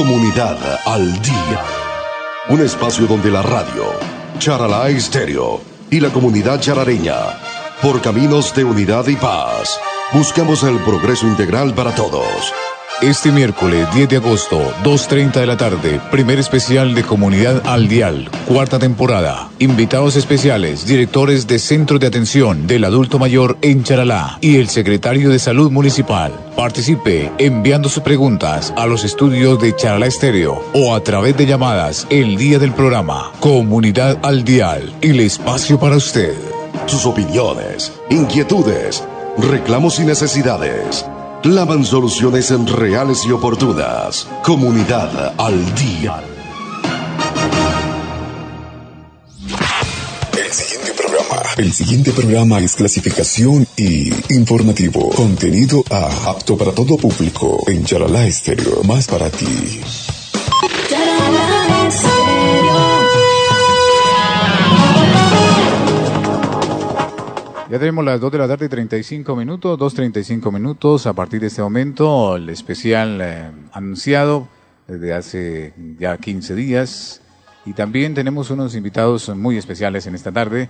Comunidad al Día. Un espacio donde la radio, Charalá Estéreo y la comunidad charareña, por caminos de unidad y paz, buscamos el progreso integral para todos. Este miércoles 10 de agosto, 2.30 de la tarde, primer especial de Comunidad al Dial, cuarta temporada. Invitados especiales, directores de Centros de Atención del Adulto Mayor en Charalá y el secretario de Salud Municipal. Participe enviando sus preguntas a los estudios de Charalá Estéreo o a través de llamadas el día del programa. Comunidad al Dial, el espacio para usted. Sus opiniones, inquietudes, reclamos y necesidades claman soluciones en reales y oportunas. Comunidad al día. El siguiente programa. El siguiente programa es clasificación y informativo. Contenido A, apto para todo público. En Charalá Estéreo, más para ti. Ya tenemos las 2 de la tarde y 35 minutos, 2.35 minutos. A partir de este momento, el especial eh, anunciado desde hace ya 15 días. Y también tenemos unos invitados muy especiales en esta tarde,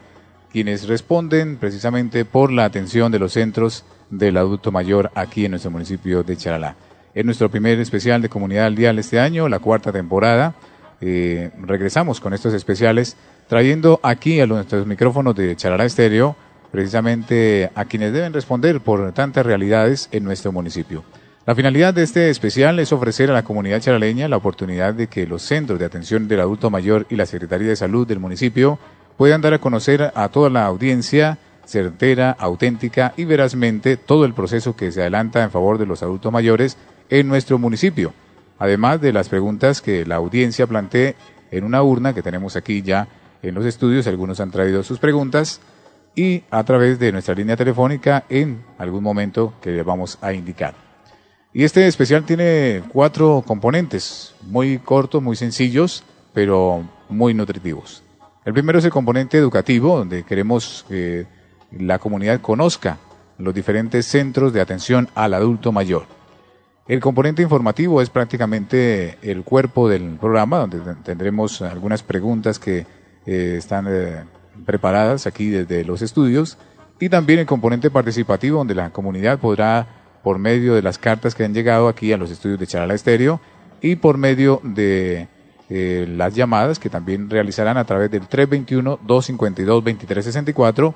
quienes responden precisamente por la atención de los centros del adulto mayor aquí en nuestro municipio de Charalá. Es nuestro primer especial de Comunidad al Dial este año, la cuarta temporada. Eh, regresamos con estos especiales, trayendo aquí a nuestros micrófonos de Charalá Estéreo precisamente a quienes deben responder por tantas realidades en nuestro municipio. La finalidad de este especial es ofrecer a la comunidad charaleña la oportunidad de que los centros de atención del adulto mayor y la Secretaría de Salud del municipio puedan dar a conocer a toda la audiencia certera, auténtica y verazmente todo el proceso que se adelanta en favor de los adultos mayores en nuestro municipio, además de las preguntas que la audiencia plantee en una urna que tenemos aquí ya en los estudios, algunos han traído sus preguntas, y a través de nuestra línea telefónica en algún momento que les vamos a indicar. Y este especial tiene cuatro componentes, muy cortos, muy sencillos, pero muy nutritivos. El primero es el componente educativo, donde queremos que la comunidad conozca los diferentes centros de atención al adulto mayor. El componente informativo es prácticamente el cuerpo del programa, donde tendremos algunas preguntas que eh, están eh, preparadas aquí desde los estudios y también el componente participativo donde la comunidad podrá, por medio de las cartas que han llegado aquí a los estudios de Charala Estéreo y por medio de eh, las llamadas que también realizarán a través del 321-252-2364,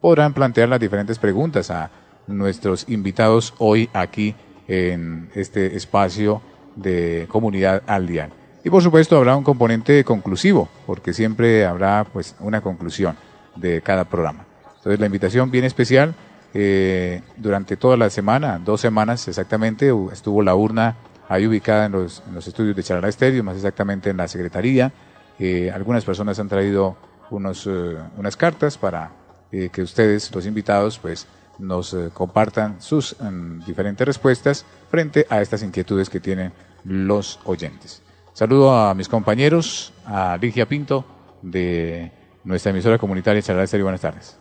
podrán plantear las diferentes preguntas a nuestros invitados hoy aquí en este espacio de comunidad al día. Y por supuesto habrá un componente conclusivo, porque siempre habrá pues una conclusión de cada programa. Entonces la invitación bien especial, eh, durante toda la semana, dos semanas exactamente, estuvo la urna ahí ubicada en los, estudios de Charalá Estéreo, más exactamente en la Secretaría. Eh, algunas personas han traído unos, eh, unas cartas para que ustedes, los invitados, pues nos compartan sus mm, diferentes respuestas frente a estas inquietudes que tienen los oyentes. Saludo a mis compañeros, a Ligia Pinto de nuestra emisora comunitaria Charla y buenas tardes.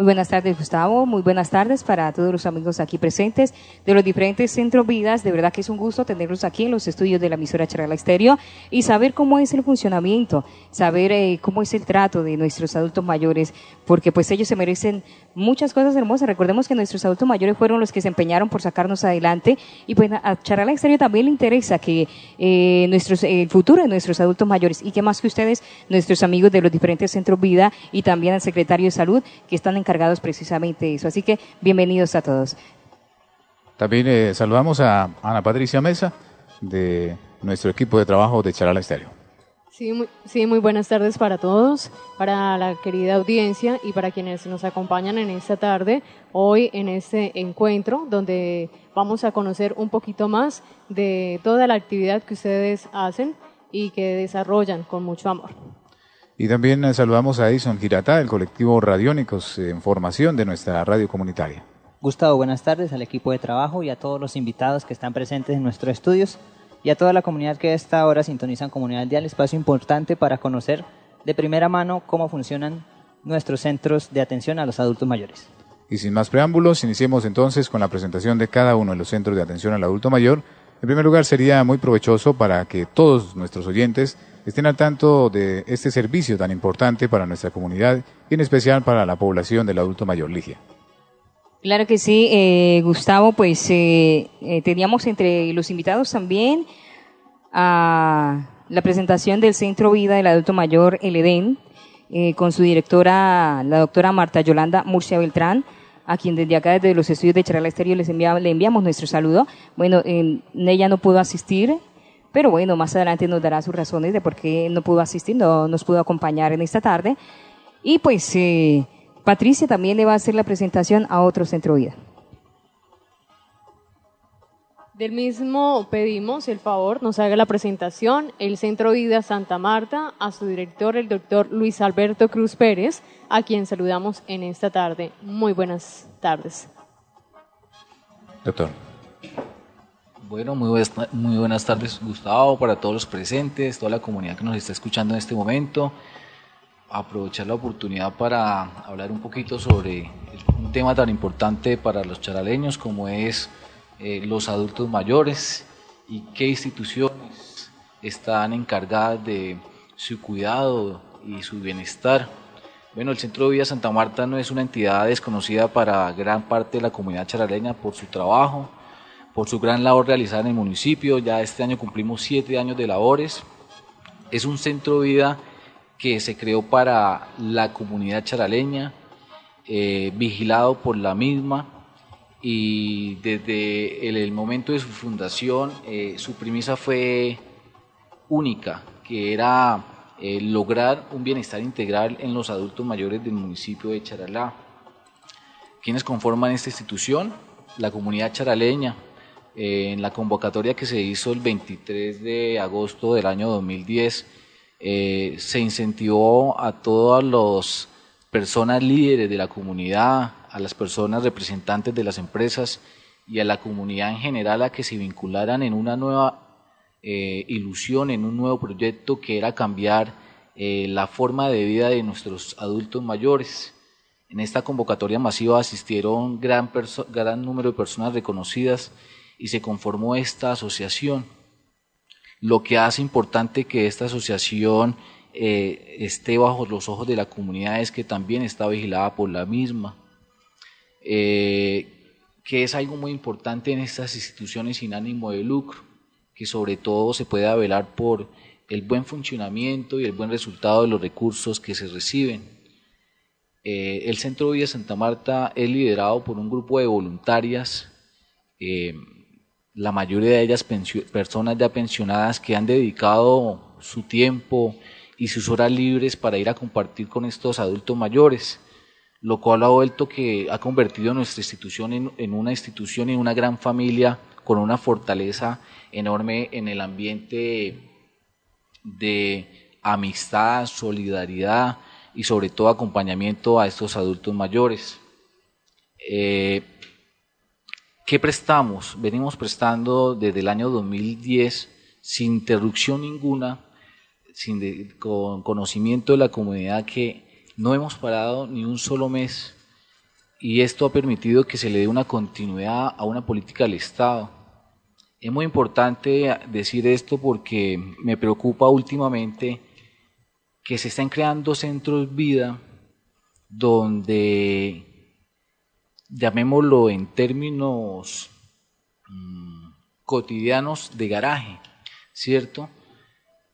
Muy buenas tardes, Gustavo. Muy buenas tardes para todos los amigos aquí presentes de los diferentes centros vidas. De verdad que es un gusto tenerlos aquí en los estudios de la emisora Charla Exterior y saber cómo es el funcionamiento, saber eh, cómo es el trato de nuestros adultos mayores, porque pues ellos se merecen muchas cosas hermosas. Recordemos que nuestros adultos mayores fueron los que se empeñaron por sacarnos adelante y pues a Charla Exterior también le interesa que eh, nuestros, el futuro de nuestros adultos mayores y que más que ustedes, nuestros amigos de los diferentes centros vida y también al secretario de salud que están encargados precisamente de eso. Así que bienvenidos a todos. También eh, saludamos a Ana Patricia Mesa de nuestro equipo de trabajo de Charala Estéreo. Sí muy, sí, muy buenas tardes para todos, para la querida audiencia y para quienes nos acompañan en esta tarde, hoy en este encuentro donde vamos a conocer un poquito más de toda la actividad que ustedes hacen y que desarrollan con mucho amor. Y también eh, saludamos a Edison Girata, del colectivo Radiónicos en formación de nuestra radio comunitaria. Gustavo, buenas tardes al equipo de trabajo y a todos los invitados que están presentes en nuestros estudios y a toda la comunidad que a esta hora sintonizan Comunidad Dial, espacio importante para conocer de primera mano cómo funcionan nuestros centros de atención a los adultos mayores. Y sin más preámbulos, iniciemos entonces con la presentación de cada uno de los centros de atención al adulto mayor En primer lugar, sería muy provechoso para que todos nuestros oyentes estén al tanto de este servicio tan importante para nuestra comunidad y en especial para la población del adulto mayor Ligia. Claro que sí, eh, Gustavo, pues eh, eh, teníamos entre los invitados también a la presentación del Centro Vida del Adulto Mayor, el EDEN, con su directora, la doctora Marta Yolanda Murcia Beltrán, a quien desde acá, desde los estudios de Charala Estéreo, les le enviamos nuestro saludo. Bueno, ella no pudo asistir, pero bueno, más adelante nos dará sus razones de por qué no pudo asistir, no nos pudo acompañar en esta tarde. Y pues eh, Patricia también le va a hacer la presentación a otro centro vida. Del mismo pedimos el favor, nos haga la presentación el Centro Vida Santa Marta a su director, el doctor Luis Alberto Cruz Pérez, a quien saludamos en esta tarde. Muy buenas tardes. Doctor. Bueno, muy buenas, muy buenas tardes, Gustavo, para todos los presentes, toda la comunidad que nos está escuchando en este momento. Aprovechar la oportunidad para hablar un poquito sobre un tema tan importante para los charaleños como es eh, los adultos mayores y qué instituciones están encargadas de su cuidado y su bienestar. Bueno, el Centro de Vida Santa Marta no es una entidad desconocida para gran parte de la comunidad charaleña por su trabajo, por su gran labor realizada en el municipio. Ya este año cumplimos siete años de labores. Es un centro de vida que se creó para la comunidad charaleña, eh, vigilado por la misma, y desde el, momento de su fundación eh, su premisa fue única, que era eh, lograr un bienestar integral en los adultos mayores del municipio de Charalá. ¿Quiénes conforman esta institución? La comunidad charaleña. Eh, en la convocatoria que se hizo el 23 de agosto del año 2010, se incentivó a todas las personas líderes de la comunidad, a las personas representantes de las empresas y a la comunidad en general a que se vincularan en una nueva eh, ilusión, en un nuevo proyecto que era cambiar eh, la forma de vida de nuestros adultos mayores. En esta convocatoria masiva asistieron gran, gran número de personas reconocidas y se conformó esta asociación. Lo que hace importante que esta asociación eh, esté bajo los ojos de la comunidad es que también está vigilada por la misma eh, que es algo muy importante en estas instituciones sin ánimo de lucro, que sobre todo se pueda velar por el buen funcionamiento y el buen resultado de los recursos que se reciben. Eh, el Centro Vida Santa Marta es liderado por un grupo de voluntarias, eh, la mayoría de ellas personas ya pensionadas que han dedicado su tiempo y sus horas libres para ir a compartir con estos adultos mayores lo cual ha vuelto que ha convertido nuestra institución en, una institución, en una gran familia, con una fortaleza enorme en el ambiente de amistad, solidaridad y sobre todo acompañamiento a estos adultos mayores. Eh, ¿Qué prestamos? Venimos prestando desde el año 2010 sin interrupción ninguna, sin con conocimiento de la comunidad que no hemos parado ni un solo mes y esto ha permitido que se le dé una continuidad a una política del Estado. Es muy importante decir esto porque me preocupa últimamente que se están creando centros vida donde, llamémoslo en términos mm, cotidianos de garaje, ¿cierto?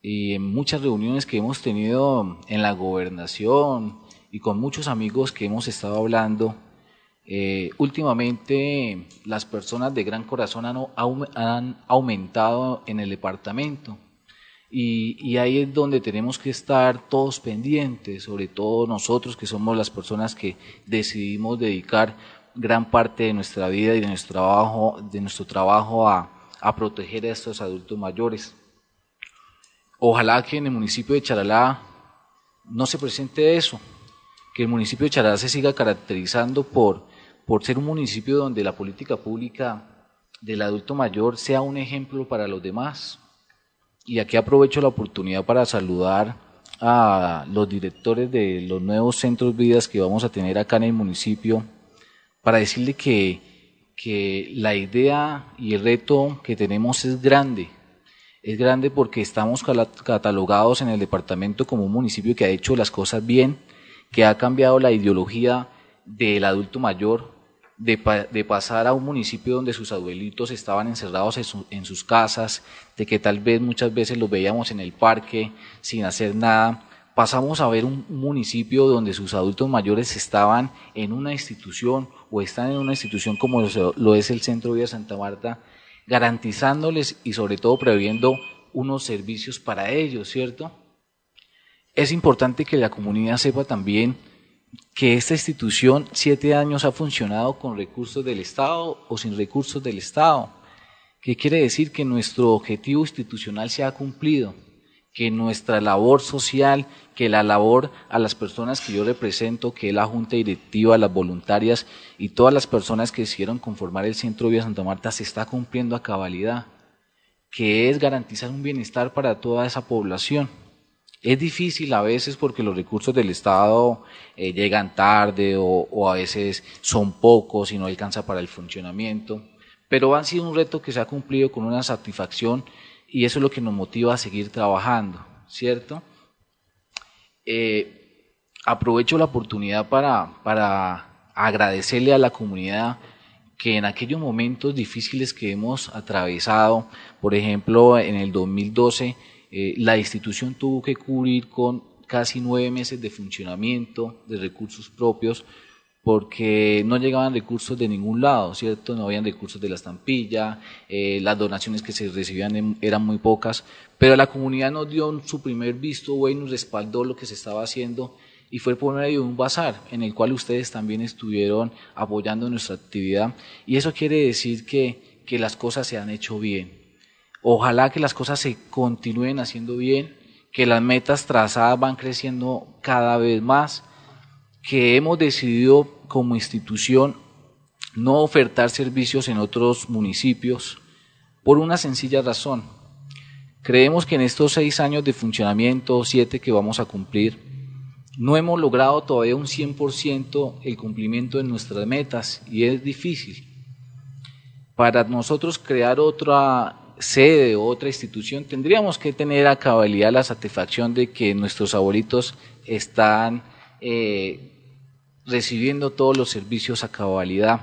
y en muchas reuniones que hemos tenido en la gobernación y con muchos amigos que hemos estado hablando, eh, últimamente las personas de gran corazón han, aumentado en el departamento y, y, ahí es donde tenemos que estar todos pendientes, sobre todo nosotros que somos las personas que decidimos dedicar gran parte de nuestra vida y de nuestro trabajo, de nuestro trabajo a, a proteger a estos adultos mayores. Ojalá que en el municipio de Charalá no se presente eso, que el municipio de Charalá se siga caracterizando por, por ser un municipio donde la política pública del adulto mayor sea un ejemplo para los demás. Y aquí aprovecho la oportunidad para saludar a los directores de los nuevos centros vidas que vamos a tener acá en el municipio, para decirle que que la idea y el reto que tenemos es grande. Es grande porque estamos catalogados en el departamento como un municipio que ha hecho las cosas bien, que ha cambiado la ideología del adulto mayor, de, pasar a un municipio donde sus abuelitos estaban encerrados en, sus casas, de que tal vez muchas veces los veíamos en el parque sin hacer nada, pasamos a ver un municipio donde sus adultos mayores estaban en una institución o están en una institución como lo es el Centro Vida Santa Marta, garantizándoles y sobre todo previendo unos servicios para ellos, ¿cierto? Es importante que la comunidad sepa también que esta institución siete años ha funcionado con recursos del Estado o sin recursos del Estado. ¿Qué quiere decir? Que nuestro objetivo institucional se ha cumplido, que nuestra labor social, que la labor a las personas que yo represento, que es la Junta Directiva, las voluntarias y todas las personas que decidieron conformar el Centro Vía Santa Marta se está cumpliendo a cabalidad, que es garantizar un bienestar para toda esa población. Es difícil a veces porque los recursos del Estado eh, llegan tarde o, a veces son pocos y no alcanza para el funcionamiento, pero ha sido un reto que se ha cumplido con una satisfacción y eso es lo que nos motiva a seguir trabajando, ¿cierto? Eh, aprovecho la oportunidad para, para agradecerle a la comunidad que en aquellos momentos difíciles que hemos atravesado, por ejemplo, en el 2012, eh, la institución tuvo que cubrir con casi nueve meses de funcionamiento, de recursos propios, porque no llegaban recursos de ningún lado, ¿cierto? No habían recursos de la estampilla, eh, las donaciones que se recibían eran muy pocas, pero la comunidad nos dio su primer visto bueno, nos respaldó lo que se estaba haciendo y fue por medio de un bazar en el cual ustedes también estuvieron apoyando nuestra actividad y eso quiere decir que, que las cosas se han hecho bien. Ojalá que las cosas se continúen haciendo bien, que las metas trazadas van creciendo cada vez más, que hemos decidido como institución no ofertar servicios en otros municipios por una sencilla razón. Creemos que en estos seis años de funcionamiento, siete que vamos a cumplir, no hemos logrado todavía un 100% el cumplimiento de nuestras metas y es difícil. Para nosotros crear otra sede o otra institución, tendríamos que tener a cabalidad la satisfacción de que nuestros abuelitos están eh, recibiendo todos los servicios a cabalidad.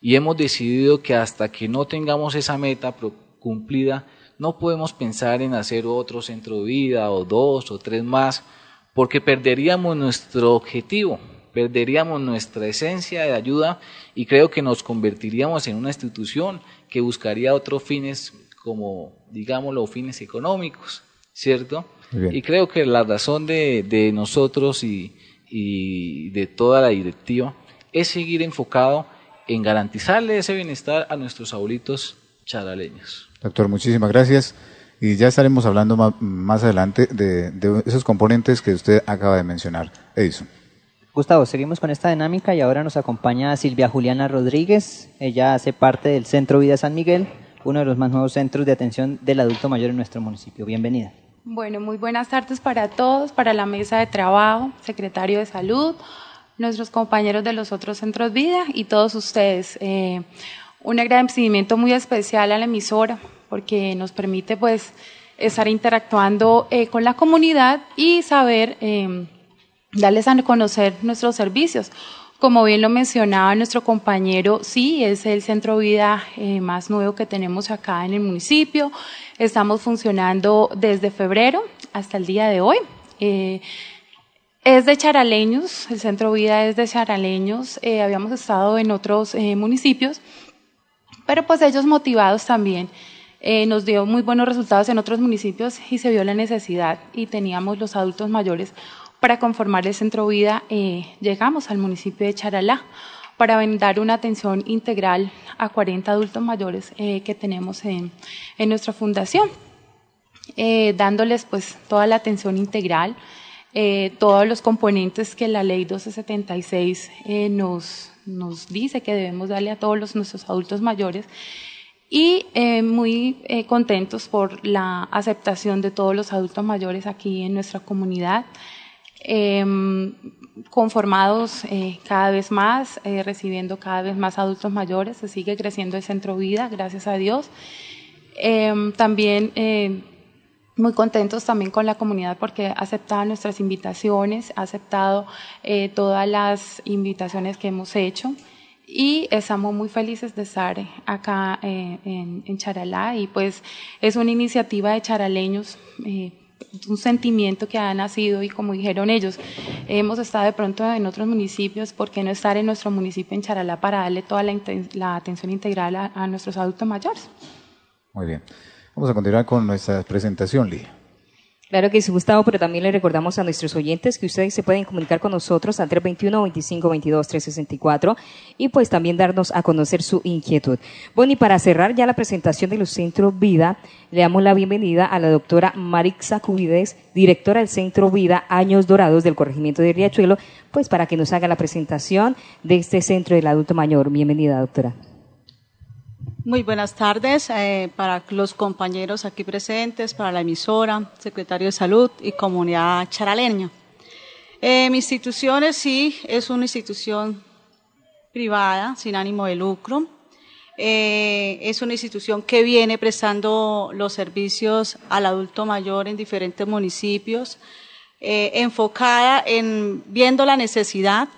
Y hemos decidido que hasta que no tengamos esa meta cumplida, no podemos pensar en hacer otro centro de vida o dos o tres más, porque perderíamos nuestro objetivo, perderíamos nuestra esencia de ayuda y creo que nos convertiríamos en una institución que buscaría otros fines como, digámoslo, fines económicos, ¿cierto? Y creo que la razón de, de nosotros y, y, de toda la directiva es seguir enfocado en garantizarle ese bienestar a nuestros abuelitos charaleños. Doctor, muchísimas gracias. Y ya estaremos hablando más, adelante de, de, esos componentes que usted acaba de mencionar. Edison. Gustavo, seguimos con esta dinámica y ahora nos acompaña Silvia Juliana Rodríguez. Ella hace parte del Centro Vida San Miguel uno de los más nuevos centros de atención del adulto mayor en nuestro municipio. Bienvenida. Bueno, muy buenas tardes para todos, para la mesa de trabajo, secretario de salud, nuestros compañeros de los otros centros vida y todos ustedes. Eh, un agradecimiento muy especial a la emisora porque nos permite pues estar interactuando eh, con la comunidad y saber eh, darles a conocer nuestros servicios. Como bien lo mencionaba nuestro compañero, sí, es el centro vida eh, más nuevo que tenemos acá en el municipio. Estamos funcionando desde febrero hasta el día de hoy. Eh, es de charaleños, el centro vida es de charaleños. Eh, habíamos estado en otros municipios, pero pues ellos motivados también. nos dio muy buenos resultados en otros municipios y se vio la necesidad y teníamos los adultos mayores para conformar el Centro Vida, eh, llegamos al municipio de Charalá para dar una atención integral a 40 adultos mayores eh, que tenemos en, nuestra fundación, eh, dándoles pues toda la atención integral, todos los componentes que la ley 1276 nos, nos dice que debemos darle a todos los, nuestros adultos mayores. Y muy contentos por la aceptación de todos los adultos mayores aquí en nuestra comunidad Em, conformados eh, cada vez más, eh, recibiendo cada vez más adultos mayores, se sigue creciendo el centro vida, gracias a Dios. Em, también eh, muy contentos también con la comunidad porque ha aceptado nuestras invitaciones, ha aceptado todas las invitaciones que hemos hecho. Y estamos muy felices de estar acá en, en, Charalá. Y pues es una iniciativa de charaleños un sentimiento que ha nacido y como dijeron ellos, hemos estado de pronto en otros municipios, ¿por qué no estar en nuestro municipio en Charalá para darle toda la, atención integral a, nuestros adultos mayores? Muy bien. Vamos a continuar con nuestra presentación, Lía. Claro que sí, Gustavo, pero también le recordamos a nuestros oyentes que ustedes se pueden comunicar con nosotros al 321 25 22 364 y pues también darnos a conocer su inquietud. Bueno, y para cerrar ya la presentación de los Centros Vida, le damos la bienvenida a la doctora Marixa Cubides, directora del Centro Vida Años Dorados del Corregimiento de Riachuelo, pues para que nos haga la presentación de este Centro del Adulto Mayor. Bienvenida, doctora. Muy buenas tardes eh, para los compañeros aquí presentes, para la emisora, secretario de Salud y comunidad charaleña. Eh, mi institución sí es una institución privada, sin ánimo de lucro. Eh, es una institución que viene prestando los servicios al adulto mayor en diferentes municipios, enfocada en viendo la necesidad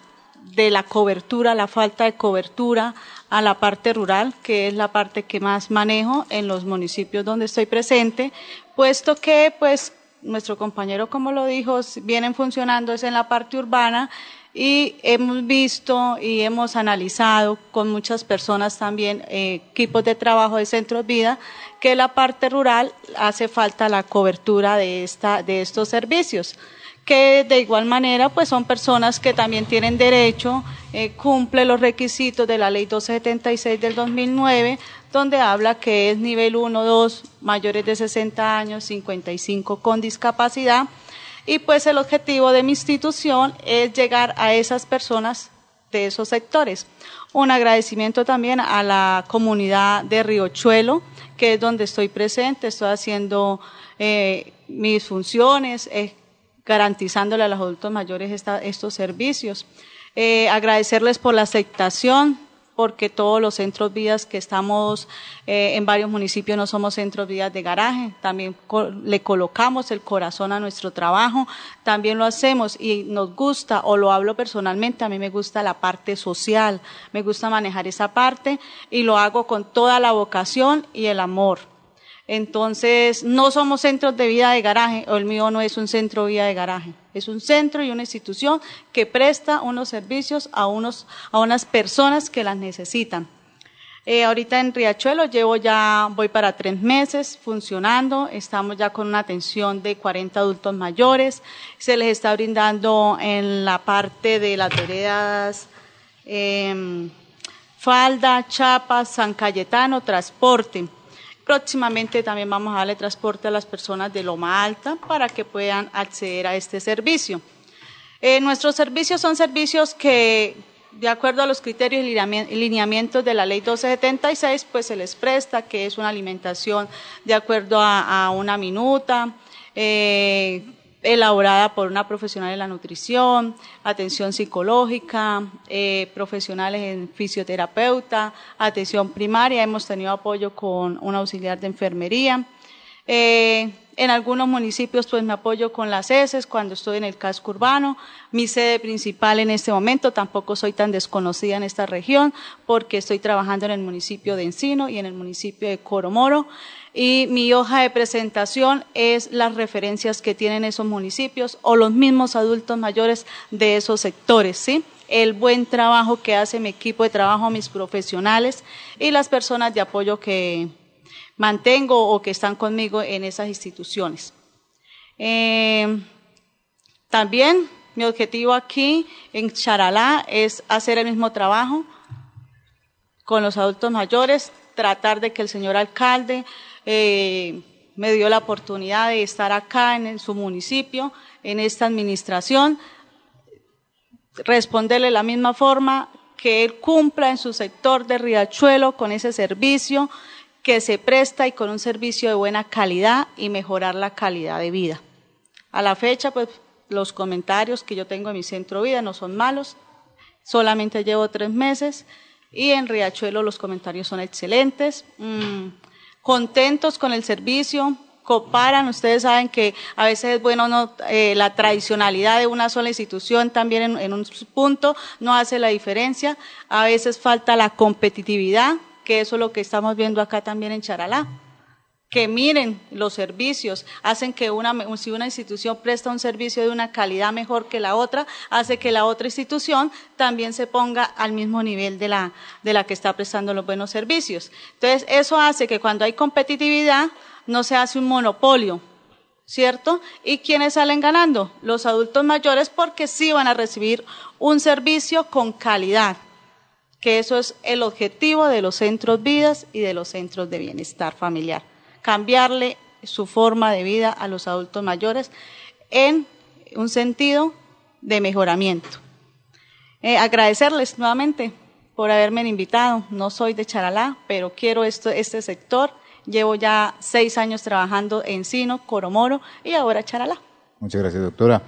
de la cobertura, la falta de cobertura a la parte rural, que es la parte que más manejo en los municipios donde estoy presente, puesto que, pues, nuestro compañero, como lo dijo, vienen funcionando es en la parte urbana y hemos visto y hemos analizado con muchas personas también, eh, equipos de trabajo de centros vida, que la parte rural hace falta la cobertura de, esta, de estos servicios que de igual manera pues son personas que también tienen derecho, eh, cumple los requisitos de la ley 1276 del 2009, donde habla que es nivel 1, 2, mayores de 60 años, 55 con discapacidad, y pues el objetivo de mi institución es llegar a esas personas de esos sectores. Un agradecimiento también a la comunidad de Riochuelo, que es donde estoy presente, estoy haciendo eh, mis funciones, garantizándole a los adultos mayores estos servicios. Eh, agradecerles por la aceptación, porque todos los centros vías que estamos eh, en varios municipios no somos centros vías de garaje, también le colocamos el corazón a nuestro trabajo, también lo hacemos y nos gusta, o lo hablo personalmente, a mí me gusta la parte social, me gusta manejar esa parte y lo hago con toda la vocación y el amor. Entonces, no somos centros de vida de garaje, o el mío no es un centro de vida de garaje, es un centro y una institución que presta unos servicios a, unos, a unas personas que las necesitan. Eh, ahorita en Riachuelo llevo ya, voy para tres meses funcionando, estamos ya con una atención de 40 adultos mayores, se les está brindando en la parte de las veredas em, Falda, Chapa, San Cayetano, transporte. Próximamente también vamos a darle transporte a las personas de Loma Alta para que puedan acceder a este servicio. Eh, nuestros servicios son servicios que, de acuerdo a los criterios y lineamientos de la ley 1276, pues se les presta, que es una alimentación de acuerdo a, una minuta, eh, elaborada por una profesional de la nutrición, atención psicológica, eh, profesionales en fisioterapeuta, atención primaria, hemos tenido apoyo con un auxiliar de enfermería. Eh, en algunos municipios pues me apoyo con las ESES cuando estoy en el casco urbano. Mi sede principal en este momento tampoco soy tan desconocida en esta región porque estoy trabajando en el municipio de Encino y en el municipio de Coromoro y mi hoja de presentación es las referencias que tienen esos municipios o los mismos adultos mayores de esos sectores, ¿sí? El buen trabajo que hace mi equipo de trabajo, mis profesionales y las personas de apoyo que mantengo o que están conmigo en esas instituciones. Eh, también mi objetivo aquí en Charalá es hacer el mismo trabajo con los adultos mayores, tratar de que el señor alcalde eh, me dio la oportunidad de estar acá en, su municipio, en esta administración, responderle de la misma forma que él cumpla en su sector de Riachuelo con ese servicio que se presta y con un servicio de buena calidad y mejorar la calidad de vida. A la fecha, pues los comentarios que yo tengo en mi centro vida no son malos, solamente llevo tres meses y en Riachuelo los comentarios son excelentes, mm, contentos con el servicio, comparan, ustedes saben que a veces es bueno no, eh, la tradicionalidad de una sola institución también en, en un punto no hace la diferencia, a veces falta la competitividad, que eso es lo que estamos viendo acá también en Charalá que miren los servicios, hacen que una, si una institución presta un servicio de una calidad mejor que la otra, hace que la otra institución también se ponga al mismo nivel de la, de la que está prestando los buenos servicios. Entonces, eso hace que cuando hay competitividad no se hace un monopolio, ¿cierto? ¿Y quiénes salen ganando? Los adultos mayores porque sí van a recibir un servicio con calidad, que eso es el objetivo de los centros vidas y de los centros de bienestar familiar cambiarle su forma de vida a los adultos mayores en un sentido de mejoramiento. Eh, agradecerles nuevamente por haberme invitado. No soy de Charalá, pero quiero esto, este sector. Llevo ya seis años trabajando en Sino, Coromoro y ahora Charalá. Muchas gracias, doctora.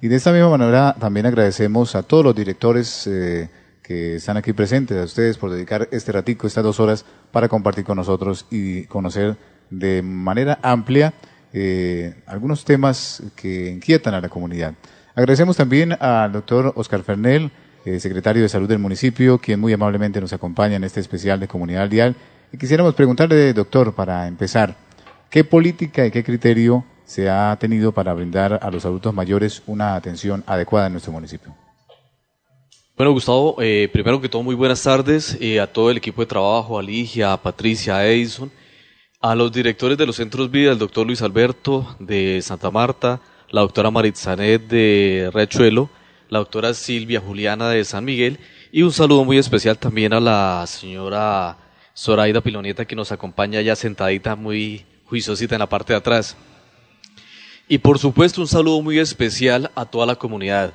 Y de esta misma manera también agradecemos a todos los directores eh, que están aquí presentes, a ustedes por dedicar este ratico, estas dos horas, para compartir con nosotros y conocer de manera amplia eh, algunos temas que inquietan a la comunidad. Agradecemos también al doctor Oscar Fernel, eh, secretario de Salud del municipio, quien muy amablemente nos acompaña en este especial de Comunidad Dial. Y quisiéramos preguntarle, doctor, para empezar, ¿qué política y qué criterio se ha tenido para brindar a los adultos mayores una atención adecuada en nuestro municipio? Bueno, Gustavo, eh, primero que todo, muy buenas tardes a todo el equipo de trabajo, a Ligia, a Patricia, a Edison a los directores de los centros vida, el doctor Luis Alberto de Santa Marta, la doctora Maritzanet de Rechuelo, la doctora Silvia Juliana de San Miguel y un saludo muy especial también a la señora Zoraida Pilonieta que nos acompaña ya sentadita muy juiciosita en la parte de atrás. Y por supuesto un saludo muy especial a toda la comunidad,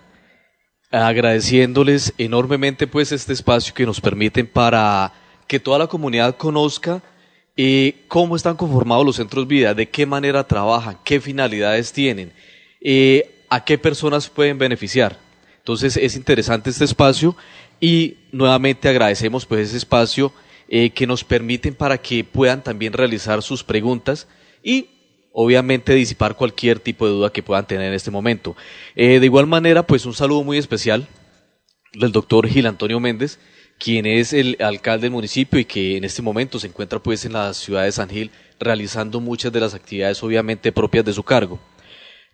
agradeciéndoles enormemente pues este espacio que nos permiten para que toda la comunidad conozca eh, cómo están conformados los centros vida, de qué manera trabajan, qué finalidades tienen, eh, a qué personas pueden beneficiar. Entonces es interesante este espacio y nuevamente agradecemos pues ese espacio eh, que nos permiten para que puedan también realizar sus preguntas y obviamente disipar cualquier tipo de duda que puedan tener en este momento. de igual manera, pues un saludo muy especial del doctor Gil Antonio Méndez, quien es el alcalde del municipio y que en este momento se encuentra pues en la ciudad de San Gil realizando muchas de las actividades obviamente propias de su cargo.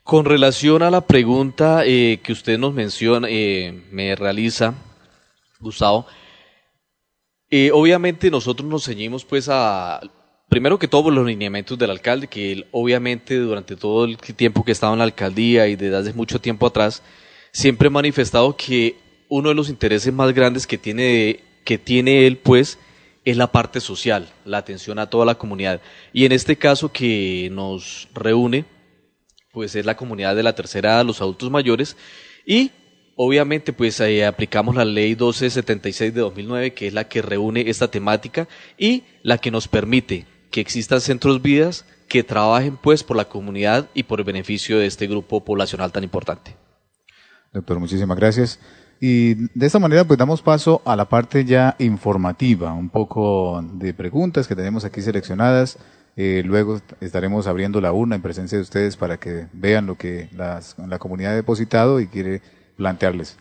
Con relación a la pregunta eh, que usted nos menciona, eh, me realiza, Gustavo, eh, obviamente nosotros nos ceñimos pues a, primero que todo los lineamientos del alcalde, que él obviamente durante todo el tiempo que estaba en la alcaldía y desde hace mucho tiempo atrás, siempre ha manifestado que uno de los intereses más grandes que tiene, que tiene él, pues, es la parte social, la atención a toda la comunidad. Y en este caso que nos reúne, pues es la comunidad de la tercera edad, los adultos mayores, y obviamente pues aplicamos la ley 1276 de 2009, que es la que reúne esta temática y la que nos permite que existan centros vidas que trabajen pues por la comunidad y por el beneficio de este grupo poblacional tan importante. Doctor, muchísimas gracias. Y de esta manera pues damos paso a la parte ya informativa, un poco de preguntas que tenemos aquí seleccionadas. Eh, luego estaremos abriendo la urna en presencia de ustedes para que vean lo que las, la comunidad ha depositado y quiere plantearles.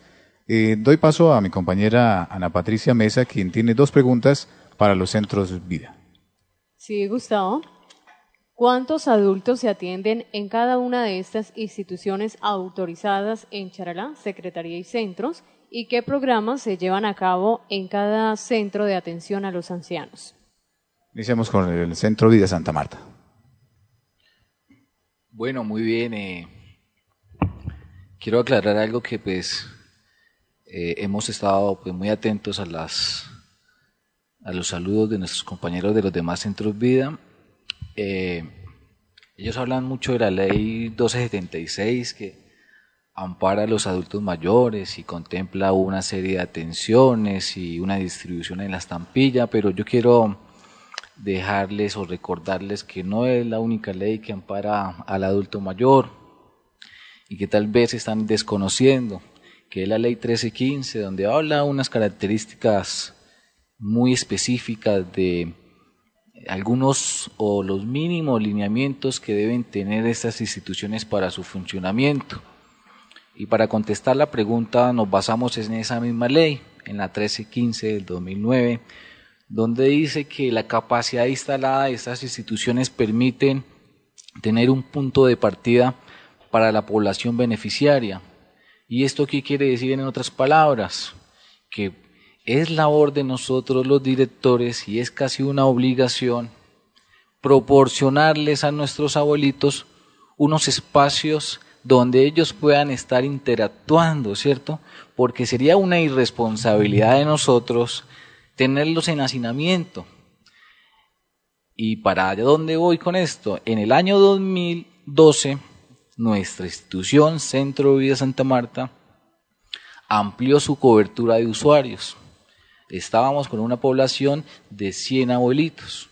Eh, doy paso a mi compañera Ana Patricia Mesa, quien tiene dos preguntas para los centros vida. Sí, Gustavo. ¿Cuántos adultos se atienden en cada una de estas instituciones autorizadas en Charalá, Secretaría y centros? ¿Y qué programas se llevan a cabo en cada centro de atención a los ancianos? Iniciamos con el Centro Vida Santa Marta. Bueno, muy bien. Eh, quiero aclarar algo que pues eh, hemos estado pues, muy atentos a las a los saludos de nuestros compañeros de los demás centros vida eh, ellos hablan mucho de la ley 1276 que ampara a los adultos mayores y contempla una serie de atenciones y una distribución en la estampilla, pero yo quiero dejarles o recordarles que no es la única ley que ampara al adulto mayor y que tal vez están desconociendo, que es la ley 1315, donde habla unas características muy específicas de algunos o los mínimos lineamientos que deben tener estas instituciones para su funcionamiento. Y para contestar la pregunta nos basamos en esa misma ley, en la 1315 del 2009, donde dice que la capacidad instalada de estas instituciones permiten tener un punto de partida para la población beneficiaria. ¿Y esto qué quiere decir en otras palabras? Que es labor de nosotros los directores y es casi una obligación proporcionarles a nuestros abuelitos unos espacios donde ellos puedan estar interactuando, ¿cierto? Porque sería una irresponsabilidad de nosotros tenerlos en hacinamiento. ¿Y para dónde voy con esto? En el año 2012, nuestra institución Centro de Vida Santa Marta amplió su cobertura de usuarios. Estábamos con una población de 100 abuelitos,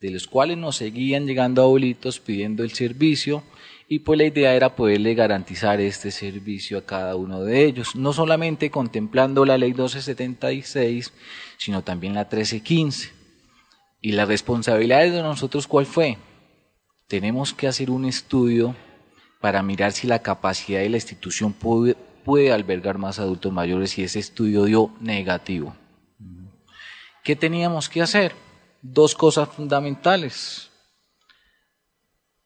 de los cuales nos seguían llegando abuelitos pidiendo el servicio y pues la idea era poderle garantizar este servicio a cada uno de ellos, no solamente contemplando la ley 1276, sino también la 1315. Y la responsabilidad de nosotros, ¿cuál fue? Tenemos que hacer un estudio para mirar si la capacidad de la institución puede, puede albergar más adultos mayores y ese estudio dio negativo. ¿Qué teníamos que hacer? Dos cosas fundamentales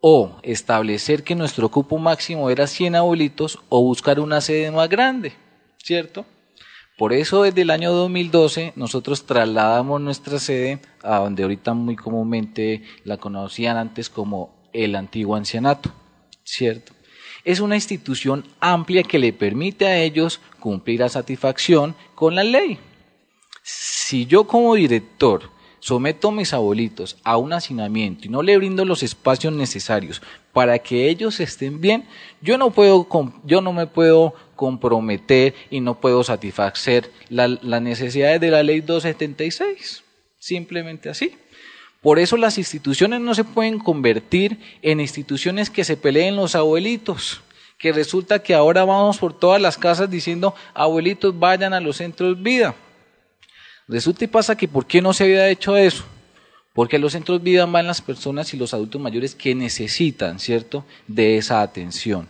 o establecer que nuestro cupo máximo era 100 abuelitos o buscar una sede más grande, ¿cierto? Por eso desde el año 2012 nosotros trasladamos nuestra sede a donde ahorita muy comúnmente la conocían antes como el antiguo ancianato, ¿cierto? Es una institución amplia que le permite a ellos cumplir a satisfacción con la ley. Si yo como director someto a mis abuelitos a un hacinamiento y no le brindo los espacios necesarios para que ellos estén bien, yo no puedo, yo no me puedo comprometer y no puedo satisfacer las necesidades de la ley 276. Simplemente así. Por eso las instituciones no se pueden convertir en instituciones que se peleen los abuelitos, que resulta que ahora vamos por todas las casas diciendo abuelitos vayan a los centros vida. Resulta y pasa que ¿por qué no se había hecho eso? Porque a los centros vida van las personas y los adultos mayores que necesitan, ¿cierto?, de esa atención.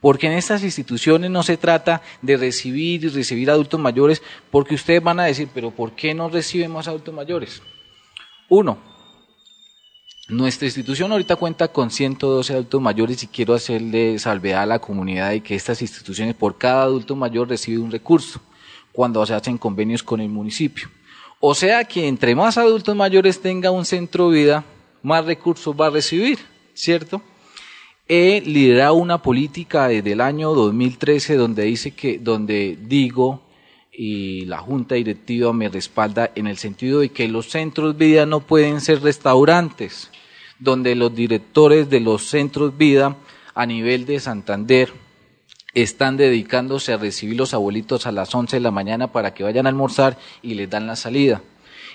Porque en estas instituciones no se trata de recibir y recibir adultos mayores, porque ustedes van a decir, pero ¿por qué no reciben más adultos mayores? Uno, nuestra institución ahorita cuenta con 112 adultos mayores y quiero hacerle salvedad a la comunidad de que estas instituciones por cada adulto mayor recibe un recurso cuando se hacen convenios con el municipio. O sea que entre más adultos mayores tenga un centro de vida, más recursos va a recibir, ¿cierto? He liderado una política desde el año 2013 donde dice que, donde digo y la junta directiva me respalda en el sentido de que los centros vida no pueden ser restaurantes, donde los directores de los centros vida a nivel de Santander están dedicándose a recibir los abuelitos a las 11 de la mañana para que vayan a almorzar y les dan la salida.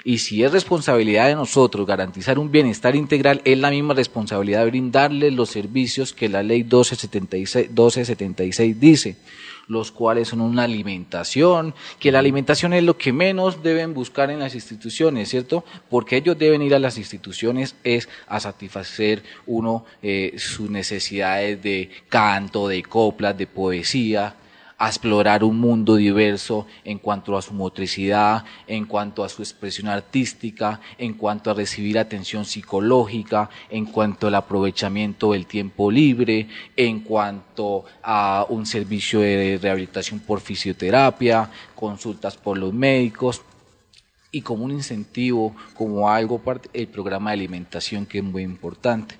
Y si es responsabilidad de nosotros garantizar un bienestar integral, es la misma responsabilidad brindarles los servicios que la ley 1276, 1276 dice los cuales son una alimentación, que la alimentación es lo que menos deben buscar en las instituciones, ¿cierto? Porque ellos deben ir a las instituciones es a satisfacer uno eh, sus necesidades de canto, de coplas, de poesía, a explorar un mundo diverso en cuanto a su motricidad, en cuanto a su expresión artística, en cuanto a recibir atención psicológica, en cuanto al aprovechamiento del tiempo libre, en cuanto a un servicio de rehabilitación por fisioterapia, consultas por los médicos y como un incentivo, como algo, el programa de alimentación que es muy importante.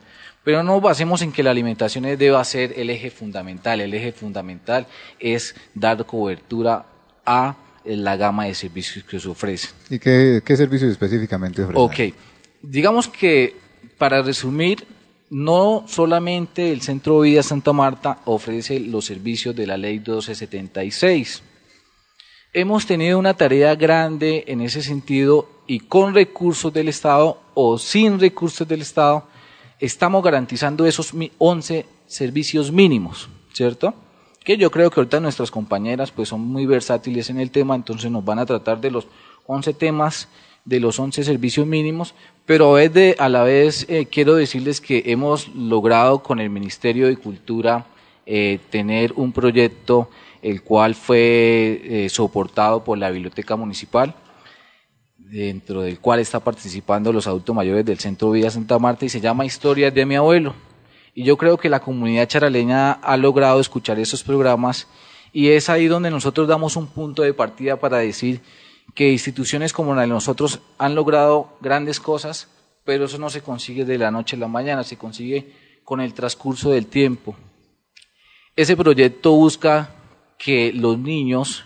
Pero no basemos en que la alimentación deba ser el eje fundamental. El eje fundamental es dar cobertura a la gama de servicios que se ofrecen. ¿Y qué, servicios específicamente ofrecen? Ok, digamos que para resumir, no solamente el Centro de Vida Santa Marta ofrece los servicios de la Ley 1276. Hemos tenido una tarea grande en ese sentido y con recursos del Estado o sin recursos del Estado estamos garantizando esos 11 servicios mínimos, ¿cierto? Que yo creo que ahorita nuestras compañeras pues son muy versátiles en el tema, entonces nos van a tratar de los 11 temas, de los 11 servicios mínimos, pero a la vez eh, quiero decirles que hemos logrado con el Ministerio de Cultura eh, tener un proyecto el cual fue eh, soportado por la Biblioteca Municipal, dentro del cual está participando los adultos mayores del Centro Vida Santa Marta y se llama Historias de mi abuelo. Y yo creo que la comunidad charaleña ha logrado escuchar esos programas y es ahí donde nosotros damos un punto de partida para decir que instituciones como la de nosotros han logrado grandes cosas, pero eso no se consigue de la noche a la mañana, se consigue con el transcurso del tiempo. Ese proyecto busca que los niños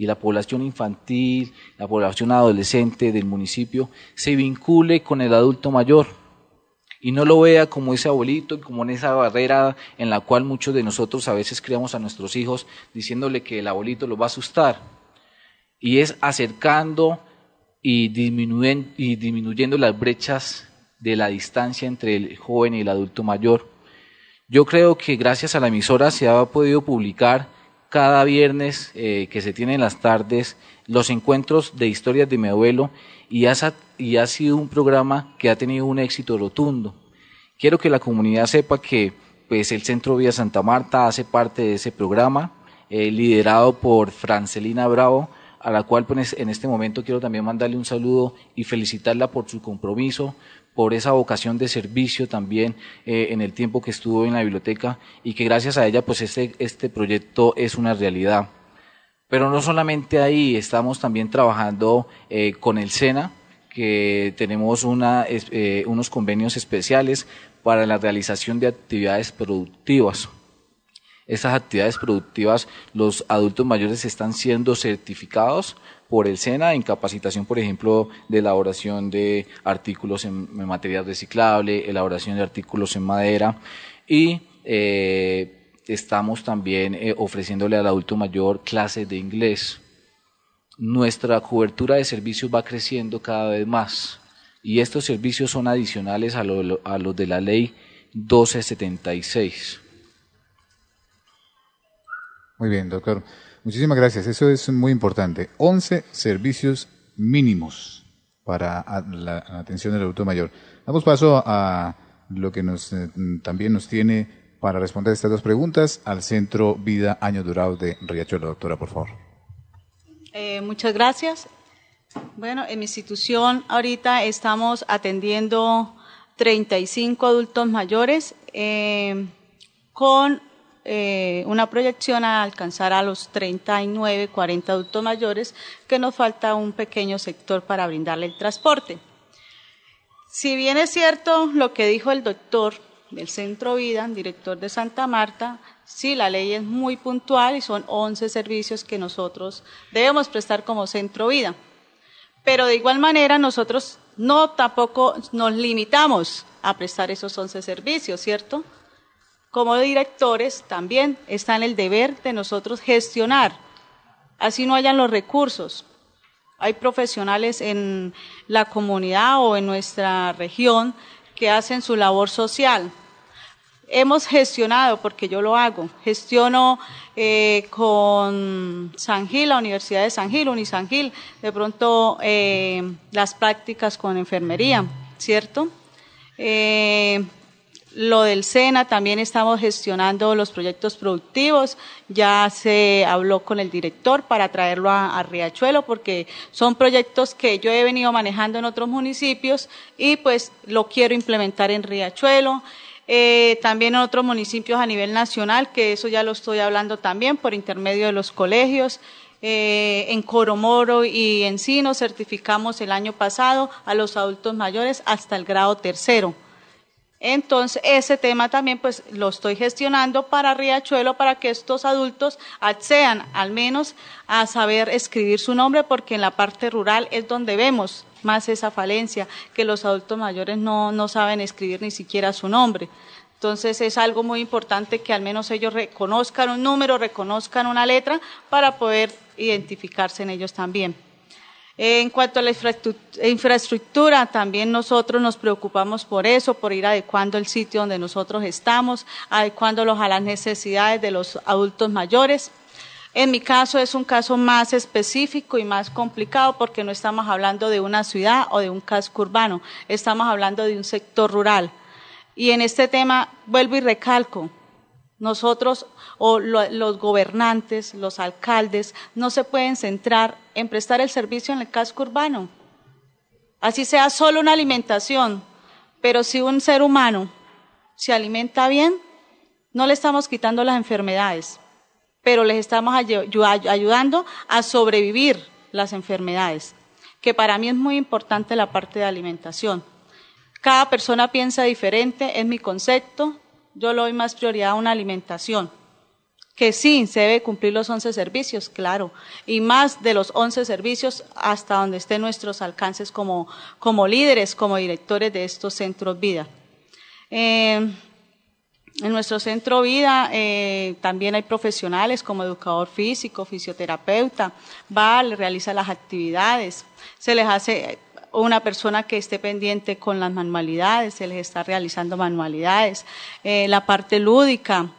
y la población infantil, la población adolescente del municipio se vincule con el adulto mayor y no lo vea como ese abuelito como en esa barrera en la cual muchos de nosotros a veces criamos a nuestros hijos diciéndole que el abuelito los va a asustar. Y es acercando y disminuyendo, y disminuyendo las brechas de la distancia entre el joven y el adulto mayor. Yo creo que gracias a la emisora se ha podido publicar cada viernes eh, que se tiene en las tardes los encuentros de historias de mi abuelo y ha, y ha sido un programa que ha tenido un éxito rotundo. Quiero que la comunidad sepa que pues, el Centro Vía Santa Marta hace parte de ese programa, eh, liderado por Francelina Bravo, a la cual pues, en este momento quiero también mandarle un saludo y felicitarla por su compromiso, por esa vocación de servicio también eh, en el tiempo que estuvo en la biblioteca y que gracias a ella pues este, este proyecto es una realidad. Pero no solamente ahí, estamos también trabajando eh, con el SENA, que tenemos una, eh, unos convenios especiales para la realización de actividades productivas. Estas actividades productivas, los adultos mayores están siendo certificados por el SENA en capacitación, por ejemplo, de elaboración de artículos en, material reciclable, elaboración de artículos en madera y eh, estamos también eh, ofreciéndole al adulto mayor clases de inglés. Nuestra cobertura de servicios va creciendo cada vez más y estos servicios son adicionales a, a los de la ley 1276. Muy bien, doctor. Muchísimas gracias. Eso es muy importante. 11 servicios mínimos para la, atención del adulto mayor. Damos paso a lo que nos, eh, también nos tiene para responder estas dos preguntas al Centro Vida Año Durado de Riachuelo. Doctora, por favor. Eh, muchas gracias. Bueno, en mi institución ahorita estamos atendiendo 35 adultos mayores eh, con eh, una proyección a alcanzar a los 39, 40 adultos mayores, que nos falta un pequeño sector para brindarle el transporte. Si bien es cierto lo que dijo el doctor del Centro Vida, director de Santa Marta, sí, la ley es muy puntual y son 11 servicios que nosotros debemos prestar como Centro Vida. Pero de igual manera nosotros no tampoco nos limitamos a prestar esos 11 servicios, ¿cierto? Como directores también está en el deber de nosotros gestionar, así no hayan los recursos. Hay profesionales en la comunidad o en nuestra región que hacen su labor social. Hemos gestionado, porque yo lo hago, gestiono eh, con San Gil, la Universidad de San Gil, Unisan Gil, de pronto eh, las prácticas con enfermería, ¿cierto? Eh, lo del SENA, también estamos gestionando los proyectos productivos. Ya se habló con el director para traerlo a, Riachuelo porque son proyectos que yo he venido manejando en otros municipios y pues lo quiero implementar en Riachuelo. Eh, también en otros municipios a nivel nacional, que eso ya lo estoy hablando también por intermedio de los colegios. Eh, en Coromoro y Encino certificamos el año pasado a los adultos mayores hasta el grado tercero. Entonces, ese tema también pues lo estoy gestionando para Riachuelo para que estos adultos accedan al menos a saber escribir su nombre porque en la parte rural es donde vemos más esa falencia, que los adultos mayores no, no saben escribir ni siquiera su nombre. Entonces es algo muy importante que al menos ellos reconozcan un número, reconozcan una letra para poder identificarse en ellos también. En cuanto a la infraestructura, también nosotros nos preocupamos por eso, por ir adecuando el sitio donde nosotros estamos, adecuándolos a las necesidades de los adultos mayores. En mi caso es un caso más específico y más complicado porque no estamos hablando de una ciudad o de un casco urbano, estamos hablando de un sector rural. Y en este tema vuelvo y recalco, nosotros o los gobernantes, los alcaldes, no se pueden centrar en prestar el servicio en el casco urbano. Así sea solo una alimentación, pero si un ser humano se alimenta bien, no le estamos quitando las enfermedades, pero les estamos ayudando a sobrevivir las enfermedades, que para mí es muy importante la parte de alimentación. Cada persona piensa diferente, es mi concepto, yo le doy más prioridad a una alimentación. Que sí, se debe cumplir los 11 servicios, claro, y más de los 11 servicios hasta donde estén nuestros alcances como, como líderes, como directores de estos centros vida. Eh, en nuestro centro vida eh, también hay profesionales como educador físico, fisioterapeuta, va, realiza las actividades, se les hace una persona que esté pendiente con las manualidades, se les está realizando manualidades, eh, la parte lúdica.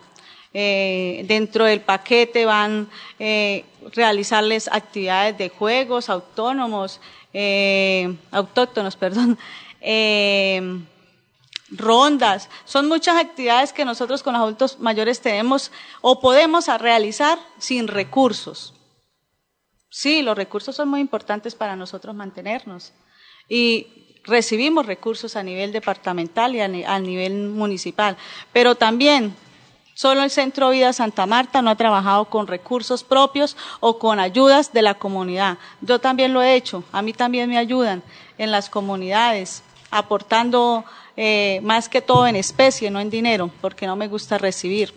Eh, dentro del paquete van eh, realizarles actividades de juegos autónomos, eh, autóctonos, perdón, eh, rondas. Son muchas actividades que nosotros con los adultos mayores tenemos o podemos realizar sin recursos. Sí, los recursos son muy importantes para nosotros mantenernos y recibimos recursos a nivel departamental y a, nivel municipal, pero también Solo el Centro Vida Santa Marta no ha trabajado con recursos propios o con ayudas de la comunidad. Yo también lo he hecho, a mí también me ayudan en las comunidades, aportando eh, más que todo en especie, no en dinero, porque no me gusta recibir.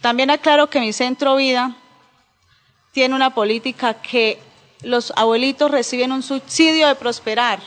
También aclaro que mi Centro Vida tiene una política que los abuelitos reciben un subsidio de prosperar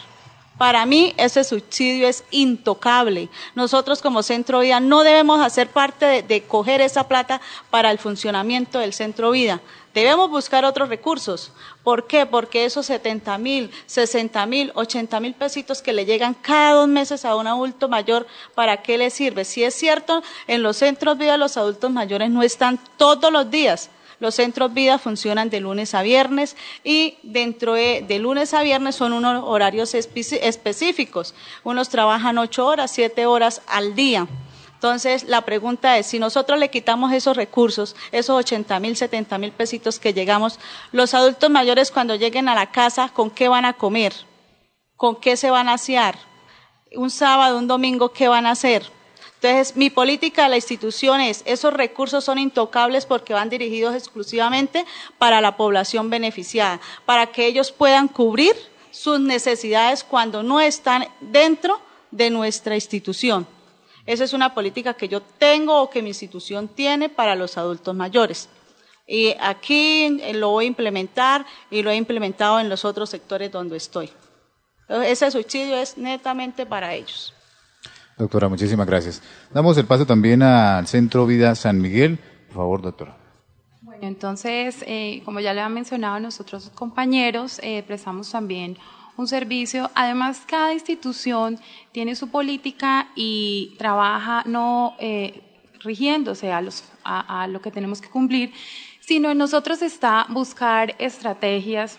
para mí ese subsidio es intocable. Nosotros como Centro Vida no debemos hacer parte de, coger esa plata para el funcionamiento del Centro Vida. Debemos buscar otros recursos. ¿Por qué? Porque esos 70 mil, 60 mil, 80 mil pesitos que le llegan cada dos meses a un adulto mayor, ¿para qué le sirve? Si es cierto, en los centros vida los adultos mayores no están todos los días, los centros vida funcionan de lunes a viernes y dentro de, lunes a viernes son unos horarios específicos. Unos trabajan ocho horas, siete horas al día. Entonces, la pregunta es, si nosotros le quitamos esos recursos, esos 80 mil, 70 mil pesitos que llegamos, los adultos mayores cuando lleguen a la casa, ¿con qué van a comer? ¿Con qué se van a asear? Un sábado, un domingo, ¿qué van a hacer? Entonces, mi política de la institución es, esos recursos son intocables porque van dirigidos exclusivamente para la población beneficiada, para que ellos puedan cubrir sus necesidades cuando no están dentro de nuestra institución. Esa es una política que yo tengo o que mi institución tiene para los adultos mayores. Y aquí lo voy a implementar y lo he implementado en los otros sectores donde estoy. Ese subsidio es netamente para ellos. Doctora, muchísimas gracias. Damos el paso también al Centro Vida San Miguel. Por favor, doctora. Bueno, entonces, eh, como ya le han mencionado nosotros compañeros, eh, prestamos también un servicio. Además, cada institución tiene su política y trabaja no eh, rigiéndose a, los, a, a lo que tenemos que cumplir, sino en nosotros está buscar estrategias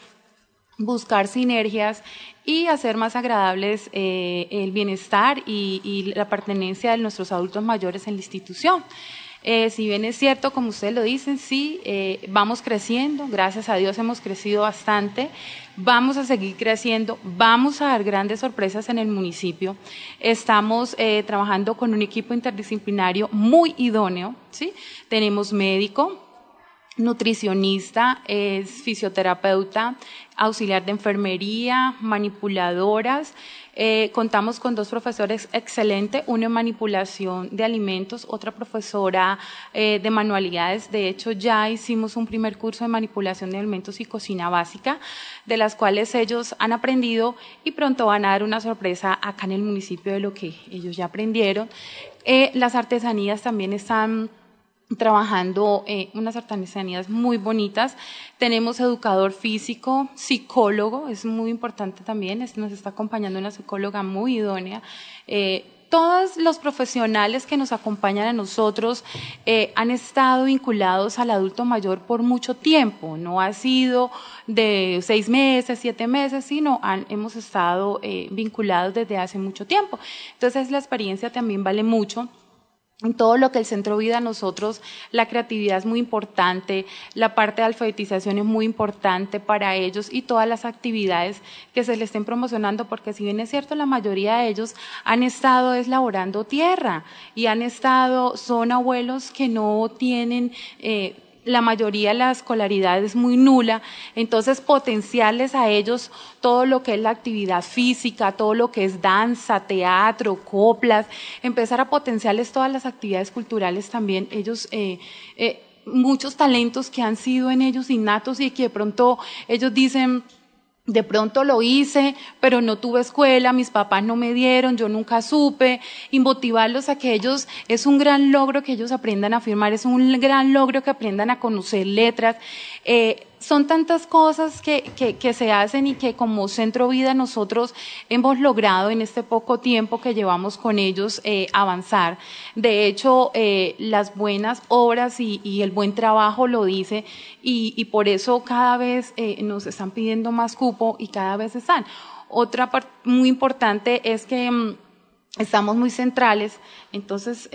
buscar sinergias y hacer más agradables eh, el bienestar y, la pertenencia de nuestros adultos mayores en la institución. Eh, si bien es cierto, como ustedes lo dicen, sí, eh, vamos creciendo, gracias a Dios hemos crecido bastante, vamos a seguir creciendo, vamos a dar grandes sorpresas en el municipio. Estamos trabajando con un equipo interdisciplinario muy idóneo, ¿sí? Tenemos médico, nutricionista, es fisioterapeuta, auxiliar de enfermería, manipuladoras. Eh, contamos con dos profesores excelentes, uno en manipulación de alimentos, otra profesora eh, de manualidades. De hecho, ya hicimos un primer curso de manipulación de alimentos y cocina básica, de las cuales ellos han aprendido y pronto van a dar una sorpresa acá en el municipio de lo que ellos ya aprendieron. Eh, las artesanías también están trabajando eh, unas artesanías muy bonitas. Tenemos educador físico, psicólogo, es muy importante también, nos está acompañando una psicóloga muy idónea. Eh, todos los profesionales que nos acompañan a nosotros eh, han estado vinculados al adulto mayor por mucho tiempo, no ha sido de seis meses, siete meses, sino hemos estado vinculados desde hace mucho tiempo. Entonces la experiencia también vale mucho en todo lo que el centro vida nosotros, la creatividad es muy importante, la parte de alfabetización es muy importante para ellos y todas las actividades que se les estén promocionando, porque si bien es cierto, la mayoría de ellos han estado deslaborando tierra y han estado, son abuelos que no tienen... Eh, la mayoría de la escolaridad es muy nula, entonces potenciarles a ellos todo lo que es la actividad física, todo lo que es danza, teatro, coplas, empezar a potenciarles todas las actividades culturales también, ellos... Eh, eh, muchos talentos que han sido en ellos innatos y que de pronto ellos dicen, de pronto lo hice, pero no tuve escuela, mis papás no me dieron, yo nunca supe, y motivarlos a que ellos, es un gran logro que ellos aprendan a firmar, es un gran logro que aprendan a conocer letras. Eh, son tantas cosas que, se hacen y que como Centro Vida nosotros hemos logrado en este poco tiempo que llevamos con ellos eh, avanzar. De hecho, eh, las buenas obras y, el buen trabajo lo dice y, por eso cada vez nos están pidiendo más cupo y cada vez están. Otra parte muy importante es que mm, estamos muy centrales, entonces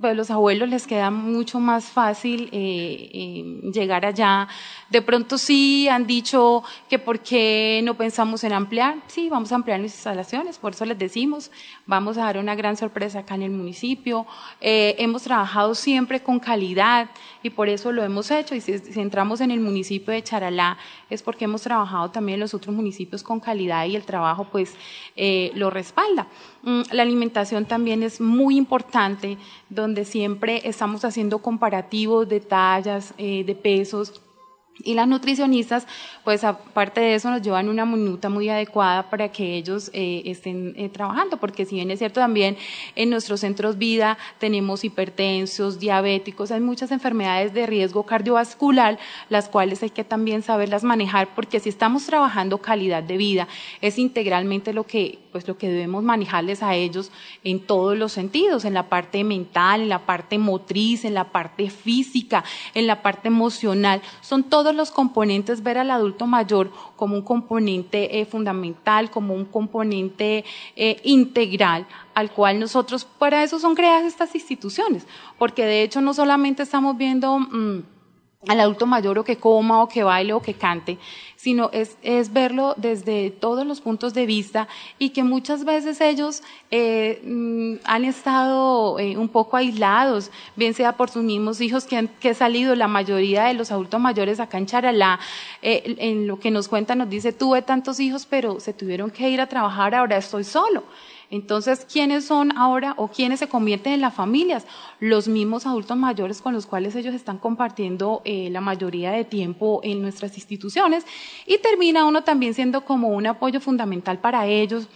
pues los abuelos les queda mucho más fácil eh, eh, llegar allá. De pronto sí han dicho que por qué no pensamos en ampliar. Sí, vamos a ampliar las instalaciones, por eso les decimos, vamos a dar una gran sorpresa acá en el municipio. Eh, hemos trabajado siempre con calidad y por eso lo hemos hecho. Y si, entramos en el municipio de Charalá es porque hemos trabajado también en los otros municipios con calidad y el trabajo pues lo respalda. Mm, la alimentación también es muy importante, donde siempre estamos haciendo comparativos de tallas, eh, de pesos, y las nutricionistas, pues aparte de eso, nos llevan una minuta muy adecuada para que ellos eh, estén eh, trabajando, porque si bien es cierto también en nuestros centros vida tenemos hipertensos, diabéticos, hay muchas enfermedades de riesgo cardiovascular, las cuales hay que también saberlas manejar, porque si estamos trabajando calidad de vida, es integralmente lo que, pues lo que debemos manejarles a ellos en todos los sentidos, en la parte mental, en la parte motriz, en la parte física, en la parte emocional, son todos todos los componentes, ver al adulto mayor como un componente eh, fundamental, como un componente eh, integral, al cual nosotros, para eso son creadas estas instituciones, porque de hecho no solamente estamos viendo... Mm, al adulto mayor o que coma o que baile o que cante, sino es, es verlo desde todos los puntos de vista y que muchas veces ellos eh, mm, han estado eh, un poco aislados, bien sea por sus mismos hijos que han que salido, la mayoría de los adultos mayores acá en Charalá, eh, en lo que nos cuenta nos dice, tuve tantos hijos, pero se tuvieron que ir a trabajar, ahora estoy solo. Entonces, ¿quiénes son ahora o quiénes se convierten en las familias? Los mismos adultos mayores con los cuales ellos están compartiendo eh, la mayoría de tiempo en nuestras instituciones y termina uno también siendo como un apoyo fundamental para ellos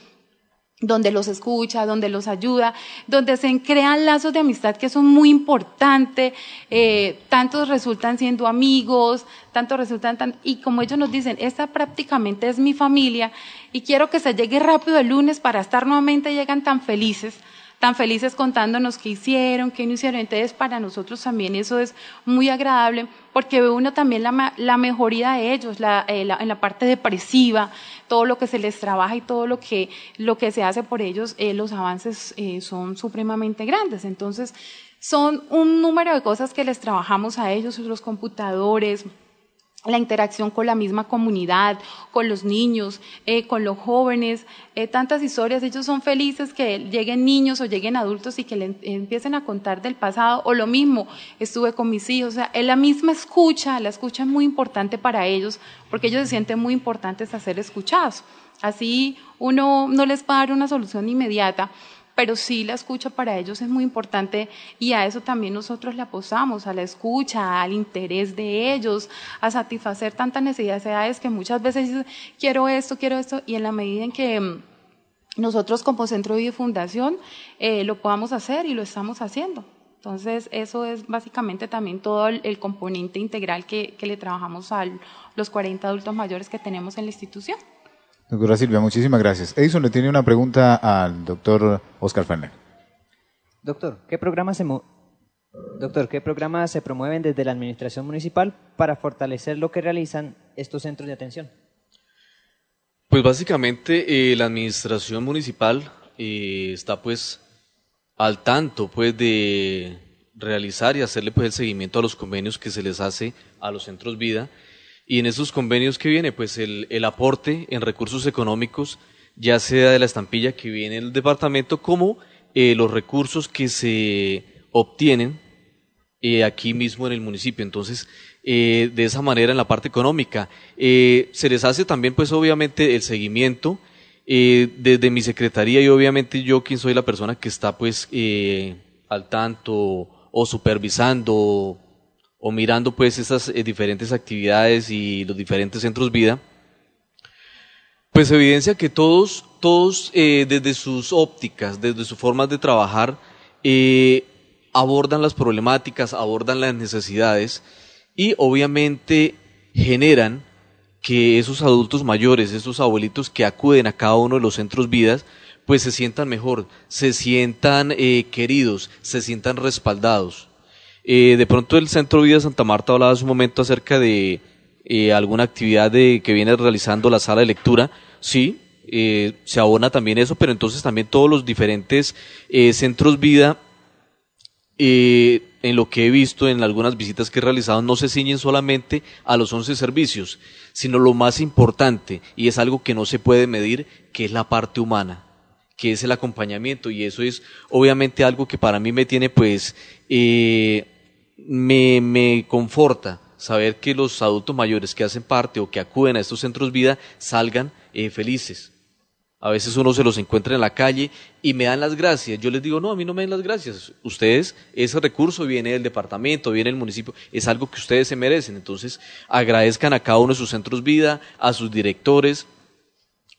donde los escucha, donde los ayuda, donde se crean lazos de amistad que son muy importantes, eh, tantos resultan siendo amigos, tantos resultan tan, y como ellos nos dicen, esta prácticamente es mi familia y quiero que se llegue rápido el lunes para estar nuevamente, llegan tan felices tan felices contándonos qué hicieron, qué no hicieron. Entonces, para nosotros también eso es muy agradable porque ve uno también la, mejoría de ellos eh, en la parte depresiva, todo lo que se les trabaja y todo lo que, lo que se hace por ellos, eh, los avances eh, son supremamente grandes. Entonces, son un número de cosas que les trabajamos a ellos, los computadores, la interacción con la misma comunidad, con los niños, eh, con los jóvenes, eh, tantas historias. Ellos son felices que lleguen niños o lleguen adultos y que le empiecen a contar del pasado. O lo mismo, estuve con mis hijos. O sea, la misma escucha, la escucha es muy importante para ellos porque ellos se sienten muy importantes a ser escuchados. Así uno no les va a dar una solución inmediata, pero sí la escucha para ellos es muy importante y a eso también nosotros le apostamos, a la escucha, al interés de ellos, a satisfacer tantas necesidades que muchas veces quiero esto, quiero esto, y en la medida en que mm, nosotros como Centro de Fundación eh, lo podamos hacer y lo estamos haciendo. Entonces, eso es básicamente también todo el, componente integral que, le trabajamos a los 40 adultos mayores que tenemos en la institución. Doctora Silvia, muchísimas gracias. Edison le tiene una pregunta al doctor Oscar Ferner. Doctor, ¿qué programas se, Doctor, ¿qué programas se promueven desde la Administración Municipal para fortalecer lo que realizan estos centros de atención? Pues básicamente eh, la Administración Municipal eh, está pues al tanto pues de realizar y hacerle pues el seguimiento a los convenios que se les hace a los centros vida y en esos convenios que viene pues el, el aporte en recursos económicos ya sea de la estampilla que viene el departamento como eh, los recursos que se obtienen eh, aquí mismo en el municipio. Entonces, eh, de esa manera en la parte económica. se les hace también, pues obviamente, el seguimiento desde mi secretaría y obviamente yo, quien soy la persona que está pues al tanto o supervisando o, mirando pues esas diferentes actividades y los diferentes centros vida, pues evidencia que todos, todos eh, desde sus ópticas, desde sus formas de trabajar, eh, abordan las problemáticas, abordan las necesidades y obviamente generan que esos adultos mayores, esos abuelitos que acuden a cada uno de los centros vidas, pues se sientan mejor, se sientan eh, queridos, se sientan respaldados. De pronto el Centro Vida Santa Marta hablaba hace un momento acerca de alguna actividad de, que viene realizando la sala de lectura, sí, eh, se abona también eso, pero entonces también todos los diferentes eh, centros vida, eh, en lo que he visto en algunas visitas que he realizado, no se ciñen solamente a los 11 servicios, sino lo más importante, y es algo que no se puede medir, que es la parte humana que es el acompañamiento y eso es obviamente algo que para mí me tiene pues me, me conforta saber que los adultos mayores que hacen parte o que acuden a estos centros vida salgan eh, felices. A veces uno se los encuentra en la calle y me dan las gracias. Yo les digo, no, a mí no me dan las gracias. Ustedes, ese recurso viene del departamento, viene del municipio, es algo que ustedes se merecen. Entonces, agradezcan a cada uno de sus centros vida, a sus directores.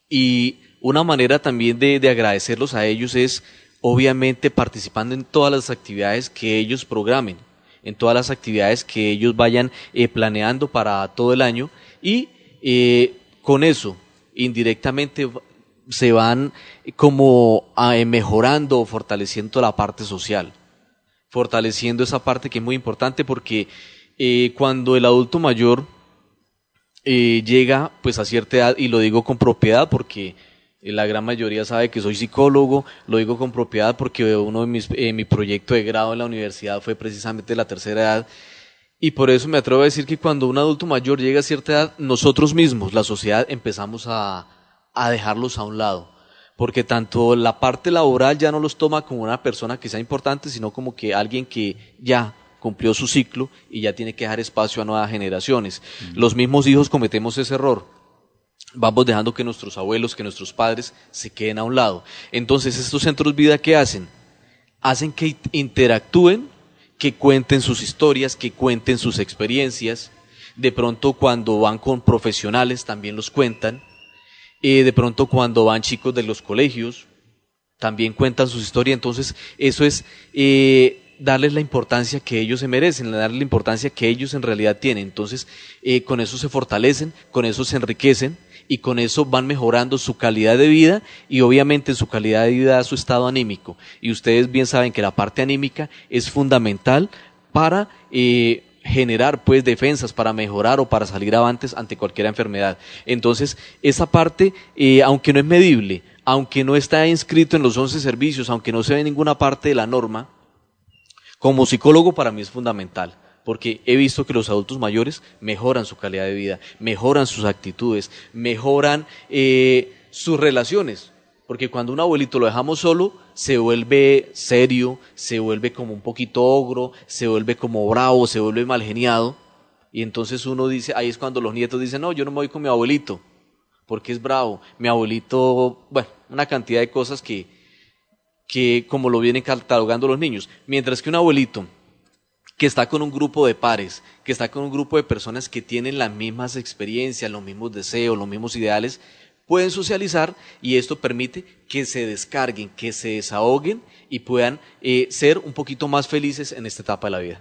Y una manera también de agradecerlos a ellos es, obviamente, participando en todas las actividades que ellos programen en todas las actividades que ellos vayan eh, planeando para todo el año. Y eh, con eso indirectamente se van como eh, mejorando o fortaleciendo la parte social, fortaleciendo esa parte que es muy importante porque cuando el adulto mayor llega pues a cierta edad y lo digo con propiedad porque la gran mayoría sabe que soy psicólogo, lo digo con propiedad porque uno de mis, eh, mi proyecto de grado en la universidad fue precisamente la tercera edad. Y por eso me atrevo a decir que cuando un adulto mayor llega a cierta edad, nosotros mismos, la sociedad, empezamos a, a dejarlos a un lado. Porque tanto la parte laboral ya no los toma como una persona que sea importante, sino como que alguien que ya cumplió su ciclo y ya tiene que dejar espacio a nuevas generaciones. Los mismos hijos cometemos ese error vamos dejando que nuestros abuelos, que nuestros padres se queden a un lado. Entonces, estos centros vida, ¿qué hacen? Hacen que interactúen, que cuenten sus historias, que cuenten sus experiencias. De pronto, cuando van con profesionales, también los cuentan. Eh, de pronto, cuando van chicos de los colegios, también cuentan sus historias. Entonces, eso es eh, darles la importancia que ellos se merecen, darles la importancia que ellos en realidad tienen. Entonces, eh, con eso se fortalecen, con eso se enriquecen y con eso van mejorando su calidad de vida y obviamente su calidad de vida su estado anímico. Y ustedes bien saben que la parte anímica es fundamental para eh, generar pues defensas para mejorar o para salir avantes ante cualquier enfermedad. Entonces, esa parte, eh, aunque no es medible, aunque no está inscrito en los 11 servicios, aunque no se ve en ninguna parte de la norma, como psicólogo para mí es fundamental porque he visto que los adultos mayores mejoran su calidad de vida, mejoran sus actitudes, mejoran eh, sus relaciones. Porque cuando un abuelito lo dejamos solo, se vuelve serio, se vuelve como un poquito ogro, se vuelve como bravo, se vuelve mal geniado. Y entonces uno dice, ahí es cuando los nietos dicen, no, yo no me voy con mi abuelito, porque es bravo. Mi abuelito, bueno, una cantidad de cosas que, que como lo vienen catalogando los niños. Mientras que un abuelito que está con un grupo de pares, que está con un grupo de personas que tienen las mismas experiencias, los mismos deseos, los mismos ideales, pueden socializar y esto permite que se descarguen, que se desahoguen y puedan eh, ser un poquito más felices en esta etapa de la vida.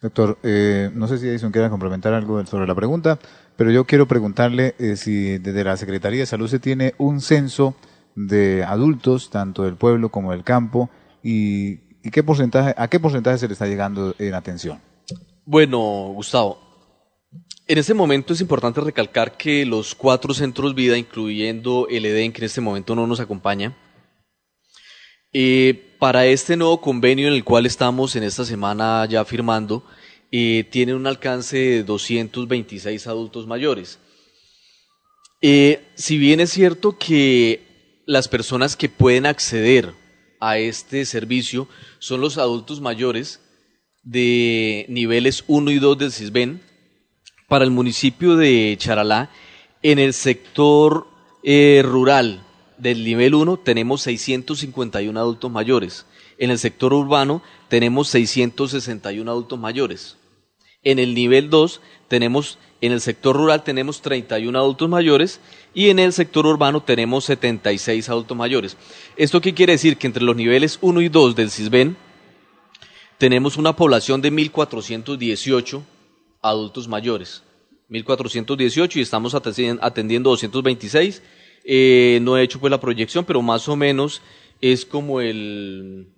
Doctor, eh, no sé si Edison quiera complementar algo sobre la pregunta, pero yo quiero preguntarle eh, si desde la Secretaría de Salud se tiene un censo de adultos, tanto del pueblo como del campo, y, qué porcentaje, a qué porcentaje se le está llegando en atención. Bueno, Gustavo, en este momento es importante recalcar que los cuatro centros vida, incluyendo el EDEN, que en este momento no nos acompaña, eh, para este nuevo convenio en el cual estamos en esta semana ya firmando, eh, tiene un alcance de 226 adultos mayores. Eh, si bien es cierto que las personas que pueden acceder a este servicio son los adultos mayores de niveles 1 y 2 del CISBEN, para el municipio de Charalá, en el sector eh, rural del nivel 1 tenemos 651 adultos mayores. En el sector urbano tenemos 661 adultos mayores. En el nivel 2 tenemos, en el sector rural tenemos 31 adultos mayores y en el sector urbano tenemos 76 adultos mayores. ¿Esto qué quiere decir? Que entre los niveles 1 y 2 del CISBEN tenemos una población de 1.418 adultos mayores. 1.418 y estamos atendiendo 226. Eh, no he hecho pues la proyección, pero más o menos es como el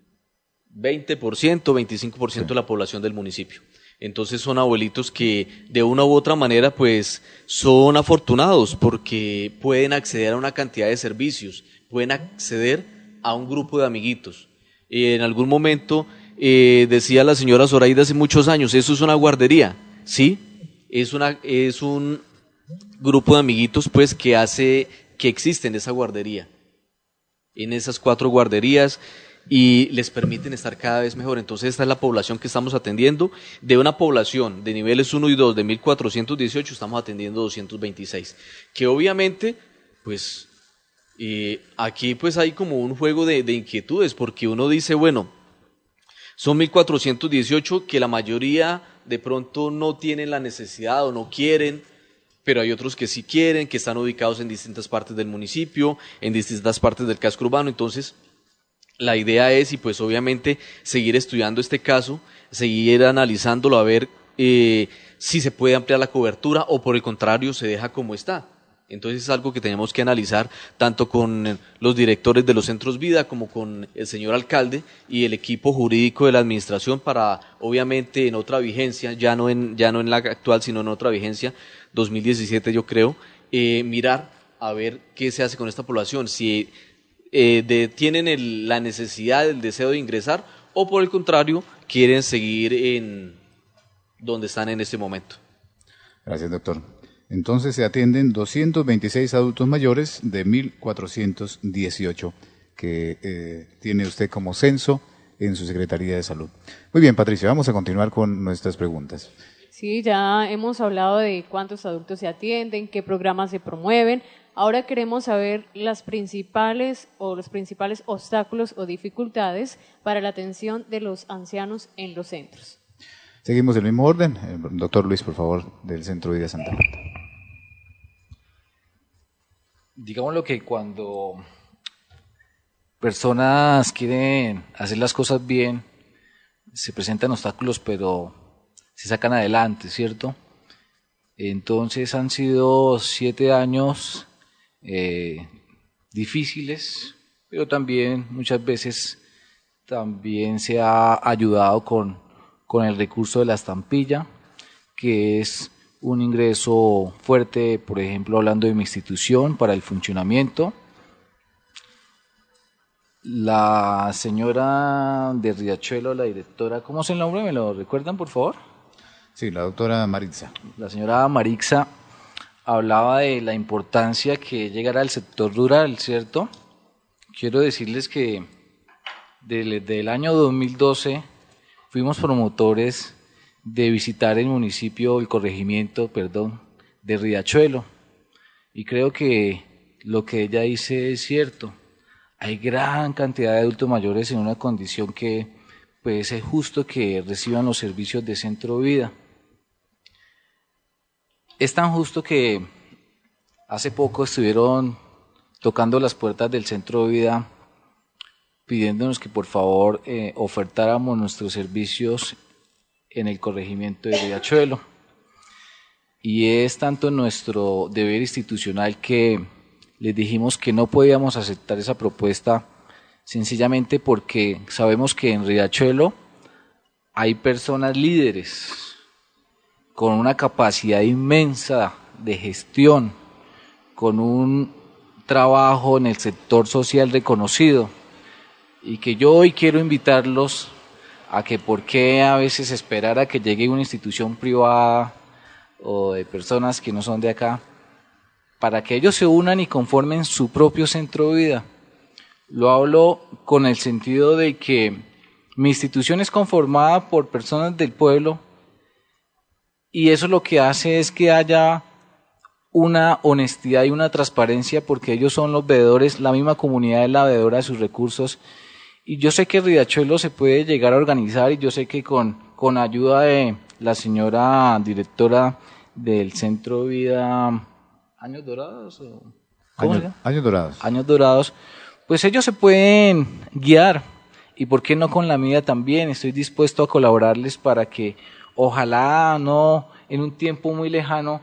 20%, 25% de la población del municipio. Entonces son abuelitos que de una u otra manera pues son afortunados porque pueden acceder a una cantidad de servicios, pueden acceder a un grupo de amiguitos. en algún momento eh, decía la señora Zoraida hace muchos años, eso es una guardería, ¿sí? Es, una, es un grupo de amiguitos pues que hace que existen en esa guardería, en esas cuatro guarderías y les permiten estar cada vez mejor. Entonces esta es la población que estamos atendiendo. De una población de niveles 1 y 2 de 1418 estamos atendiendo 226. Que obviamente, pues eh, aquí pues hay como un juego de, de inquietudes porque uno dice, bueno, son 1418 que la mayoría de pronto no tienen la necesidad o no quieren, pero hay otros que sí quieren, que están ubicados en distintas partes del municipio, en distintas partes del casco urbano. Entonces, la idea es, y pues obviamente, seguir estudiando este caso, seguir analizándolo a ver eh, si se puede ampliar la cobertura o por el contrario se deja como está. Entonces es algo que tenemos que analizar tanto con los directores de los centros vida como con el señor alcalde y el equipo jurídico de la administración para, obviamente, en otra vigencia, ya no en, ya no en la actual, sino en otra vigencia, 2017 yo creo, eh, mirar a ver qué se hace con esta población, si eh, tienen la necesidad, el deseo de ingresar o por el contrario quieren seguir en donde están en este momento. Gracias, doctor. Entonces se atienden 226 adultos mayores de 1.418 que eh, tiene usted como censo en su Secretaría de Salud. Muy bien, Patricia, vamos a continuar con nuestras preguntas. Sí, ya hemos hablado de cuántos adultos se atienden, qué programas se promueven. Ahora queremos saber las principales o los principales obstáculos o dificultades para la atención de los ancianos en los centros. Seguimos el mismo orden. doctor Luis, por favor, del Centro de Vida Santa Marta. Digámoslo que cuando personas quieren hacer las cosas bien, se presentan obstáculos, pero se sacan adelante, ¿cierto? Entonces han sido siete años eh, difíciles, pero también muchas veces también se ha ayudado con con el recurso de la estampilla, que es un ingreso fuerte, por ejemplo, hablando de mi institución, para el funcionamiento. La señora de Riachuelo, la directora, ¿cómo es el nombre? ¿Me lo recuerdan, por favor? Sí, la doctora Marixa. La señora Marixa hablaba de la importancia que llegara al sector rural, ¿cierto? Quiero decirles que desde el año 2012 fuimos promotores de visitar el municipio, el corregimiento, perdón, de Riachuelo. Y creo que lo que ella dice es cierto. Hay gran cantidad de adultos mayores en una condición que pues es justo que reciban los servicios de centro vida. Es tan justo que hace poco estuvieron tocando las puertas del centro de vida, pidiéndonos que por favor eh, ofertáramos nuestros servicios en el corregimiento de Riachuelo. Y es tanto nuestro deber institucional que les dijimos que no podíamos aceptar esa propuesta sencillamente porque sabemos que en Riachuelo hay personas líderes con una capacidad inmensa de gestión, con un trabajo en el sector social reconocido y que yo hoy quiero invitarlos a que por qué a veces esperar a que llegue una institución privada o de personas que no son de acá, para que ellos se unan y conformen su propio centro de vida. Lo hablo con el sentido de que mi institución es conformada por personas del pueblo y eso lo que hace es que haya una honestidad y una transparencia porque ellos son los veedores, la misma comunidad es la veedora de sus recursos. Y yo sé que Riachuelo se puede llegar a organizar y yo sé que con, con ayuda de la señora directora del Centro de Vida Años Dorados. años Dorados. Años Dorados. Pues ellos se pueden guiar y por qué no con la mía también. Estoy dispuesto a colaborarles para que ojalá no en un tiempo muy lejano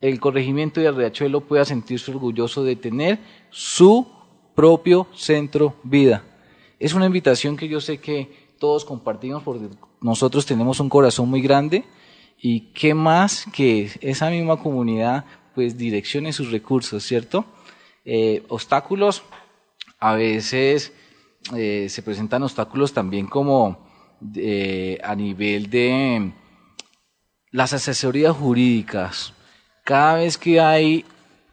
el corregimiento de Riachuelo pueda sentirse orgulloso de tener su propio centro vida. Es una invitación que yo sé que todos compartimos porque nosotros tenemos un corazón muy grande y qué más que esa misma comunidad pues direccione sus recursos, ¿cierto? Eh, obstáculos, a veces eh, se presentan obstáculos también como eh, a nivel de las asesorías jurídicas, cada vez que hay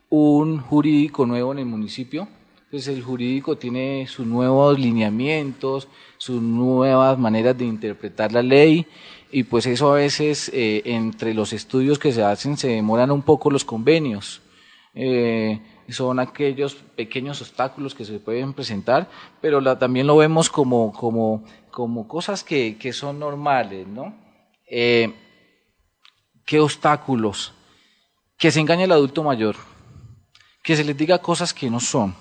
un jurídico nuevo en el municipio, pues el jurídico tiene sus nuevos lineamientos, sus nuevas maneras de interpretar la ley y pues eso a veces eh, entre los estudios que se hacen se demoran un poco los convenios. Eh, son aquellos pequeños obstáculos que se pueden presentar, pero también lo vemos como, como cosas que, que son normales, ¿no? Eh, ¿Qué obstáculos? que se engañe el adulto mayor, que se les diga cosas que no son.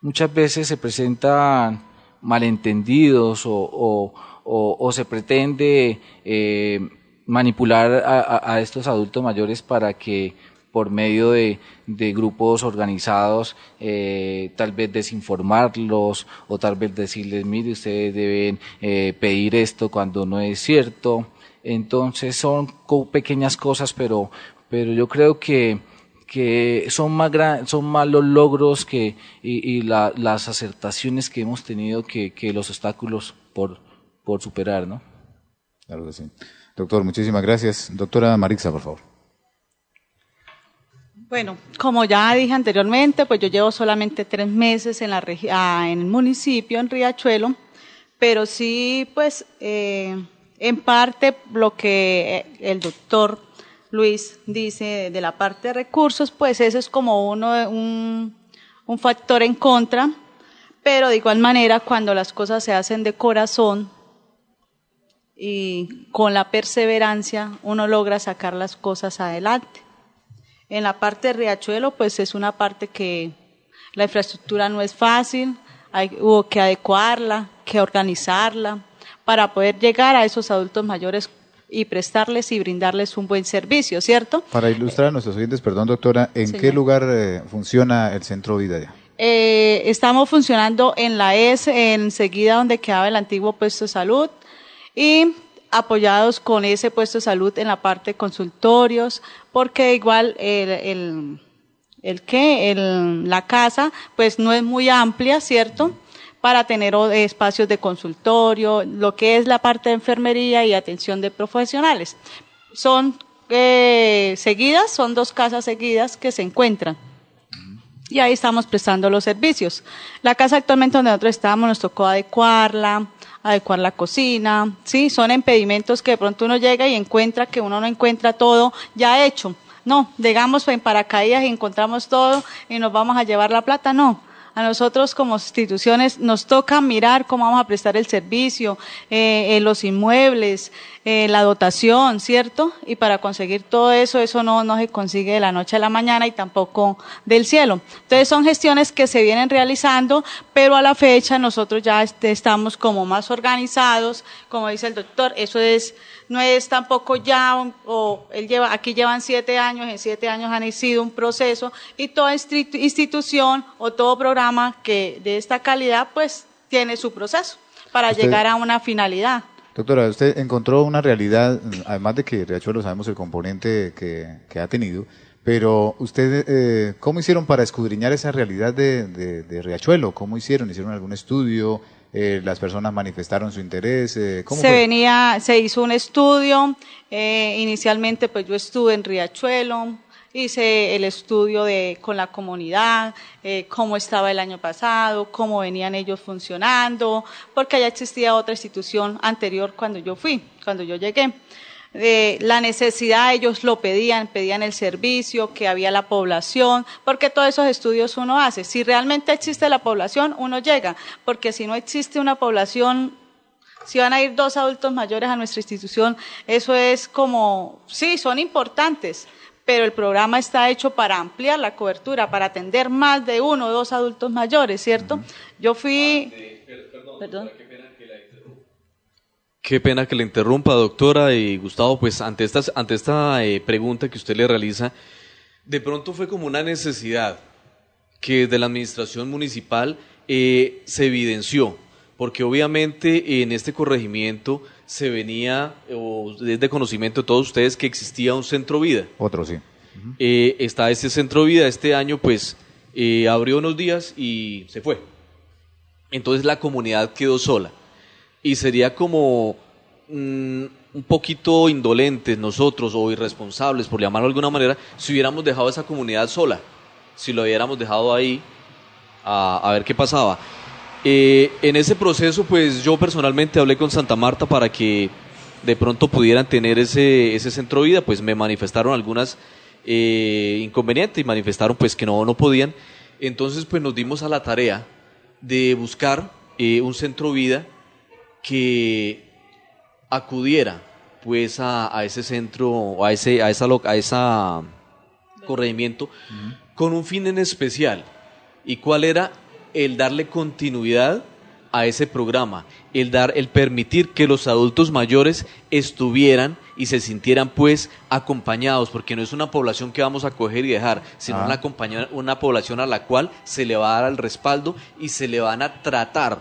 Muchas veces se presentan malentendidos o, se pretende eh, manipular a, estos adultos mayores para que por medio de, grupos organizados, eh, tal vez desinformarlos o tal vez decirles, mire, ustedes deben eh, pedir esto cuando no es cierto. Entonces son pequeñas cosas, pero, pero yo creo que, que son más son más los logros que, y, las acertaciones que hemos tenido que, que los obstáculos por, por superar, ¿no? Claro que sí. Doctor, muchísimas gracias. Doctora Marixa, por favor. Bueno, como ya dije anteriormente, pues yo llevo solamente tres meses en, la ah, en el municipio, en Riachuelo, pero sí, pues, eh, en parte lo que el doctor Luis dice de la parte de recursos, pues eso es como uno, un, un factor en contra, pero de igual manera cuando las cosas se hacen de corazón y con la perseverancia uno logra sacar las cosas adelante. En la parte de Riachuelo, pues es una parte que la infraestructura no es fácil, hay, hubo que adecuarla, que organizarla, para poder llegar a esos adultos mayores y prestarles y brindarles un buen servicio, ¿cierto? Para ilustrar a nuestros oyentes, perdón doctora, ¿en qué lugar eh, funciona el Centro Vida? Eh, estamos funcionando en la S, enseguida donde quedaba el antiguo puesto de salud y apoyados con ese puesto de salud en la parte de consultorios, porque igual el, el, que, el, la casa, pues no es muy amplia, ¿cierto? para tener espacios de consultorio, lo que es la parte de enfermería y atención de profesionales. Son eh, seguidas, son dos casas seguidas que se encuentran. Y ahí estamos prestando los servicios. La casa actualmente donde nosotros estamos nos tocó adecuarla, adecuar la cocina, sí, son impedimentos que de pronto uno llega y encuentra que uno no encuentra todo ya hecho. No, llegamos en paracaídas y encontramos todo y nos vamos a llevar la plata, no A nosotros como instituciones nos toca mirar cómo vamos a prestar el servicio, eh, eh, los inmuebles, eh, la dotación, ¿cierto? Y para conseguir todo eso, eso no, no se consigue de la noche a la mañana y tampoco del cielo. Entonces son gestiones que se vienen realizando, pero a la fecha nosotros ya estamos como más organizados, como dice el doctor, eso es no es tampoco ya, o él lleva, aquí llevan siete años, en siete años han sido un proceso y toda institución o todo programa que de esta calidad pues tiene su proceso para llegar a una finalidad. Doctora, usted encontró una realidad, además de que Riachuelo sabemos el componente que, ha tenido, pero usted, eh, ¿cómo hicieron para escudriñar esa realidad de, de Riachuelo? ¿Cómo hicieron? ¿Hicieron algún estudio? Eh, las personas manifestaron su interés. Eh, se venía, se hizo un estudio. Eh, inicialmente, pues yo estuve en Riachuelo, hice el estudio de con la comunidad, cómo estaba el año pasado, cómo venían ellos funcionando, porque allá existía otra institución anterior cuando yo fui, cuando yo llegué la necesidad, ellos lo pedían, pedían el servicio, que había la población, porque todos esos estudios uno hace. Si realmente existe la población, uno llega, porque si no existe una población, si van a ir dos adultos mayores a nuestra institución, eso es como, sí, son importantes, pero el programa está hecho para ampliar la cobertura, para atender más de uno o dos adultos mayores, ¿cierto? Yo fui... perdón. Qué pena que le interrumpa, doctora. Y Gustavo, pues ante, estas, ante esta eh, pregunta que usted le realiza, de pronto fue como una necesidad que de la administración municipal eh, se evidenció, porque obviamente en este corregimiento se venía, o desde conocimiento de todos ustedes, que existía un centro vida. Otro, sí. Eh, está este centro vida, este año pues abrió unos días y se fue. Entonces la comunidad quedó sola y sería como mm, un poquito indolentes nosotros o irresponsables, por llamarlo de alguna manera, si hubiéramos dejado esa comunidad sola, si lo hubiéramos dejado ahí a, ver qué pasaba. Eh, en ese proceso, pues yo personalmente hablé con Santa Marta para que de pronto pudieran tener ese, ese centro vida, pues me manifestaron algunas eh, inconvenientes y manifestaron pues que no, no podían. Entonces pues nos dimos a la tarea de buscar eh, un centro vida que acudiera pues a, ese centro, a ese, a esa, a esa corregimiento con un fin en especial. ¿Y cuál era? El darle continuidad a ese programa, el dar, el permitir que los adultos mayores estuvieran y se sintieran pues acompañados, porque no es una población que vamos a coger y dejar, sino una, una población a la cual se le va a dar el respaldo y se le van a tratar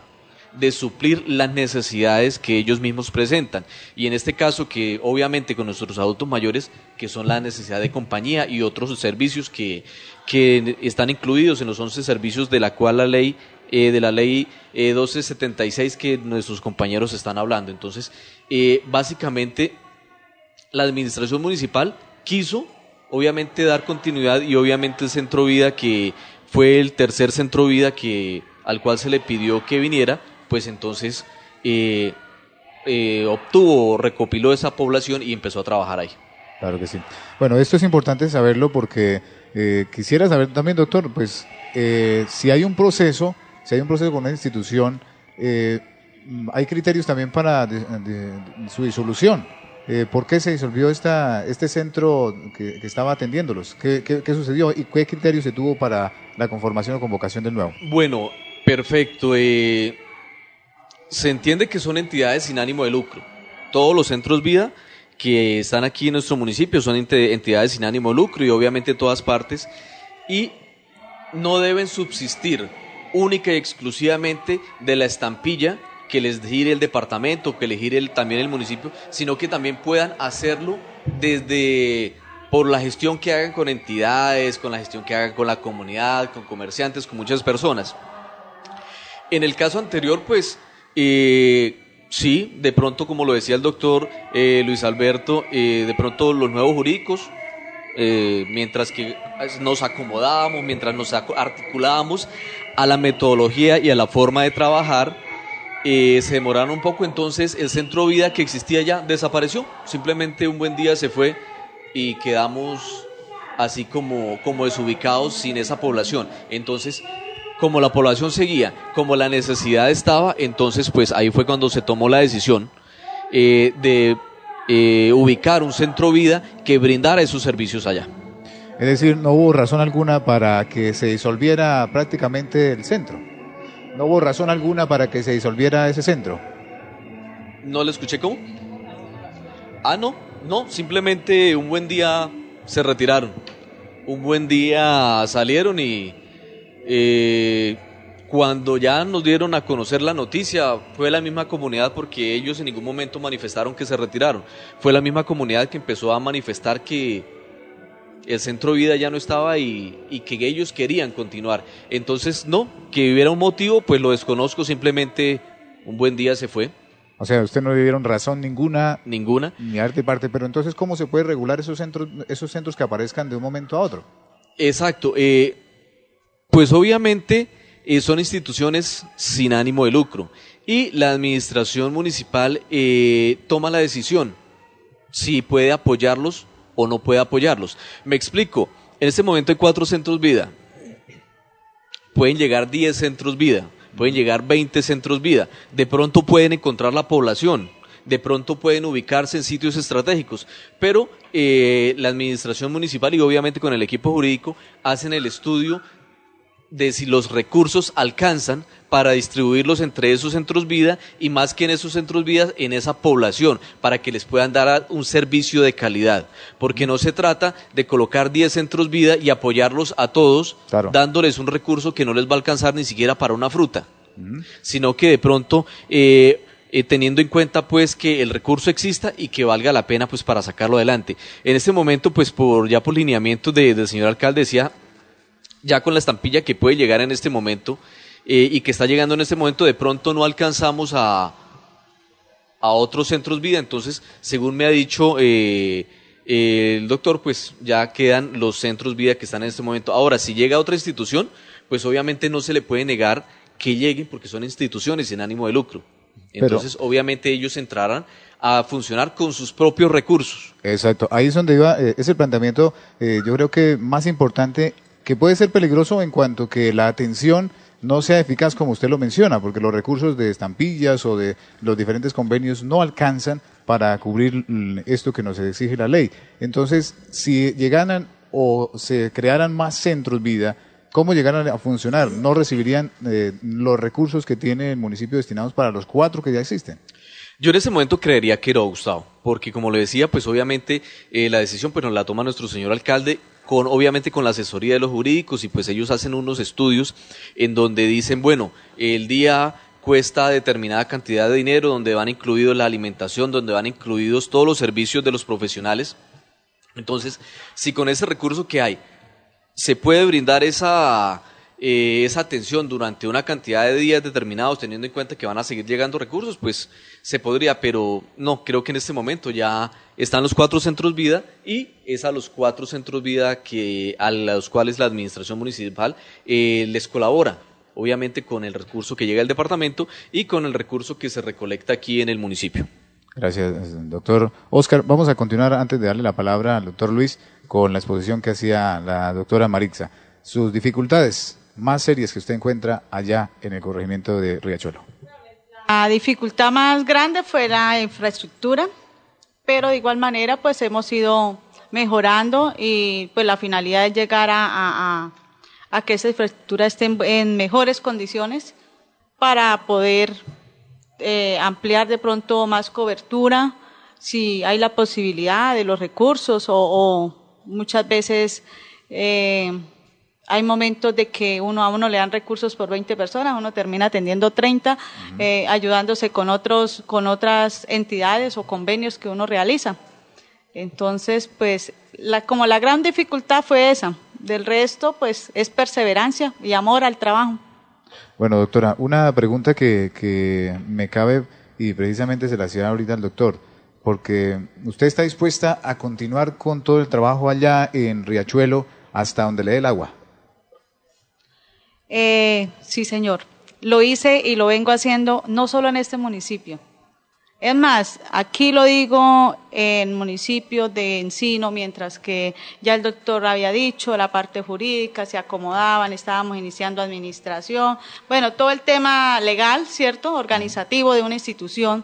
de suplir las necesidades que ellos mismos presentan. Y en este caso, que obviamente con nuestros adultos mayores, que son la necesidad de compañía y otros servicios que, que están incluidos en los 11 servicios de la cual la ley eh, de la ley 1276 eh, que nuestros compañeros están hablando. Entonces, eh, básicamente, la administración municipal quiso, obviamente, dar continuidad y obviamente el Centro Vida, que fue el tercer Centro Vida que, al cual se le pidió que viniera, pues entonces eh, eh, obtuvo, recopiló esa población y empezó a trabajar ahí. Claro que sí. Bueno, esto es importante saberlo porque eh, quisiera saber también, doctor, pues si hay un proceso, si hay un proceso con una institución, hay criterios también para su disolución. ¿Por qué se disolvió esta, este centro que, estaba atendiéndolos? ¿Qué, ¿Qué, sucedió y qué criterios se tuvo para la conformación o convocación del nuevo? Bueno, perfecto. Eh, se entiende que son entidades sin ánimo de lucro. Todos los centros vida que están aquí en nuestro municipio son entidades sin ánimo de lucro y obviamente todas partes y no deben subsistir única y exclusivamente de la estampilla que les gire el departamento, que les gire también el municipio, sino que también puedan hacerlo desde por la gestión que hagan con entidades, con la gestión que hagan con la comunidad, con comerciantes, con muchas personas. En el caso anterior, pues eh, sí, de pronto, como lo decía el doctor eh, Luis Alberto, eh, de pronto los nuevos jurídicos, eh, mientras que nos acomodábamos, mientras nos articulábamos a la metodología y a la forma de trabajar, se demoraron un poco, entonces el centro vida que existía ya desapareció, simplemente un buen día se fue y quedamos así como, como desubicados sin esa población. Entonces, como la población seguía, como la necesidad estaba, entonces pues ahí fue cuando se tomó la decisión eh, de eh, ubicar un centro vida que brindara esos servicios allá. Es decir, no hubo razón alguna para que se disolviera prácticamente el centro. No hubo razón alguna para que se disolviera ese centro. No le escuché cómo. Ah, no, no, simplemente un buen día se retiraron. Un buen día salieron y eh, cuando ya nos dieron a conocer la noticia, fue la misma comunidad porque ellos en ningún momento manifestaron que se retiraron. Fue la misma comunidad que empezó a manifestar que el centro de vida ya no estaba y, y que ellos querían continuar. Entonces, no, que hubiera un motivo, pues lo desconozco, simplemente un buen día se fue. O sea, usted no le dieron razón ninguna. Ninguna. Ni arte parte, pero entonces, ¿cómo se puede regular esos centros, esos centros que aparezcan de un momento a otro? Exacto. Eh, pues obviamente eh, son instituciones sin ánimo de lucro y la administración municipal eh, toma la decisión si puede apoyarlos o no puede apoyarlos. Me explico. En este momento hay cuatro centros vida. Pueden llegar 10 centros vida pueden llegar 20 centros vida, de pronto pueden encontrar la población, de pronto pueden ubicarse en sitios estratégicos, pero eh, la administración municipal y obviamente con el equipo jurídico hacen el estudio de si los recursos alcanzan para distribuirlos entre esos centros vida y más que en esos centros vida, en esa población, para que les puedan dar un servicio de calidad. Porque no se trata de colocar 10 centros vida y apoyarlos a todos, dándoles un recurso que no les va a alcanzar ni siquiera para una fruta, sino que de pronto... Eh, eh, teniendo en cuenta pues que el recurso exista y que valga la pena pues para sacarlo adelante. En este momento pues por ya por lineamiento del señor alcalde decía ya con la estampilla que puede llegar en este momento eh, y que está llegando en este momento, de pronto no alcanzamos a, a otros centros vida. Entonces, según me ha dicho eh, el doctor, pues ya quedan los centros vida que están en este momento. Ahora, si llega a otra institución, pues obviamente no se le puede negar que lleguen porque son instituciones sin ánimo de lucro. Entonces, obviamente ellos entrarán a funcionar con sus propios recursos. Exacto, ahí es donde iba, eh, es el planteamiento, yo creo que más importante que puede ser peligroso en cuanto que la atención no sea eficaz como usted lo menciona, porque los recursos de estampillas o de los diferentes convenios no alcanzan para cubrir esto que nos exige la ley. Entonces, si llegaran o se crearan más centros vida, ¿cómo llegaran a funcionar? ¿No recibirían eh, los recursos que tiene el municipio destinados para los cuatro que ya existen? Yo en ese momento creería que era Gustavo, porque como le decía, pues obviamente eh, la decisión pues nos la toma nuestro señor alcalde con obviamente con la asesoría de los jurídicos y pues ellos hacen unos estudios en donde dicen, bueno, el día cuesta determinada cantidad de dinero, donde van incluidos la alimentación, donde van incluidos todos los servicios de los profesionales. Entonces, si con ese recurso que hay se puede brindar esa eh, esa atención durante una cantidad de días determinados, teniendo en cuenta que van a seguir llegando recursos, pues se podría, pero no, creo que en este momento ya están los cuatro centros vida y es a los cuatro centros vida que, a los cuales la administración municipal eh, les colabora obviamente con el recurso que llega al departamento y con el recurso que se recolecta aquí en el municipio. Gracias, doctor. Oscar, vamos a continuar antes de darle la palabra al doctor Luis con la exposición que hacía la doctora Marixa. Sus dificultades más serias que usted encuentra allá en el corregimiento de Riachuelo? La dificultad más grande fue la infraestructura, pero de igual manera pues hemos ido mejorando y pues la finalidad es llegar a, que esa infraestructura esté en, mejores condiciones para poder eh, ampliar de pronto más cobertura, si hay la posibilidad de los recursos o, muchas veces eh, hay momentos de que uno a uno le dan recursos por 20 personas, uno termina atendiendo 30, eh, ayudándose con otros, con otras entidades o convenios que uno realiza. Entonces, pues, la, como la gran dificultad fue esa. Del resto, pues, es perseverancia y amor al trabajo. Bueno, doctora, una pregunta que, que me cabe y precisamente se la hacía ahorita al doctor, porque usted está dispuesta a continuar con todo el trabajo allá en Riachuelo hasta donde le dé el agua. Eh, sí, señor. Lo hice y lo vengo haciendo no solo en este municipio, Es más, aquí lo digo en municipio de Encino, mientras que ya el doctor había dicho, la parte jurídica, se acomodaban, estábamos iniciando administración, bueno, todo el tema legal, ¿cierto? Organizativo de una institución.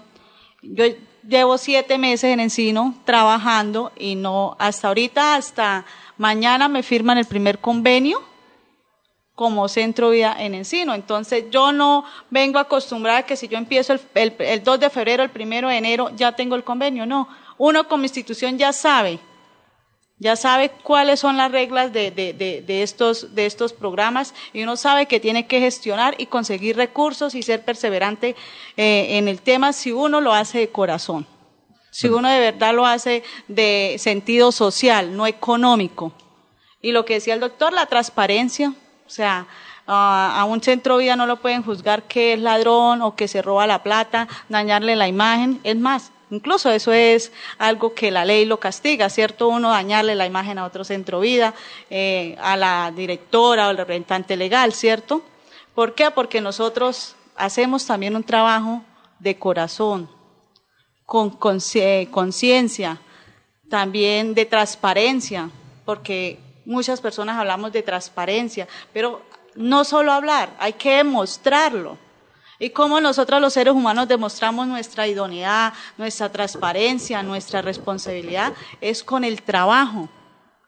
Yo llevo siete meses en Encino trabajando y no, hasta ahorita, hasta mañana me firman el primer convenio como centro vida en Encino. Entonces yo no vengo acostumbrada a que si yo empiezo el, el, 2 de febrero, el 1 de enero, ya tengo el convenio. No, uno como institución ya sabe, ya sabe cuáles son las reglas de, de, de, estos, de estos programas y uno sabe que tiene que gestionar y conseguir recursos y ser perseverante eh, en el tema si uno lo hace de corazón. Si uno de verdad lo hace de sentido social, no económico. Y lo que decía el doctor, la transparencia, sea, a un centro vida no lo pueden juzgar que es ladrón o que se roba la plata, dañarle la imagen. Es más, incluso eso es algo que la ley lo castiga, ¿cierto? Uno dañarle la imagen a otro centro vida, eh, a la directora o al representante legal, ¿cierto? ¿Por qué? Porque nosotros hacemos también un trabajo de corazón, con conciencia, también de transparencia, porque Muchas personas hablamos de transparencia, pero no solo hablar, hay que demostrarlo. Y cómo nosotros los seres humanos demostramos nuestra idoneidad, nuestra transparencia, nuestra responsabilidad, es con el trabajo,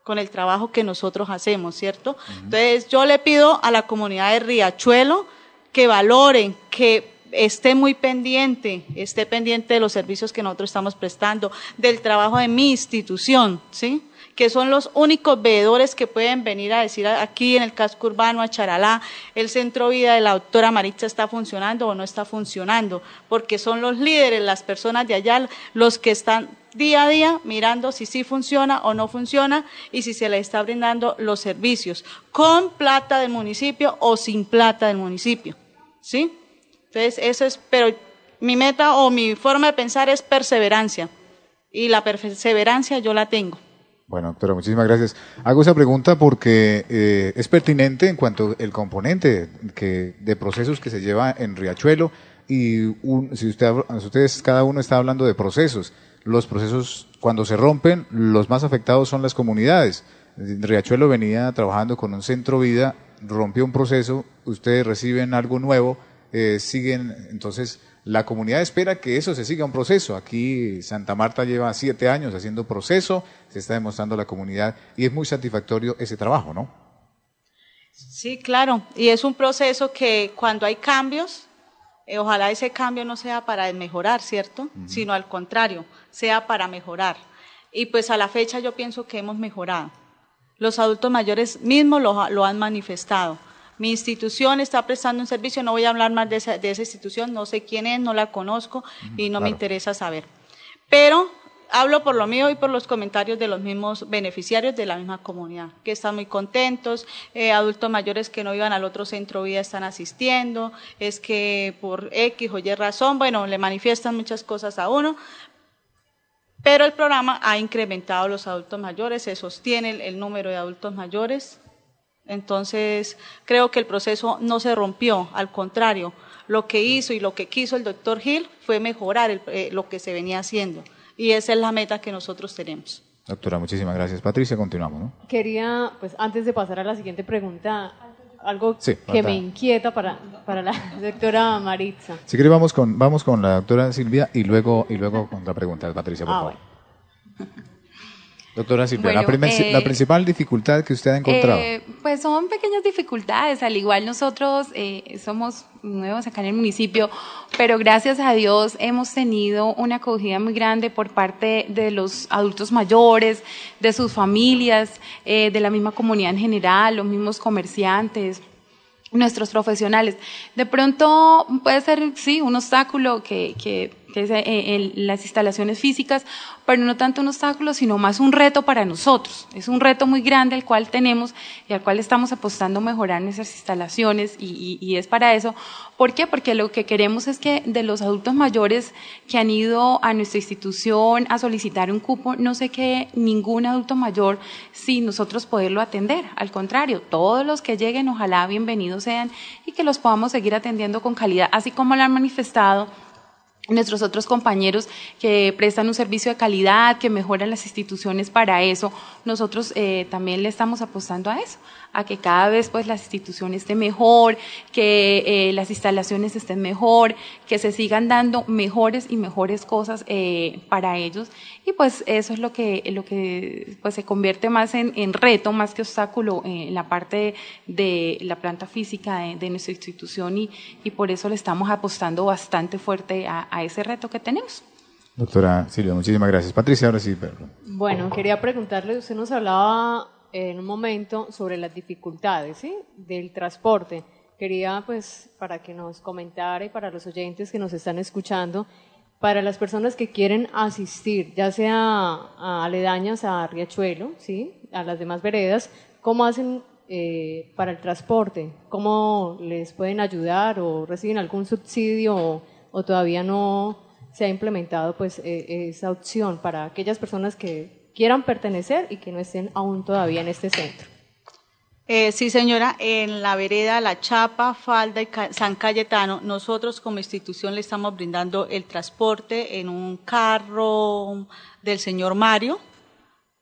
con el trabajo que nosotros hacemos, ¿cierto? Entonces yo le pido a la comunidad de Riachuelo que valoren, que esté muy pendiente, esté pendiente de los servicios que nosotros estamos prestando, del trabajo de mi institución, ¿sí? Que son los únicos veedores que pueden venir a decir aquí en el casco urbano, a Charalá, el centro vida de la doctora Maritza está funcionando o no está funcionando, porque son los líderes, las personas de allá, los que están día a día mirando si sí funciona o no funciona y si se le está brindando los servicios, con plata del municipio o sin plata del municipio. ¿Sí? Entonces, eso es, pero mi meta o mi forma de pensar es perseverancia. Y la perseverancia yo la tengo. Bueno, doctora, muchísimas gracias. Hago esa pregunta porque eh, es pertinente en cuanto al componente que, de procesos que se lleva en Riachuelo y si, usted, ustedes cada uno está hablando de procesos. Los procesos, cuando se rompen, los más afectados son las comunidades. Riachuelo venía trabajando con un centro vida, rompió un proceso, ustedes reciben algo nuevo, eh, siguen, entonces la comunidad espera que eso se siga un proceso. Aquí Santa Marta lleva siete años haciendo proceso, se está demostrando la comunidad y es muy satisfactorio ese trabajo, ¿no? Sí, claro. Y es un proceso que cuando hay cambios, eh, ojalá ese cambio no sea para mejorar, ¿cierto? Sino al contrario, sea para mejorar. Y pues a la fecha yo pienso que hemos mejorado. Los adultos mayores mismos lo han manifestado mi institución está prestando un servicio, no voy a hablar más de esa, institución, no sé quién es, no la conozco y no me interesa saber. Pero hablo por lo mío y por los comentarios de los mismos beneficiarios de la misma comunidad, que están muy contentos, eh, adultos mayores que no iban al otro centro vida están asistiendo, es que por X o Y razón, bueno, le manifiestan muchas cosas a uno, pero el programa ha incrementado los adultos mayores, se sostiene el número de adultos mayores, entonces, creo que el proceso no se rompió, al contrario, lo que hizo y lo que quiso el doctor Gil fue mejorar eh, lo que se venía haciendo. Y esa es la meta que nosotros tenemos. Doctora, muchísimas gracias. Patricia, continuamos. ¿no? Quería, pues antes de pasar a la siguiente pregunta, algo que me inquieta para, para la doctora Maritza. Si quiere, vamos con, vamos con la doctora Silvia y luego, y luego con la pregunta de Patricia, por ah, favor. Doctora Silvia, la, eh, principal dificultad que usted ha encontrado. Eh, pues son pequeñas dificultades, al igual nosotros eh, somos nuevos acá en el municipio, pero gracias a Dios hemos tenido una acogida muy grande por parte de los adultos mayores, de sus familias, de la misma comunidad en general, los mismos comerciantes, nuestros profesionales. De pronto puede ser, sí, un obstáculo que, que que es eh, las instalaciones físicas, pero no tanto un obstáculo, sino más un reto para nosotros. Es un reto muy grande al cual tenemos y al cual estamos apostando a mejorar nuestras instalaciones y, y, es para eso. ¿Por qué? Porque lo que queremos es que de los adultos mayores que han ido a nuestra institución a solicitar un cupo, no se quede ningún adulto mayor sin nosotros poderlo atender. Al contrario, todos los que lleguen, ojalá bienvenidos sean y que los podamos seguir atendiendo con calidad, así como lo han manifestado nuestros otros compañeros que prestan un servicio de calidad, que mejoran las instituciones para eso, nosotros eh, también le estamos apostando a eso, a que cada vez pues las instituciones estén mejor, que eh, las instalaciones estén mejor, que se sigan dando mejores y mejores cosas eh, para ellos y pues eso es lo que lo que pues se convierte más en, en reto más que obstáculo en la parte de, la planta física de, nuestra institución y, y, por eso le estamos apostando bastante fuerte a, a ese reto que tenemos. Doctora Silvia, muchísimas gracias. Patricia, ahora sí. Perdón. Bueno, quería preguntarle, usted nos hablaba en un momento sobre las dificultades ¿sí? del transporte. Quería, pues, para que nos comentara y para los oyentes que nos están escuchando, para las personas que quieren asistir, ya sea a aledañas a Riachuelo, ¿sí? a las demás veredas, ¿cómo hacen eh, para el transporte? ¿Cómo les pueden ayudar o reciben algún subsidio o, todavía no se ha implementado pues, e, esa opción para aquellas personas que quieran pertenecer y que no estén aún todavía en este centro. Eh, sí, señora, en la vereda La Chapa, Falda y San Cayetano, nosotros como institución le estamos brindando el transporte en un carro del señor Mario.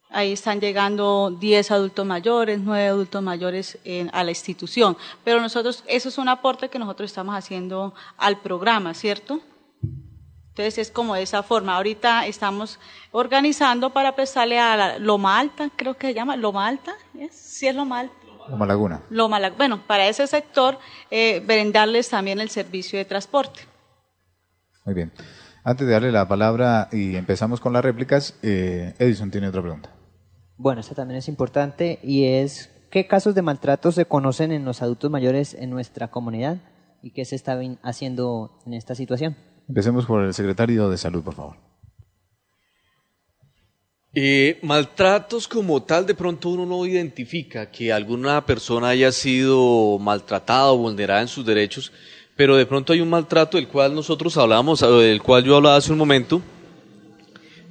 Ahí están llegando 10 adultos mayores, 9 adultos mayores a la institución. Pero nosotros, eso es un aporte que nosotros estamos haciendo al programa, ¿cierto? Entonces es como de esa forma. Ahorita estamos organizando para prestarle a Loma Alta, creo que se llama Loma Alta, ¿sí es Loma Alta? Loma Laguna. Loma Laguna. Bueno, para ese sector, eh, brindarles también el servicio de transporte. Muy bien. Antes de darle la palabra y empezamos con las réplicas, eh, Edison tiene otra pregunta. Bueno, esta también es importante y es ¿qué casos de maltrato se conocen en los adultos mayores en nuestra comunidad y qué se está haciendo en esta situación? Empecemos por el secretario de Salud, por favor. Eh, maltratos como tal, de pronto uno no identifica que alguna persona haya sido maltratada o vulnerada en sus derechos, pero de pronto hay un maltrato del cual nosotros hablamos, del cual yo hablaba hace un momento,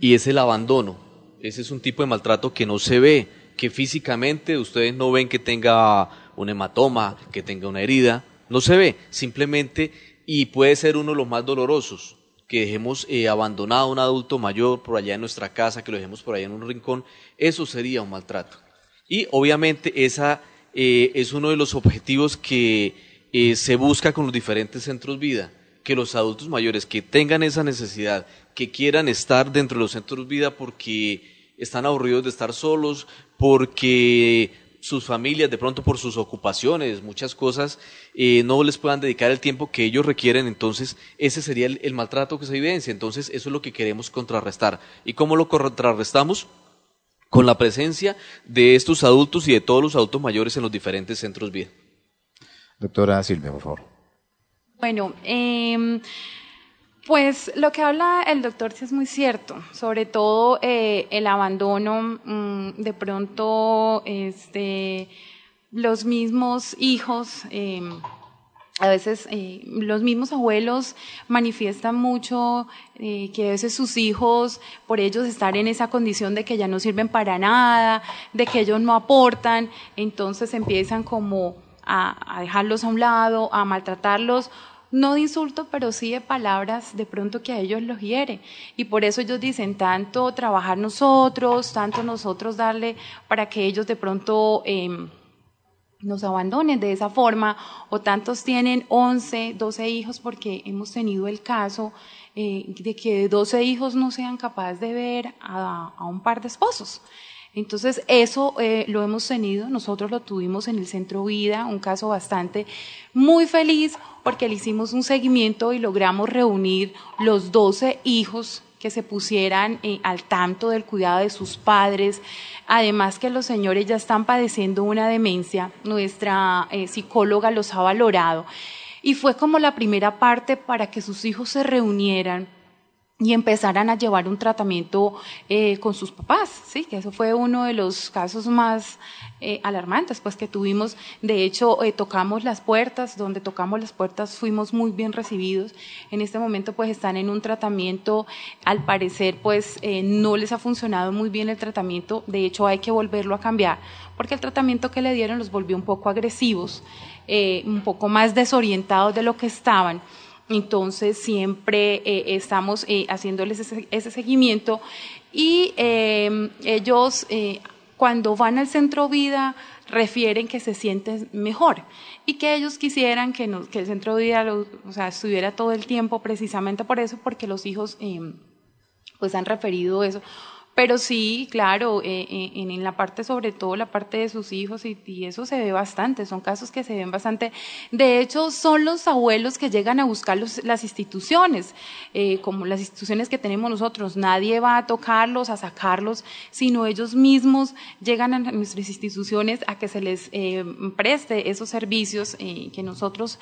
y es el abandono. Ese es un tipo de maltrato que no se ve, que físicamente ustedes no ven que tenga un hematoma, que tenga una herida, no se ve, simplemente y puede ser uno de los más dolorosos, que dejemos eh, abandonado a un adulto mayor por allá en nuestra casa, que lo dejemos por allá en un rincón, eso sería un maltrato. Y obviamente esa eh, es uno de los objetivos que eh, se busca con los diferentes centros vida, que los adultos mayores que tengan esa necesidad, que quieran estar dentro de los centros vida porque están aburridos de estar solos, porque sus familias, de pronto por sus ocupaciones, muchas cosas, eh, no les puedan dedicar el tiempo que ellos requieren, entonces ese sería el, maltrato que se evidencia. Entonces eso es lo que queremos contrarrestar. ¿Y cómo lo contrarrestamos? Con la presencia de estos adultos y de todos los adultos mayores en los diferentes centros vida. Doctora Silvia, por favor. Bueno, eh, pues lo que habla el doctor sí es muy cierto, sobre todo eh, el abandono, mm, de pronto este, los mismos hijos, em, a veces eh, los mismos abuelos manifiestan mucho eh, que a veces sus hijos, por ellos estar en esa condición de que ya no sirven para nada, de que ellos no aportan, entonces empiezan como a, a dejarlos a un lado, a maltratarlos no de insulto, pero sí de palabras de pronto que a ellos los hiere. Y por eso ellos dicen tanto trabajar nosotros, tanto nosotros darle para que ellos de pronto em, nos abandonen de esa forma, o tantos tienen 11, 12 hijos, porque hemos tenido el caso eh, de que 12 hijos no sean capaces de ver a, a un par de esposos. Entonces, eso eh, lo hemos tenido, nosotros lo tuvimos en el Centro Vida, un caso bastante muy feliz porque le hicimos un seguimiento y logramos reunir los 12 hijos que se pusieran eh, al tanto del cuidado de sus padres. Además que los señores ya están padeciendo una demencia, nuestra eh, psicóloga los ha valorado. Y fue como la primera parte para que sus hijos se reunieran y empezaran a llevar un tratamiento eh, con sus papás, sí, que eso fue uno de los casos más eh, alarmantes, pues que tuvimos. De hecho, eh, tocamos las puertas, donde tocamos las puertas fuimos muy bien recibidos. En este momento, pues están en un tratamiento. Al parecer, pues no les ha funcionado muy bien el tratamiento. De hecho, hay que volverlo a cambiar, porque el tratamiento que le dieron los volvió un poco agresivos, un poco más desorientados de lo que estaban. Entonces siempre eh, estamos eh, haciéndoles ese, seguimiento y em, ellos cuando van al centro vida refieren que se sienten mejor y que ellos quisieran que, el centro vida o sea, estuviera todo el tiempo precisamente por eso, porque los hijos em, pues han referido eso. Pero sí, claro, eh, eh, en, la parte, sobre todo la parte de sus hijos, y, eso se ve bastante, son casos que se ven bastante. De hecho, son los abuelos que llegan a buscar las instituciones, eh, como las instituciones que tenemos nosotros. Nadie va a tocarlos, a sacarlos, sino ellos mismos llegan a nuestras instituciones a que se les preste esos servicios que nosotros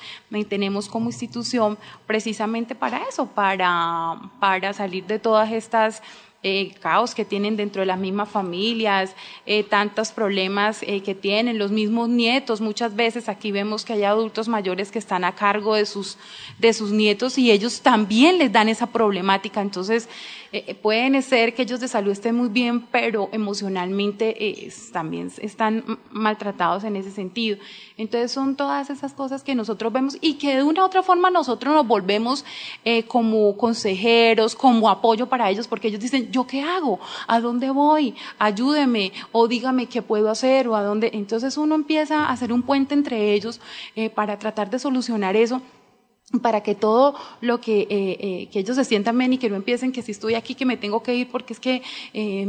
tenemos como institución, precisamente para eso, para, para salir de todas estas eh, caos que tienen dentro de las mismas familias, eh, tantos problemas eh, que tienen, los mismos nietos. Muchas veces aquí vemos que hay adultos mayores que están a cargo de sus, de sus nietos y ellos también les dan esa problemática. Entonces, eh, eh, pueden ser que ellos de salud estén muy bien, pero emocionalmente eh, también están maltratados en ese sentido. Entonces son todas esas cosas que nosotros vemos y que de una u otra forma nosotros nos volvemos como consejeros, como apoyo para ellos, porque ellos dicen, ¿yo qué hago? ¿A dónde voy? Ayúdeme o dígame qué puedo hacer o a dónde. Entonces uno empieza a hacer un puente entre ellos para tratar de solucionar eso para que todo lo que, eh, eh, que, ellos se sientan bien y que no empiecen que si estoy aquí que me tengo que ir porque es que eh,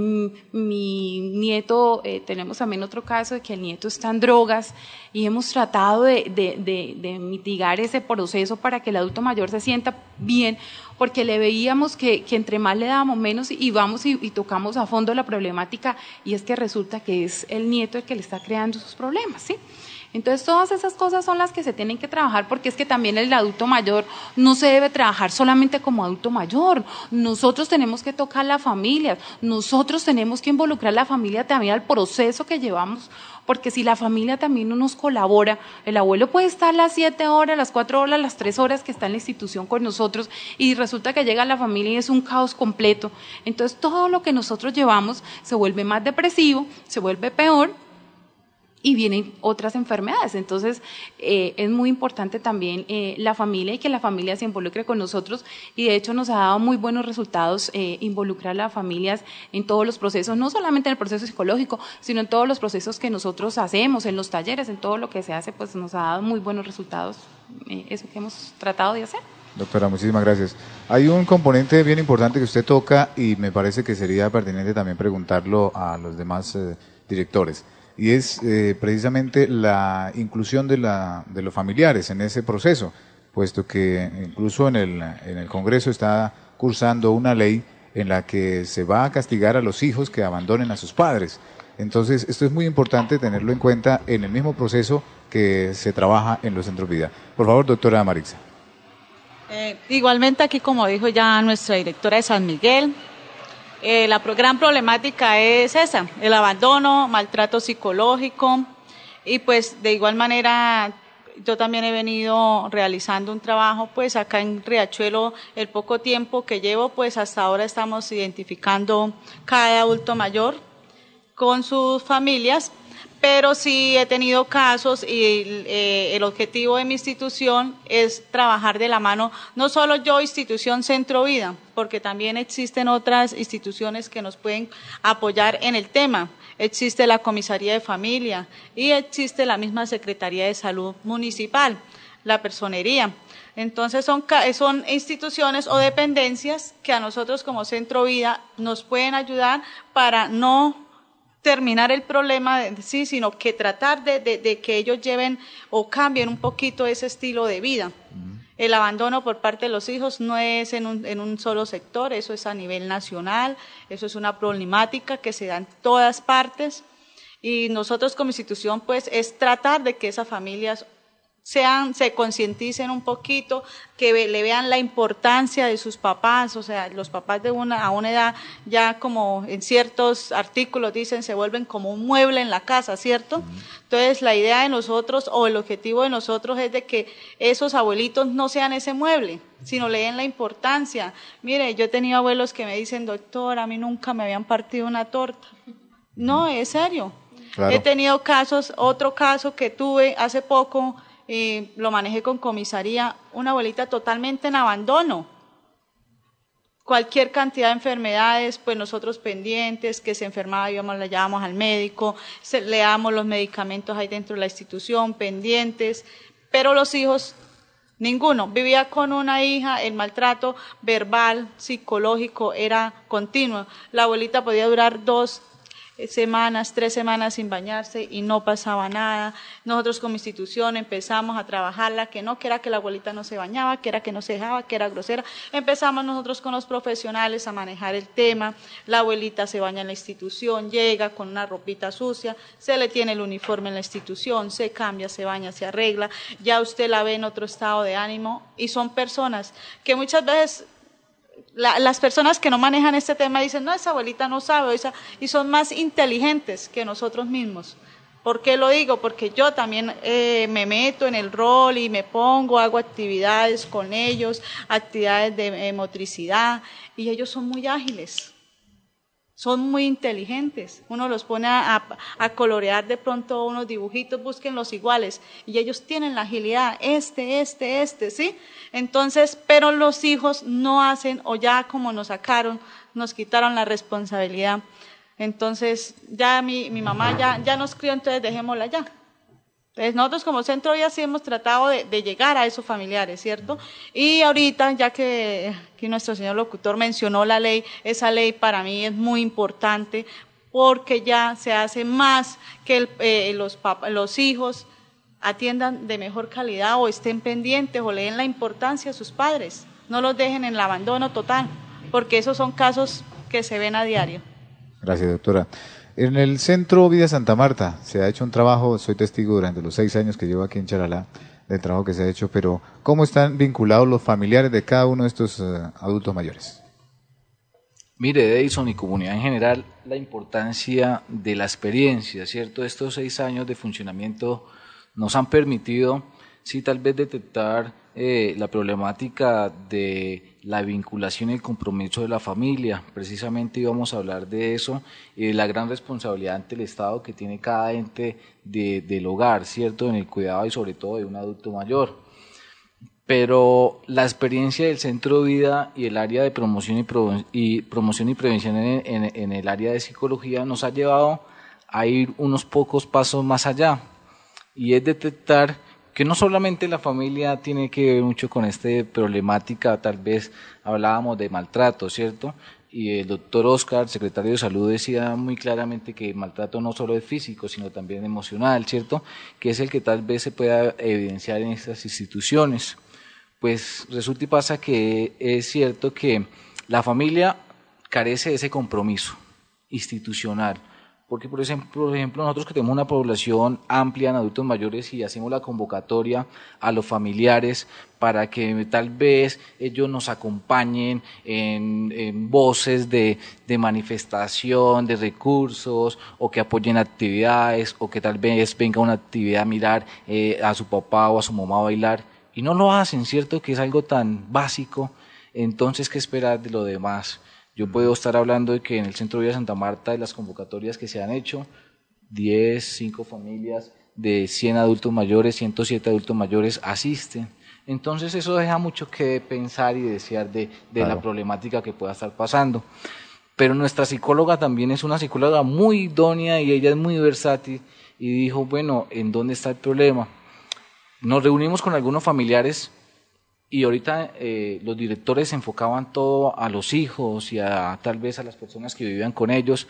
mi nieto, eh, tenemos también otro caso de que el nieto está en drogas y hemos tratado de, de, de, de, mitigar ese proceso para que el adulto mayor se sienta bien porque le veíamos que, que entre más le dábamos menos y vamos y, y, tocamos a fondo la problemática y es que resulta que es el nieto el que le está creando sus problemas, ¿sí? Entonces, todas esas cosas son las que se tienen que trabajar porque es que también el adulto mayor no se debe trabajar solamente como adulto mayor. Nosotros tenemos que tocar la familia, nosotros tenemos que involucrar a la familia también al proceso que llevamos porque si la familia también no nos colabora, el abuelo puede estar las siete horas, las cuatro horas, las tres horas que está en la institución con nosotros y resulta que llega la familia y es un caos completo. Entonces todo lo que nosotros llevamos se vuelve más depresivo, se vuelve peor y vienen otras enfermedades. Entonces, eh, es muy importante también eh, la familia y que la familia se involucre con nosotros y de hecho nos ha dado muy buenos resultados eh, involucrar a las familias en todos los procesos, no solamente en el proceso psicológico, sino en todos los procesos que nosotros hacemos, en los talleres, en todo lo que se hace, pues nos ha dado muy buenos resultados eso que hemos tratado de hacer. Doctora, muchísimas gracias. Hay un componente bien importante que usted toca y me parece que sería pertinente también preguntarlo a los demás directores y es eh, precisamente la inclusión de, la, de los familiares en ese proceso, puesto que incluso en el, en el Congreso está cursando una ley en la que se va a castigar a los hijos que abandonen a sus padres. Entonces, esto es muy importante tenerlo en cuenta en el mismo proceso que se trabaja en los centros de vida. Por favor, doctora Marixa. Eh, igualmente aquí, como dijo ya nuestra directora de San Miguel, eh, la gran problemática es esa, el abandono, maltrato psicológico. Y pues de igual manera yo también he venido realizando un trabajo pues acá en Riachuelo el poco tiempo que llevo pues hasta ahora estamos identificando cada adulto mayor con sus familias pero sí he tenido casos y eh, el objetivo de mi institución es trabajar de la mano, no solo yo, institución Centro Vida, porque también existen otras instituciones que nos pueden apoyar en el tema. Existe la Comisaría de Familia y existe la misma Secretaría de Salud Municipal, la Personería. Entonces son, son instituciones o dependencias que a nosotros como Centro Vida nos pueden ayudar para no terminar el problema, sí, sino que tratar de, de, que ellos lleven o cambien un poquito ese estilo de vida. El abandono por parte de los hijos no es en un, en un solo sector, eso es a nivel nacional, eso es una problemática que se da en todas partes. Y nosotros como institución, pues, es tratar de que esas familias sean, se concienticen un poquito, que le vean la importancia de sus papás, o sea, los papás de una, a una edad ya como en ciertos artículos dicen se vuelven como un mueble en la casa, ¿cierto? Entonces la idea de nosotros o el objetivo de nosotros es de que esos abuelitos no sean ese mueble, sino le den la importancia. Mire, yo he tenido abuelos que me dicen, doctor, a mí nunca me habían partido una torta. No, es serio. He tenido casos, otro caso que tuve hace poco, y lo manejé con comisaría, una abuelita totalmente en abandono. Cualquier cantidad de enfermedades, pues nosotros pendientes, que se enfermaba, íbamos, la llevamos al médico, le damos los medicamentos ahí dentro de la institución, pendientes, pero los hijos Ninguno. Vivía con una hija, el maltrato verbal, psicológico era continuo. La abuelita podía durar dos, eh, semanas, tres semanas sin bañarse y no pasaba nada. Nosotros como institución empezamos a trabajarla, que no, que era que la abuelita no se bañaba, que era que no se dejaba, que era grosera. Empezamos nosotros con los profesionales a manejar el tema. La abuelita se baña en la institución, llega con una ropita sucia, se le tiene el uniforme en la institución, se cambia, se baña, se arregla. Ya usted la ve en otro estado de ánimo y son personas que muchas veces las personas que no manejan este tema dicen, no, esa abuelita no sabe, y son más inteligentes que nosotros mismos. ¿Por qué lo digo? Porque yo también eh, me meto en el rol y me pongo, hago actividades con ellos, actividades de eh, motricidad, y ellos son muy ágiles son muy inteligentes. Uno los pone a, colorear de pronto unos dibujitos, busquen los iguales. Y ellos tienen la agilidad, este, este, este, ¿sí? Entonces, pero los hijos no hacen, o ya como nos sacaron, nos quitaron la responsabilidad. Entonces, ya mi, mi mamá ya, ya nos crió, entonces dejémosla ya. Entonces, nosotros como centro ya sí hemos tratado de, llegar a esos familiares, ¿cierto? Y ahorita, ya que aquí nuestro señor locutor mencionó la ley, esa ley para mí es muy importante porque ya se hace más que eh, los, los hijos atiendan de mejor calidad o estén pendientes o le den la importancia a sus padres. No los dejen en el abandono total, porque esos son casos que se ven a diario. Gracias, doctora. En el Centro Vida Santa Marta se ha hecho un trabajo, soy testigo durante los seis años que llevo aquí en Charalá del trabajo que se ha hecho, pero ¿cómo están vinculados los familiares de cada uno de estos eh, adultos mayores? Mire, Edison y comunidad en general, la importancia de la experiencia, ¿cierto? Estos seis años de funcionamiento nos han permitido, sí, tal vez detectar eh, la problemática de la vinculación y el compromiso de la familia. Precisamente íbamos a hablar de eso y de la gran responsabilidad ante el Estado que tiene cada ente del hogar, ¿cierto? En el cuidado y sobre todo de un adulto mayor. Pero la experiencia del centro de vida y el área de promoción y, promoción y prevención en el área de psicología nos ha llevado a ir unos pocos pasos más allá y es detectar que no solamente la familia tiene que ver mucho con esta problemática, tal vez hablábamos de maltrato, ¿cierto? Y el doctor Oscar, secretario de Salud, decía muy claramente que maltrato no solo es físico, sino también emocional, ¿cierto? Que es el que tal vez se pueda evidenciar en estas instituciones. Pues resulta y pasa que es cierto que la familia carece de ese compromiso institucional porque, por ejemplo, por ejemplo, nosotros que tenemos una población amplia en adultos mayores y hacemos la convocatoria a los familiares para que tal vez ellos nos acompañen en, voces de, manifestación, de recursos, o que apoyen actividades, o que tal vez venga una actividad a mirar eh, a su papá o a su mamá a bailar, y no lo hacen, ¿cierto? Que es algo tan básico, entonces, ¿qué esperar de lo demás? Yo puedo estar hablando de que en el Centro de Vida Santa Marta, de las convocatorias que se han hecho, 10, 5 familias de 100 adultos mayores, 107 adultos mayores asisten. Entonces eso deja mucho que pensar y desear de, la problemática que pueda estar pasando. Pero nuestra psicóloga también es una psicóloga muy idónea y ella es muy versátil y dijo, bueno, ¿en dónde está el problema? Nos reunimos con algunos familiares y ahorita eh, los directores enfocaban todo a los hijos y a tal vez a las personas que vivían con ellos,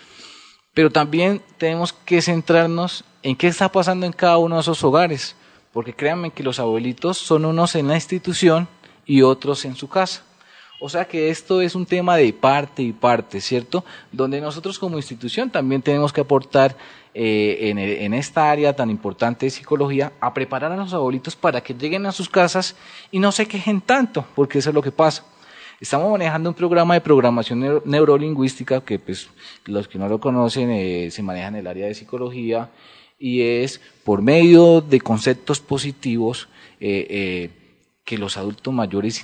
pero también tenemos que centrarnos en qué está pasando en cada uno de esos hogares, porque créanme que los abuelitos son unos en la institución y otros en su casa. O sea que esto es un tema de parte y parte, ¿cierto? Donde nosotros como institución también tenemos que aportar eh, en, esta área tan importante de psicología a preparar a los abuelitos para que lleguen a sus casas y no se quejen tanto, porque eso es lo que pasa. Estamos manejando un programa de programación neurolingüística que pues los que no lo conocen eh, se maneja en el área de psicología y es por medio de conceptos positivos eh, que los adultos mayores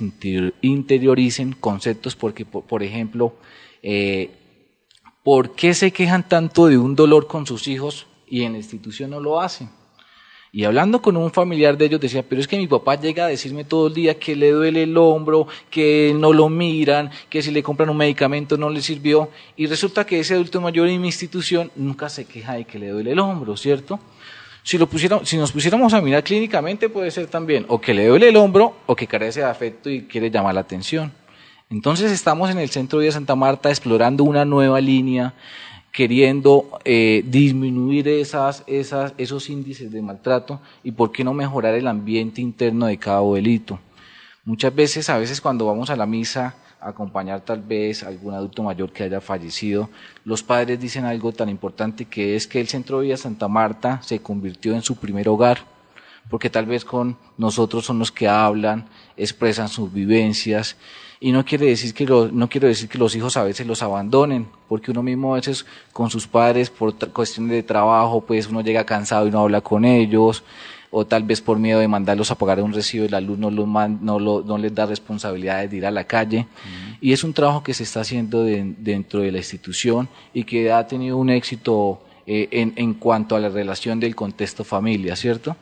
interioricen conceptos porque por, ejemplo ¿Por qué se quejan tanto de un dolor con sus hijos y en la institución no lo hacen? Y hablando con un familiar de ellos decía, pero es que mi papá llega a decirme todo el día que le duele el hombro, que no lo miran, que si le compran un medicamento no le sirvió. Y resulta que ese adulto mayor en mi institución nunca se queja de que le duele el hombro, ¿cierto? Si, lo si nos pusiéramos a mirar clínicamente puede ser también o que le duele el hombro o que carece de afecto y quiere llamar la atención. Entonces estamos en el centro de Santa Marta explorando una nueva línea queriendo eh, disminuir esas, esos índices de maltrato y por qué no mejorar el ambiente interno de cada abuelito. Muchas veces, a veces cuando vamos a la misa acompañar tal vez a algún adulto mayor que haya fallecido, los padres dicen algo tan importante que es que el Centro de Vida Santa Marta se convirtió en su primer hogar, porque tal vez con nosotros son los que hablan, expresan sus vivencias. Y no quiere decir que no quiero decir que los hijos a veces los abandonen, porque uno mismo a veces con sus padres por cuestiones de trabajo, pues uno llega cansado y no habla con ellos, o tal vez por miedo de mandarlos a pagar un recibo y la luz no, no, les da responsabilidades de ir a la calle. Y es un trabajo que se está haciendo dentro de la institución y que ha tenido un éxito eh, en, en cuanto a la relación del contexto familia, ¿cierto?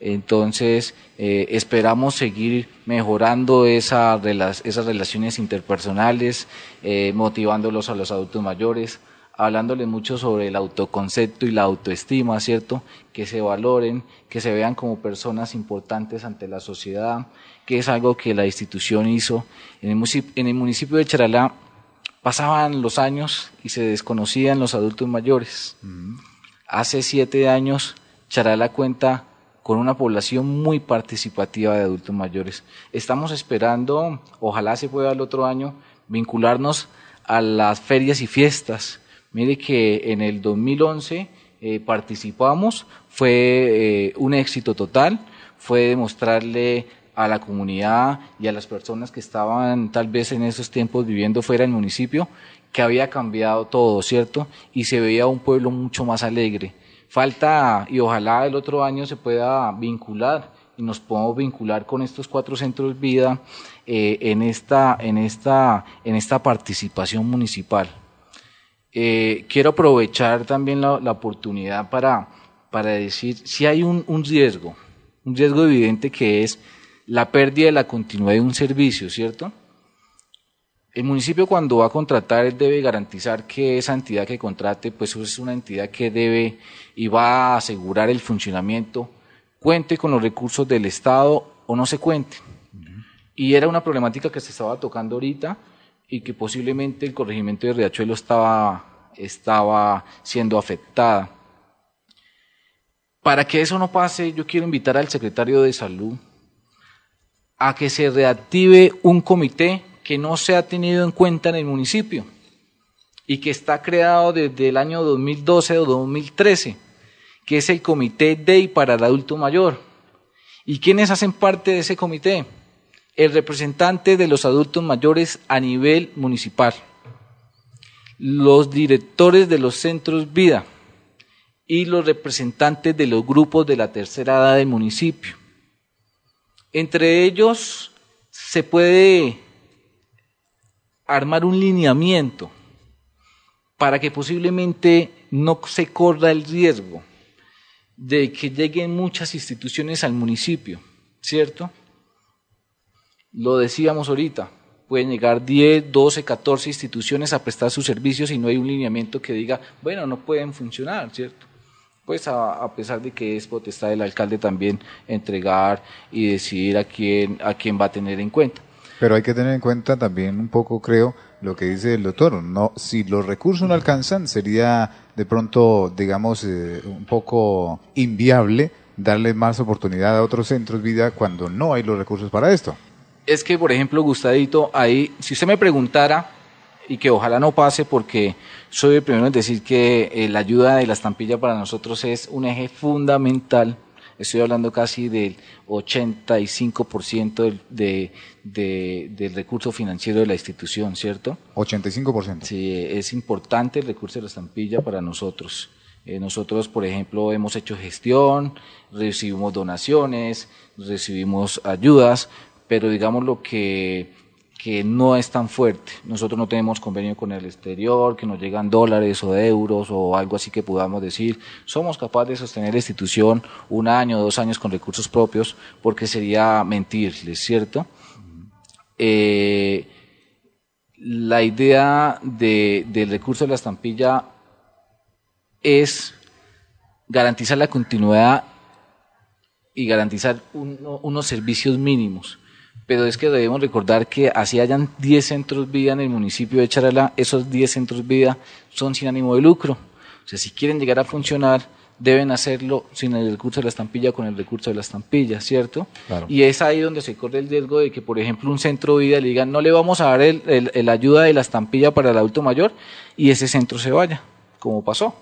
Entonces, eh, esperamos seguir mejorando esa, esas relaciones interpersonales, eh, motivándolos a los adultos mayores, hablándoles mucho sobre el autoconcepto y la autoestima, ¿cierto? Que se valoren, que se vean como personas importantes ante la sociedad, que es algo que la institución hizo. En el municipio, en el municipio de Charalá pasaban los años y se desconocían los adultos mayores. Hace siete años, Charalá cuenta con una población muy participativa de adultos mayores. Estamos esperando, ojalá se pueda el otro año, vincularnos a las ferias y fiestas. Mire que en el 2011 eh, participamos, fue eh, un éxito total, fue demostrarle a la comunidad y a las personas que estaban tal vez en esos tiempos viviendo fuera del municipio que había cambiado todo, ¿cierto? Y se veía un pueblo mucho más alegre Falta, y ojalá el otro año se pueda vincular y nos podamos vincular con estos cuatro centros vida eh, en, esta, en, esta, en esta participación municipal. Eh, quiero aprovechar también la, oportunidad para, para decir si hay un, un, riesgo, un riesgo evidente que es la pérdida de la continuidad de un servicio, ¿cierto? El municipio cuando va a contratar debe garantizar que esa entidad que contrate pues es una entidad que debe y va a asegurar el funcionamiento, cuente con los recursos del Estado o no se cuente. Y era una problemática que se estaba tocando ahorita y que posiblemente el corregimiento de Riachuelo estaba, estaba siendo afectada. Para que eso no pase, yo quiero invitar al secretario de Salud a que se reactive un comité que no se ha tenido en cuenta en el municipio y que está creado desde el año 2012 o 2013, que es el Comité DEI para el Adulto Mayor. ¿Y quiénes hacen parte de ese comité? El representante de los adultos mayores a nivel municipal, los directores de los centros vida y los representantes de los grupos de la tercera edad del municipio. Entre ellos se puede armar un lineamiento para que posiblemente no se corra el riesgo de que lleguen muchas instituciones al municipio, ¿cierto? Lo decíamos ahorita, pueden llegar 10, 12, 14 instituciones a prestar sus servicios y no hay un lineamiento que diga, bueno, no pueden funcionar, ¿cierto? Pues a, pesar de que es potestad del alcalde también entregar y decidir a quién, a quién va a tener en cuenta. Pero hay que tener en cuenta también un poco, creo, lo que dice el doctor. No, si los recursos no alcanzan, sería de pronto, digamos, eh, un poco inviable darle más oportunidad a otros centros de vida cuando no hay los recursos para esto. Es que, por ejemplo, Gustavito, ahí, si usted me preguntara, y que ojalá no pase porque soy el primero en decir que eh, la ayuda de la estampilla para nosotros es un eje fundamental estoy hablando casi del 85% del, de, de, del recurso financiero de la institución, ¿cierto? 85%. Sí, es importante el recurso de la estampilla para nosotros. Eh, nosotros, por ejemplo, hemos hecho gestión, recibimos donaciones, recibimos ayudas, pero digamos lo que que no es tan fuerte. Nosotros no tenemos convenio con el exterior, que nos llegan dólares o euros o algo así que podamos decir. Somos capaces de sostener la institución un año, dos años con recursos propios, porque sería mentirles, ¿cierto? Eh, la idea de, del recurso de la estampilla es garantizar la continuidad y garantizar unos servicios mínimos pero es que debemos recordar que así hayan 10 centros vida en el municipio de Charalá, esos 10 centros vida son sin ánimo de lucro. O sea, si quieren llegar a funcionar, deben hacerlo sin el recurso de la estampilla con el recurso de la estampilla, ¿cierto? Y es ahí donde se corre el riesgo de que, por ejemplo, un centro vida le digan, no le vamos a dar el, el ayuda de la estampilla para el adulto mayor y ese centro se vaya, como pasó.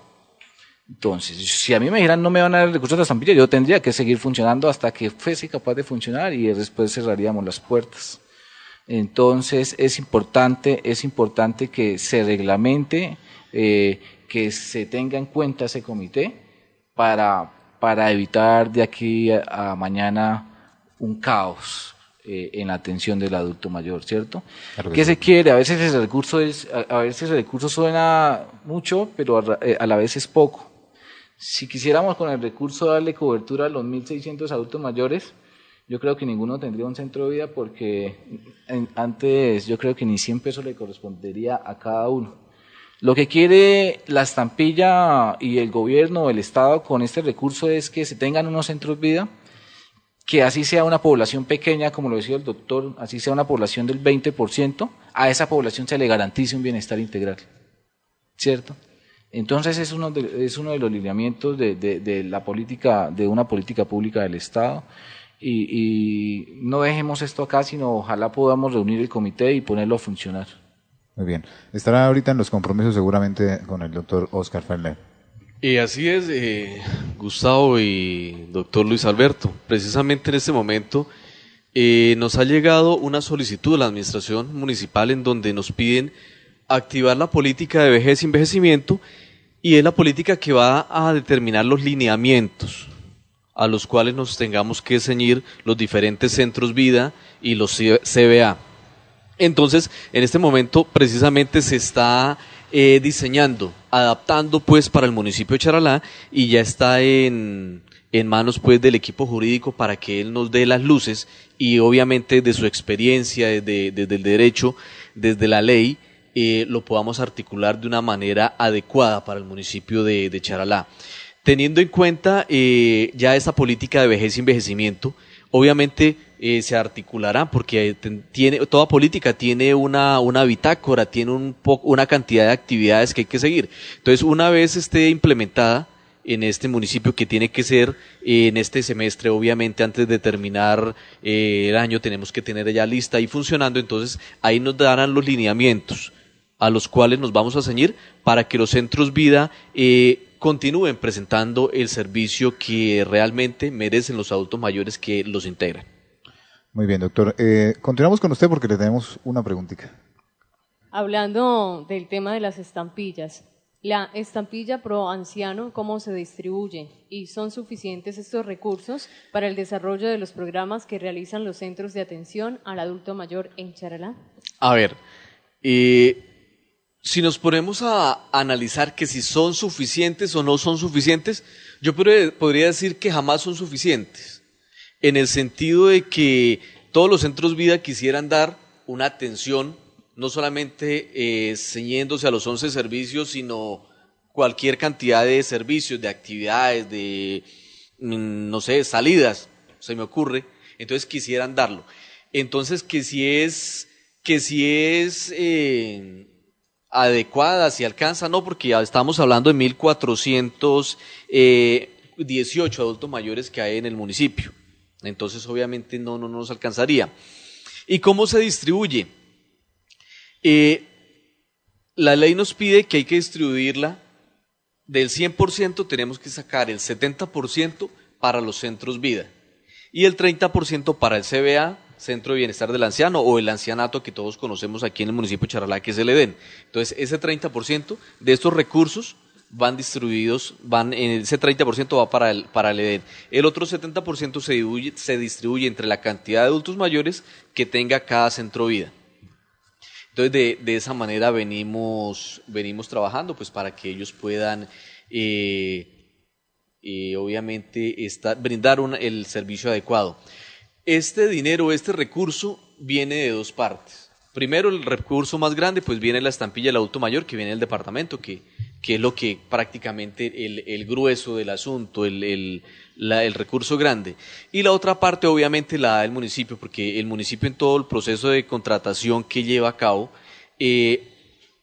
Entonces, si a mí me dijeran no me van a dar recursos de la estampilla, yo tendría que seguir funcionando hasta que fuese capaz de funcionar y después cerraríamos las puertas. Entonces, es importante, es importante que se reglamente, eh, que se tenga en cuenta ese comité para, para evitar de aquí a, mañana un caos eh, en la atención del adulto mayor, ¿cierto? ¿Qué se quiere? A veces ese recurso es, a, veces el recurso suena mucho, pero a, eh, a la vez es poco. Si quisiéramos con el recurso darle cobertura a los 1.600 adultos mayores, yo creo que ninguno tendría un centro de vida porque antes yo creo que ni 100 pesos le correspondería a cada uno. Lo que quiere la estampilla y el gobierno o el Estado con este recurso es que se tengan unos centros de vida, que así sea una población pequeña, como lo decía el doctor, así sea una población del 20%, a esa población se le garantice un bienestar integral. ¿Cierto? Entonces es uno de, es uno de los lineamientos de, de, la política, de una política pública del Estado. Y, no dejemos esto acá, sino ojalá podamos reunir el comité y ponerlo a funcionar. Muy bien. Estará ahorita en los compromisos seguramente con el doctor Oscar Fernández. Y así es, eh, Gustavo y doctor Luis Alberto. Precisamente en este momento eh, nos ha llegado una solicitud de la Administración Municipal en donde nos piden activar la política de vejez y envejecimiento y es la política que va a determinar los lineamientos a los cuales nos tengamos que ceñir los diferentes centros vida y los CBA. Entonces, en este momento precisamente se está eh, diseñando, adaptando pues para el municipio de Charalá y ya está en, en manos pues del equipo jurídico para que él nos dé las luces y obviamente de su experiencia desde, desde el derecho, desde la ley, eh, lo podamos articular de una manera adecuada para el municipio de, Charalá. Teniendo en cuenta eh, ya esta política de vejez y envejecimiento, obviamente eh, se articulará porque tiene, toda política tiene una, una bitácora, tiene un una cantidad de actividades que hay que seguir. Entonces, una vez esté implementada, en este municipio que tiene que ser en este semestre, obviamente antes de terminar el año tenemos que tener ya lista y funcionando, entonces ahí nos darán los lineamientos a los cuales nos vamos a ceñir para que los centros vida eh, continúen presentando el servicio que realmente merecen los adultos mayores que los integran. Muy bien, doctor. Eh, continuamos con usted porque le tenemos una preguntita. Hablando del tema de las estampillas, la estampilla pro anciano, ¿cómo se distribuye? ¿Y son suficientes estos recursos para el desarrollo de los programas que realizan los centros de atención al adulto mayor en Charalá? A ver, eh, si nos ponemos a analizar que si son suficientes o no son suficientes, yo podría decir que jamás son suficientes, en el sentido de que todos los centros vida quisieran dar una atención, no solamente eh, ceñiéndose a los 11 servicios, sino cualquier cantidad de servicios, de actividades, de, mm, no sé, salidas, se me ocurre, entonces quisieran darlo. Entonces, que si es, que si es, eh, adecuada, si alcanza, no, porque ya estamos hablando de 1.418 eh, adultos mayores que hay en el municipio. Entonces, obviamente, no, no, nos alcanzaría. ¿Y cómo se distribuye? Eh, la ley nos pide que hay que distribuirla del 100%, tenemos que sacar el 70% para los centros vida y el 30% para el CBA Centro de Bienestar del Anciano o el ancianato que todos conocemos aquí en el municipio de Charalá, que es el EDEN. Entonces, ese 30% de estos recursos van distribuidos, van en ese 30% va para el, para el EDEN. El otro 70% se distribuye, se distribuye entre la cantidad de adultos mayores que tenga cada centro vida. Entonces, de, de esa manera venimos, venimos trabajando pues para que ellos puedan, eh, eh, obviamente, brindar un- el servicio adecuado. Este dinero, este recurso, viene de dos partes. Primero, el recurso más grande, pues viene la estampilla del auto mayor, que viene del departamento, que, que es lo que prácticamente el, el grueso del asunto, el, el, la- el recurso grande. Y la otra parte, obviamente, la da el municipio, porque el municipio en todo el proceso de contratación que lleva a cabo, eh,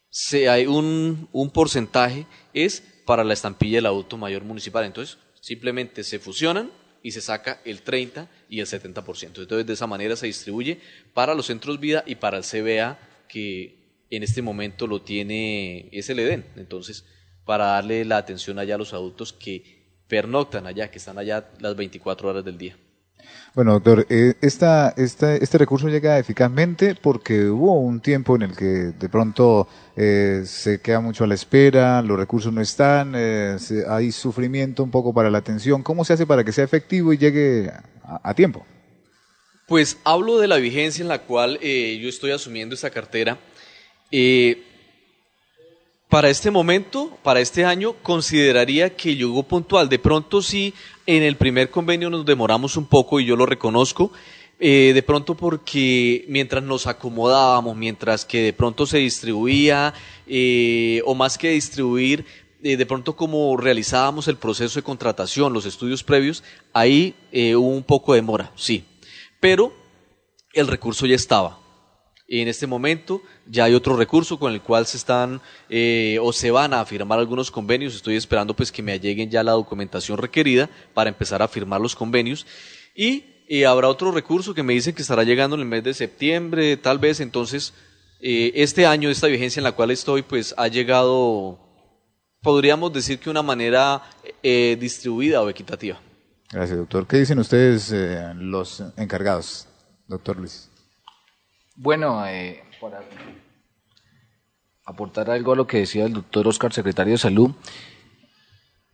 se, hay un, un porcentaje es para la estampilla del auto mayor municipal. Entonces, simplemente se fusionan y se saca el 30 y el 70%. Entonces, de esa manera se distribuye para los centros vida y para el CBA, que en este momento lo tiene, es el EDEN. Entonces, para darle la atención allá a los adultos que pernoctan allá, que están allá las 24 horas del día. Bueno, doctor, eh, esta, esta- este recurso llega eficazmente porque hubo un tiempo en el que de pronto eh, se queda mucho a la espera, los recursos no están, eh, hay sufrimiento un poco para la atención. ¿Cómo se hace para que sea efectivo y llegue a, tiempo? Pues hablo de la vigencia en la cual eh, yo estoy asumiendo esta cartera. Para este momento, para este año, consideraría que llegó puntual. De pronto sí, en el primer convenio nos demoramos un poco y yo lo reconozco. eh, de pronto porque mientras nos acomodábamos, mientras que de pronto se distribuía, eh, o más que distribuir, eh, de pronto como realizábamos el proceso de contratación, los estudios previos, ahí hubo un poco de demora, sí. Pero el recurso ya estaba. En este momento ya hay otro recurso con el cual se están eh, o se van a firmar algunos convenios. Estoy esperando pues que me lleguen ya la documentación requerida para empezar a firmar los convenios. Y eh, habrá otro recurso que me dicen que estará llegando en el mes de septiembre, tal vez. Entonces, eh, este año, esta vigencia en la cual estoy, pues ha llegado, podríamos decir que una manera eh, distribuida o equitativa. Gracias, doctor. ¿Qué dicen ustedes los encargados, doctor Luis? Bueno, eh, para aportar algo a lo que decía el doctor Oscar, secretario de Salud,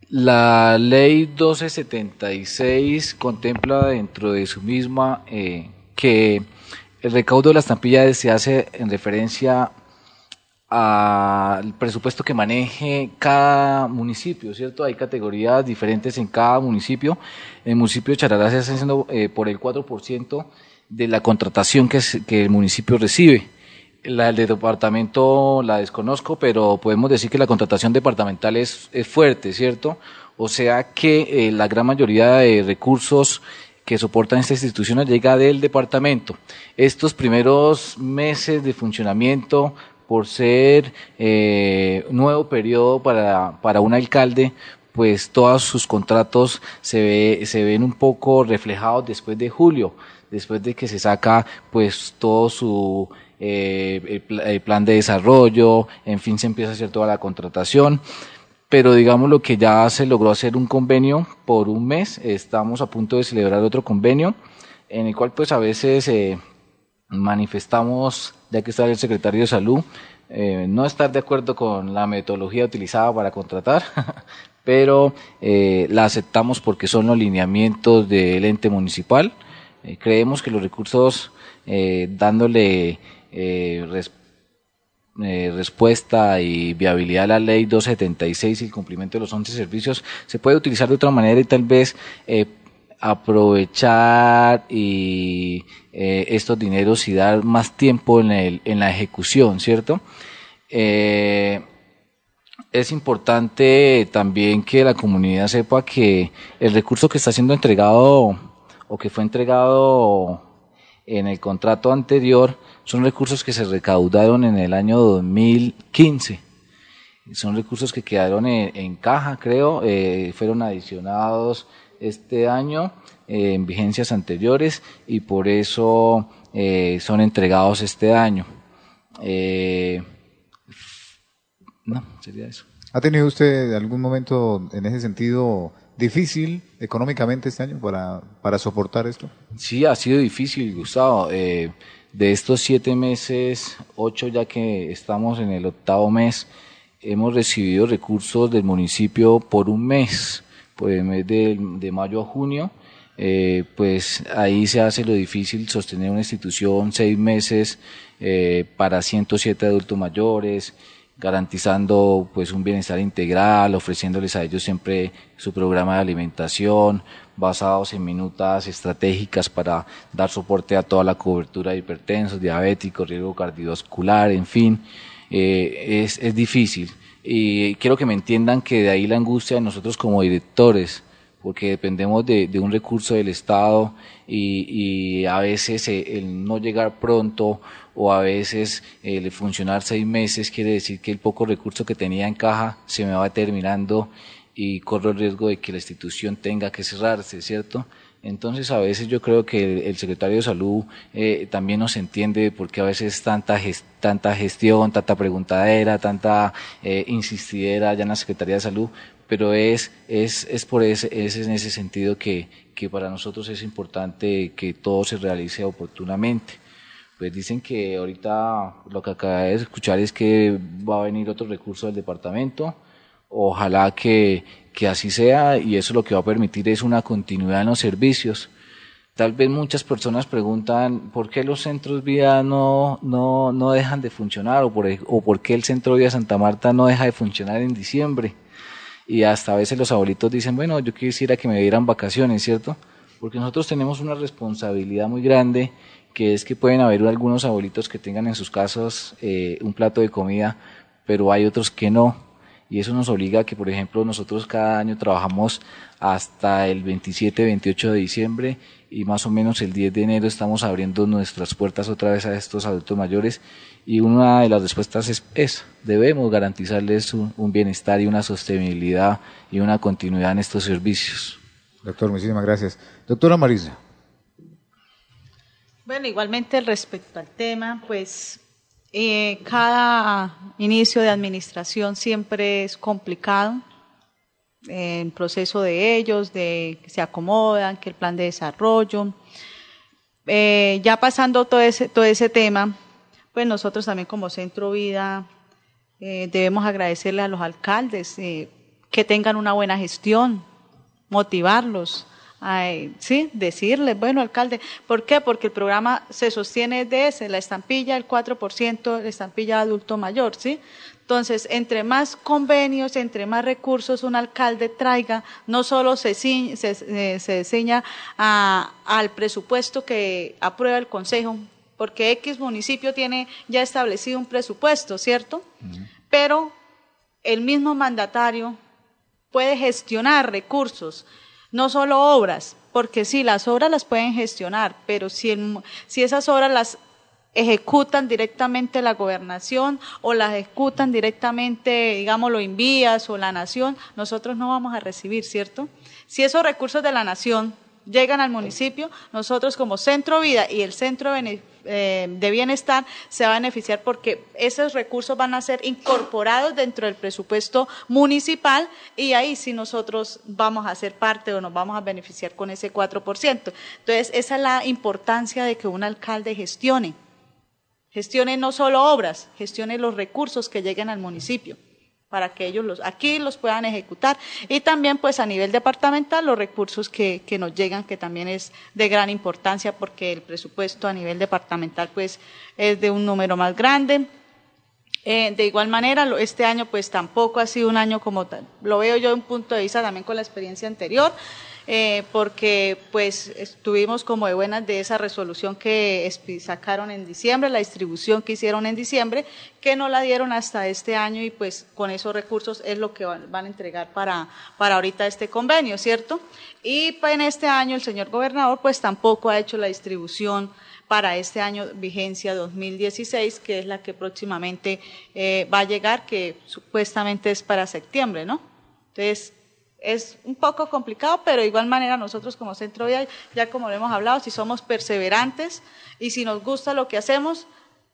la ley 1276 contempla dentro de su misma eh, que el recaudo de las estampillas se hace en referencia al presupuesto que maneje cada municipio, ¿cierto? Hay categorías diferentes en cada municipio. En el municipio de Charalá se está haciendo eh, por el 4% de la contratación que, el municipio recibe. La del departamento la desconozco, pero podemos decir que la contratación departamental es, es fuerte, ¿cierto? O sea que eh, la gran mayoría de recursos que soportan estas instituciones llega del departamento. Estos primeros meses de funcionamiento, por ser eh, nuevo periodo para, para un alcalde, pues todos sus contratos se, ve, se ven un poco reflejados después de julio, después de que se saca pues todo su eh, el pla- el plan de desarrollo, en fin, se empieza a hacer toda la contratación pero digamos lo que ya se logró hacer un convenio por un mes, estamos a punto de celebrar otro convenio, en el cual pues a veces eh, manifestamos, ya que está el secretario de salud, eh, no estar de acuerdo con la metodología utilizada para contratar, pero la aceptamos porque son los lineamientos del ente municipal. Eh, creemos que los recursos, eh, dándole eh, res- respuesta y viabilidad a la ley 276 y el cumplimiento de los 11 servicios se puede utilizar de otra manera y tal vez aprovechar estos dineros y dar más tiempo en, el, en la ejecución, ¿cierto? Es importante también que la comunidad sepa que el recurso que está siendo entregado o que fue entregado en el contrato anterior son recursos que se recaudaron en el año 2015. Son recursos que quedaron en, caja, creo, eh, fueron adicionados este año eh, en vigencias anteriores y por eso eh, son entregados este año. No, sería eso. ¿Ha tenido usted algún momento en ese sentido difícil económicamente este año para, para soportar esto? Sí, ha sido difícil, Gustavo. Eh, de estos siete meses, ocho ya que estamos en el octavo mes, hemos recibido recursos del municipio por un mes, por el mes de, de mayo a junio. eh, pues ahí se hace lo difícil sostener una institución seis meses eh, para 107 adultos mayores, garantizando pues un bienestar integral, ofreciéndoles a ellos siempre su programa de alimentación, basados en minutas estratégicas para dar soporte a toda la cobertura de hipertensos, diabéticos, riesgo cardiovascular, en fin, eh, es, es difícil. Y quiero que me entiendan que de ahí la angustia de nosotros como directores, porque dependemos de, un recurso del Estado y, a veces eh, el no llegar pronto o a veces el funcionar seis meses quiere decir que el poco recurso que tenía en caja se me va terminando y corro el riesgo de que la institución tenga que cerrarse, ¿cierto? Entonces a veces yo creo que el, secretario de salud eh, también nos entiende porque a veces tanta, tanta gestión, tanta preguntadera, tanta eh, insistidera ya en la Secretaría de Salud, pero es, es, es por ese, es en ese sentido que, que para nosotros es importante que todo se realice oportunamente. Pues dicen que ahorita lo que acaba de escuchar es que va a venir otro recurso del departamento. Ojalá que, que así sea y eso lo que va a permitir es una continuidad en los servicios. Tal vez muchas personas preguntan por qué los centros vía no, no, no dejan de funcionar o por, o por qué el centro vía Santa Marta no deja de funcionar en diciembre y hasta a veces los abuelitos dicen, bueno, yo quisiera que me dieran vacaciones, ¿cierto? Porque nosotros tenemos una responsabilidad muy grande, que es que pueden haber algunos abuelitos que tengan en sus casas eh, un plato de comida, pero hay otros que no y eso nos obliga a que, por ejemplo, nosotros cada año trabajamos hasta el 27, 28 de diciembre y más o menos el 10 de enero estamos abriendo nuestras puertas otra vez a estos adultos mayores y una de las respuestas es esa, debemos garantizarles un, bienestar y una sostenibilidad y una continuidad en estos servicios. Doctor, muchísimas gracias. Doctora Marisa. Bueno, igualmente respecto al tema, pues eh, cada inicio de administración siempre es complicado. En proceso de ellos, de que se acomodan, que el plan de desarrollo. Eh, ya pasando todo ese, todo ese tema, pues nosotros también como Centro Vida eh, debemos agradecerle a los alcaldes que tengan una buena gestión, motivarlos, sí, decirle, bueno, alcalde, ¿por qué? Porque el programa se sostiene de ese, la estampilla, el 4%, la estampilla adulto mayor, ¿sí? Entonces, entre más convenios, entre más recursos un alcalde traiga, no solo se, se, eh, se, al presupuesto que aprueba el Consejo, porque X municipio tiene ya establecido un presupuesto, ¿cierto? Pero el mismo mandatario puede gestionar recursos no solo obras, porque sí, las obras las pueden gestionar, pero si, si esas obras las ejecutan directamente la gobernación o las ejecutan directamente, digamos, lo envías o la nación, nosotros no vamos a recibir, ¿cierto? Si esos recursos de la nación llegan al municipio, nosotros como Centro Vida y el Centro eh, de Bienestar se va a beneficiar porque esos recursos van a ser incorporados dentro del presupuesto municipal y ahí sí nosotros vamos a ser parte o nos vamos a beneficiar con ese 4%. Entonces, esa es la importancia de que un alcalde gestione. Gestione no solo obras, gestione los recursos que lleguen al municipio para que ellos los, aquí los puedan ejecutar. Y también, pues, a nivel departamental, los recursos que, que nos llegan, que también es de gran importancia, porque el presupuesto a nivel departamental, pues, es de un número más grande. Eh, de igual manera, este año, pues, tampoco ha sido un año como tal. Lo veo yo de un punto de vista también con la experiencia anterior. Eh, porque pues estuvimos como de buenas de esa resolución que sacaron en diciembre, la distribución que hicieron en diciembre, que no la dieron hasta este año y pues con esos recursos es lo que van, a entregar para, para ahorita este convenio, ¿cierto? Y pues, en este año el señor gobernador pues tampoco ha hecho la distribución para este año vigencia 2016, que es la que próximamente eh, va a llegar, que supuestamente es para septiembre, ¿no? Entonces, es un poco complicado, pero de igual manera nosotros como Centro Vida, ya como lo hemos hablado, si somos perseverantes y si nos gusta lo que hacemos,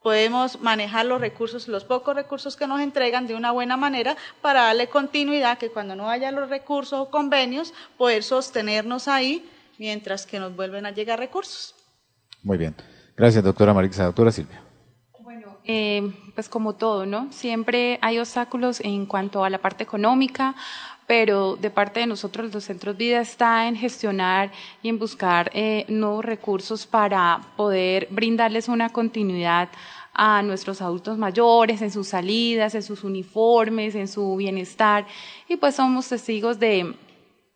podemos manejar los recursos, los pocos recursos que nos entregan de una buena manera para darle continuidad, que cuando no haya los recursos o convenios, poder sostenernos ahí mientras que nos vuelven a llegar recursos. Muy bien. Gracias, doctora Marisa. Doctora Silvia. Bueno, eh, pues como todo, ¿no? Siempre hay obstáculos en cuanto a la parte económica, pero de parte de nosotros los centros vida está en gestionar y en buscar eh, nuevos recursos para poder brindarles una continuidad a nuestros adultos mayores en sus salidas, en sus uniformes, en su bienestar y pues somos testigos de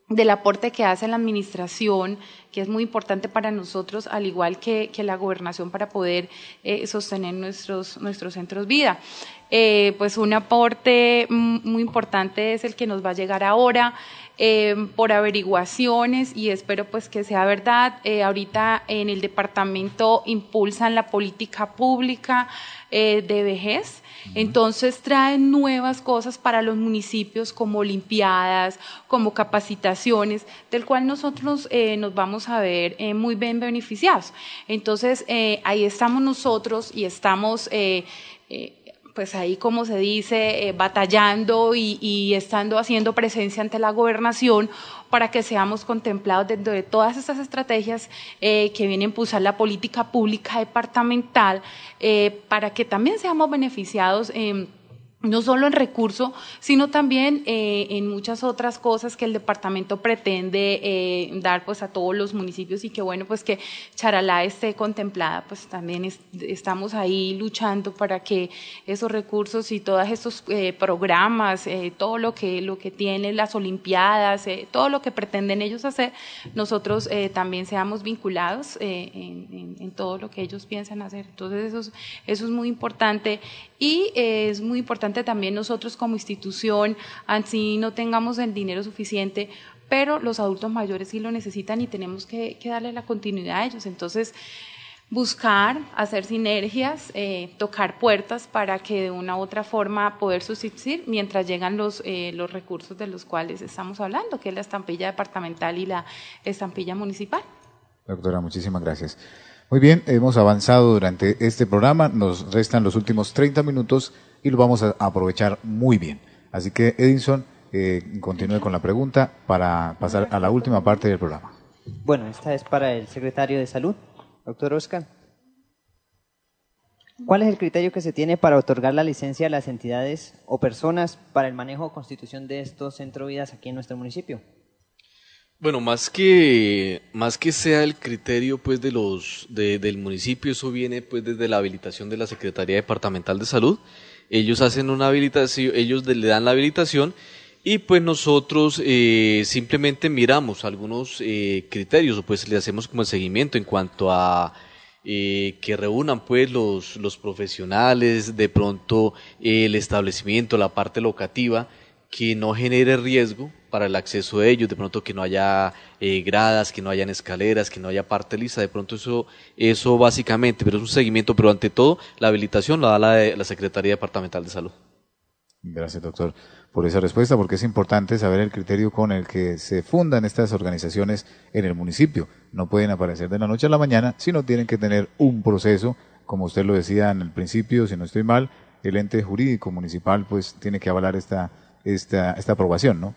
del aporte que hace la administración, que es muy importante para nosotros, al igual que, la gobernación, para poder eh, sostener nuestros, nuestros centros vida. Eh, pues un aporte muy importante es el que nos va a llegar ahora. Eh, por averiguaciones y espero pues que sea verdad. ahorita en el departamento impulsan la política pública de vejez entonces traen nuevas cosas para los municipios como limpiadas, como capacitaciones, del cual nosotros eh, nos vamos a ver eh, muy bien beneficiados. Entonces eh, ahí estamos nosotros y estamos pues ahí, como se dice, batallando y, estando haciendo presencia ante la gobernación para que seamos contemplados dentro de todas estas estrategias que vienen a impulsar la política pública departamental, para que también seamos beneficiados en no solo en recurso, sino también eh, en muchas otras cosas que el departamento pretende eh, dar pues a todos los municipios. Y que bueno pues que Charalá esté contemplada pues también estamos ahí luchando para que esos recursos y todos estos eh, programas todo lo que lo que tienen las olimpiadas todo lo que pretenden ellos hacer nosotros también seamos vinculados en, en, todo lo que ellos piensan hacer. Entonces eso eso es muy importante y es muy importante también nosotros como institución, así no tengamos el dinero suficiente, pero los adultos mayores sí lo necesitan y tenemos que, darle la continuidad a ellos. Entonces, buscar, hacer sinergias, eh, tocar puertas para que de una u otra forma poder subsistir mientras llegan los, eh, los recursos de los cuales estamos hablando, que es la estampilla departamental y la estampilla municipal. Doctora, muchísimas gracias. Muy bien, hemos avanzado durante este programa, nos restan los últimos 30 minutos y lo vamos a aprovechar muy bien. Así que Edinson, eh, continúe con la pregunta para pasar a la última parte del programa. Bueno, esta es para el secretario de Salud, doctor Oscar. ¿Cuál es el criterio que se tiene para otorgar la licencia a las entidades o personas para el manejo o constitución de estos centrovidas aquí en nuestro municipio? Bueno, más que, más que sea el criterio pues de los del municipio, eso viene pues desde la habilitación de la Secretaría Departamental de Salud. Ellos hacen una habilitación, ellos le dan la habilitación y pues nosotros eh, simplemente miramos algunos eh, criterios o pues le hacemos como el seguimiento en cuanto a eh, que reúnan pues los, los profesionales, de pronto el establecimiento, la parte locativa, que no genere riesgo para el acceso de ellos, de pronto que no haya eh, gradas, que no hayan escaleras, que no haya parte lisa, de pronto eso, eso básicamente, pero es un seguimiento, pero ante todo la habilitación la da la, la Secretaría Departamental de Salud. Gracias, doctor, por esa respuesta, porque es importante saber el criterio con el que se fundan estas organizaciones en el municipio. No pueden aparecer de la noche a la mañana, sino tienen que tener un proceso, como usted lo decía en el principio, si no estoy mal, el ente jurídico municipal pues tiene que avalar esta, esta, esta aprobación, ¿no?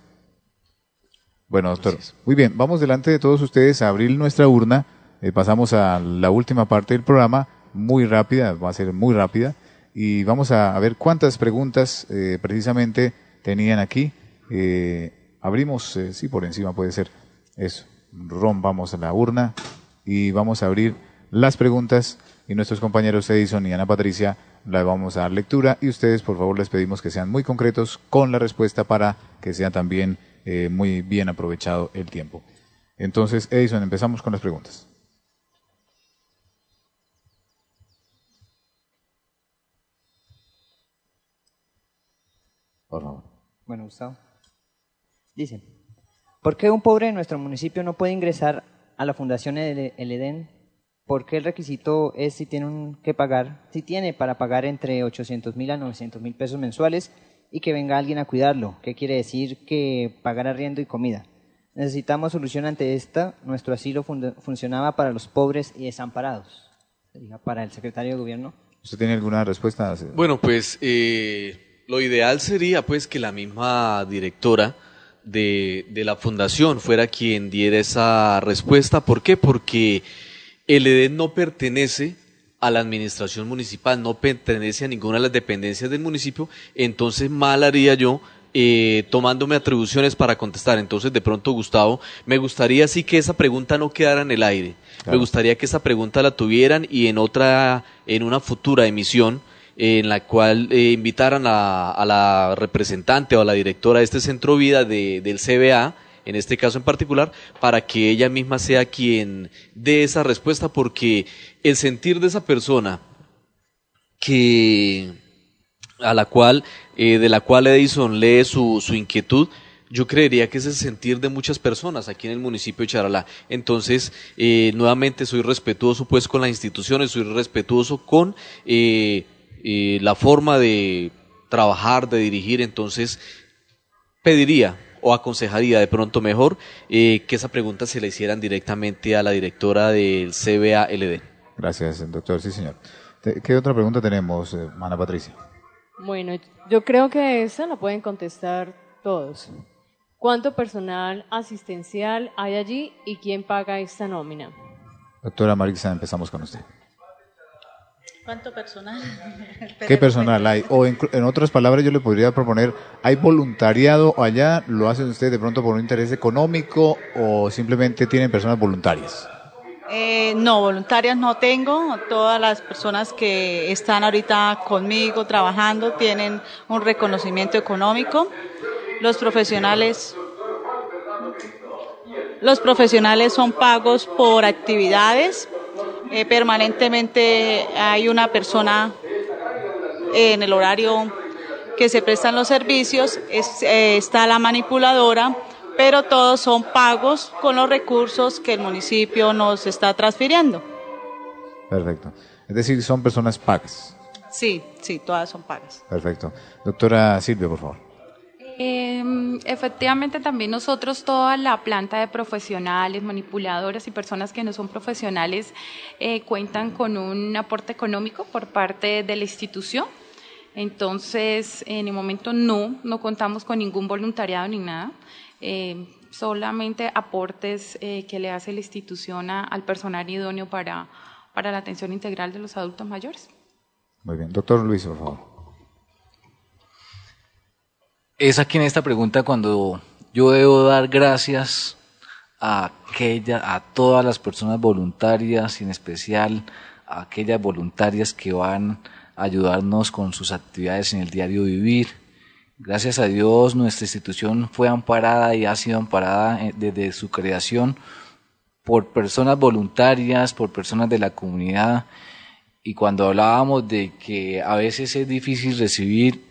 Bueno, doctor. Muy bien, vamos delante de todos ustedes a abrir nuestra urna. Eh, pasamos a la última parte del programa, muy rápida, va a ser muy rápida, y vamos a, ver cuántas preguntas eh, precisamente tenían aquí. Eh, abrimos, sí, por encima puede ser. Eso, rompamos la urna y vamos a abrir las preguntas y nuestros compañeros Edison y Ana Patricia la vamos a dar lectura y ustedes por favor les pedimos que sean muy concretos con la respuesta para que sea también eh, muy bien aprovechado el tiempo. Entonces, Edison, empezamos con las preguntas. Por favor. Bueno, Gustavo. Dice, ¿por qué un pobre en nuestro municipio no puede ingresar a la Fundación El Edén? ¿Por qué el requisito es si tiene que pagar, si tiene para pagar entre 800 mil a 900 mil pesos mensuales y que venga alguien a cuidarlo. ¿Qué quiere decir que pagar arriendo y comida? Necesitamos solución ante esta. Nuestro asilo funcionaba para los pobres y desamparados. Para el secretario de gobierno. ¿Usted tiene alguna respuesta? Bueno, pues eh, lo ideal sería pues que la misma directora de, de la fundación fuera quien diera esa respuesta. ¿Por qué? Porque el EDEN no pertenece a la administración municipal, no pertenece a ninguna de las dependencias del municipio, entonces mal haría yo eh, tomándome atribuciones para contestar. Entonces, de pronto, Gustavo, me gustaría sí que esa pregunta no quedara en el aire. Me gustaría que esa pregunta la tuvieran y en otra, en una futura emisión, en la cual eh, invitaran a, la representante o a la directora de este centro vida de, del CBA, en este caso en particular, para que ella misma sea quien dé esa respuesta, porque el sentir de esa persona que a la cual, eh, de la cual Edison lee su, su inquietud, yo creería que es el sentir de muchas personas aquí en el municipio de Charalá. Entonces, eh, nuevamente soy respetuoso pues con las instituciones, soy respetuoso con eh, eh, la forma de trabajar, de dirigir. Entonces, pediría o aconsejaría de pronto mejor que esa pregunta se la hicieran directamente a la directora del CBALD. Gracias, doctor. Sí, señor. ¿Qué otra pregunta tenemos, Mana Patricia? Bueno, yo creo que esa la pueden contestar todos. ¿Cuánto personal asistencial hay allí y quién paga esta nómina? Doctora Marisa, empezamos con usted. ¿Cuánto personal? ¿Qué personal hay? O en, otras palabras, yo le podría proponer, ¿hay voluntariado allá? ¿Lo hacen ustedes de pronto por un interés económico o simplemente tienen personas voluntarias? Eh, no, voluntarias no tengo. Todas las personas que están ahorita conmigo trabajando tienen un reconocimiento económico los profesionales los profesionales son pagos por actividades. Eh, permanentemente hay una persona en el horario que se prestan los servicios, eh, está la manipuladora, pero todos son pagos con los recursos que el municipio nos está transfiriendo. Perfecto. Es decir, son personas pagas. Sí, sí, todas son pagas. Perfecto. Doctora Silvia, por favor. Eh, efectivamente, también nosotros, toda la planta de profesionales, manipuladoras y personas que no son profesionales, eh, cuentan con un aporte económico por parte de la institución. Entonces, en el momento no, no contamos con ningún voluntariado ni nada. Eh, solamente aportes eh, que le hace la institución al personal idóneo para, para la atención integral de los adultos mayores. Muy bien. Doctor Luis, por favor es aquí en esta pregunta cuando yo debo dar gracias a aquella, a todas las personas voluntarias en especial a aquellas voluntarias que van a ayudarnos con sus actividades en el diario vivir. Gracias a Dios nuestra institución fue amparada y ha sido amparada eh, desde su creación por personas voluntarias, por personas de la comunidad. Y cuando hablábamos de que a veces es difícil recibir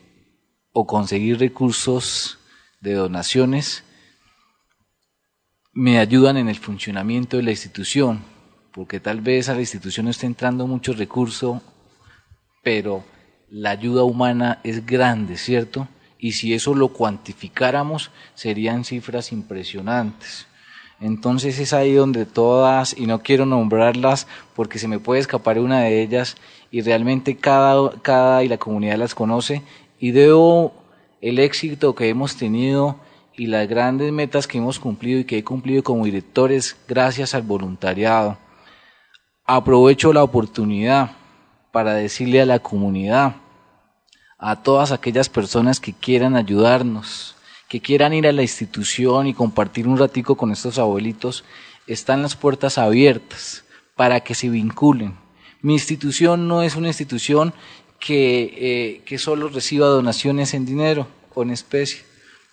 o conseguir recursos de donaciones me ayudan en el funcionamiento de la institución, porque tal vez a la institución no esté entrando mucho recurso, pero la ayuda humana es grande, ¿cierto? Y si eso lo cuantificáramos, serían cifras impresionantes. Entonces es ahí donde todas, y no quiero nombrarlas porque se me puede escapar una de ellas, y realmente cada, cada y la comunidad las conoce, y debo el éxito que hemos tenido y las grandes metas que hemos cumplido y que he cumplido como directores gracias al voluntariado. Aprovecho la oportunidad para decirle a la comunidad, a todas aquellas personas que quieran ayudarnos, que quieran ir a la institución y compartir un ratico con estos abuelitos, están las puertas abiertas para que se vinculen. Mi institución no es una institución que, eh, que solo reciba donaciones en dinero o en especie.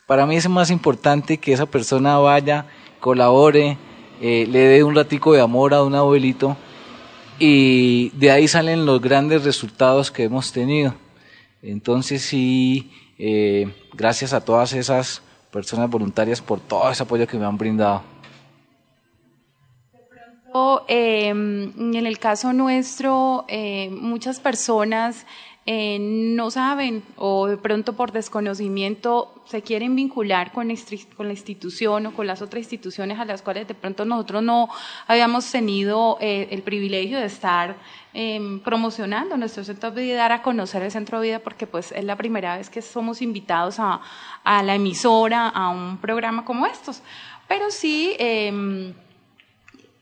Para mí es más importante que esa persona vaya, colabore, eh, le dé un ratico de amor a un abuelito y de ahí salen los grandes resultados que hemos tenido. Entonces sí, eh, gracias a todas esas personas voluntarias por todo ese apoyo que me han brindado. Em, en el caso nuestro, eh, muchas personas eh, no saben o de pronto por desconocimiento se quieren vincular con, con, la institución o con las otras instituciones a las cuales de pronto nosotros no habíamos tenido eh, el privilegio de estar em, promocionando nuestro centro de vida dar a conocer el centro de vida porque pues es la primera vez que somos invitados a, a la emisora, a un programa como estos. Pero sí...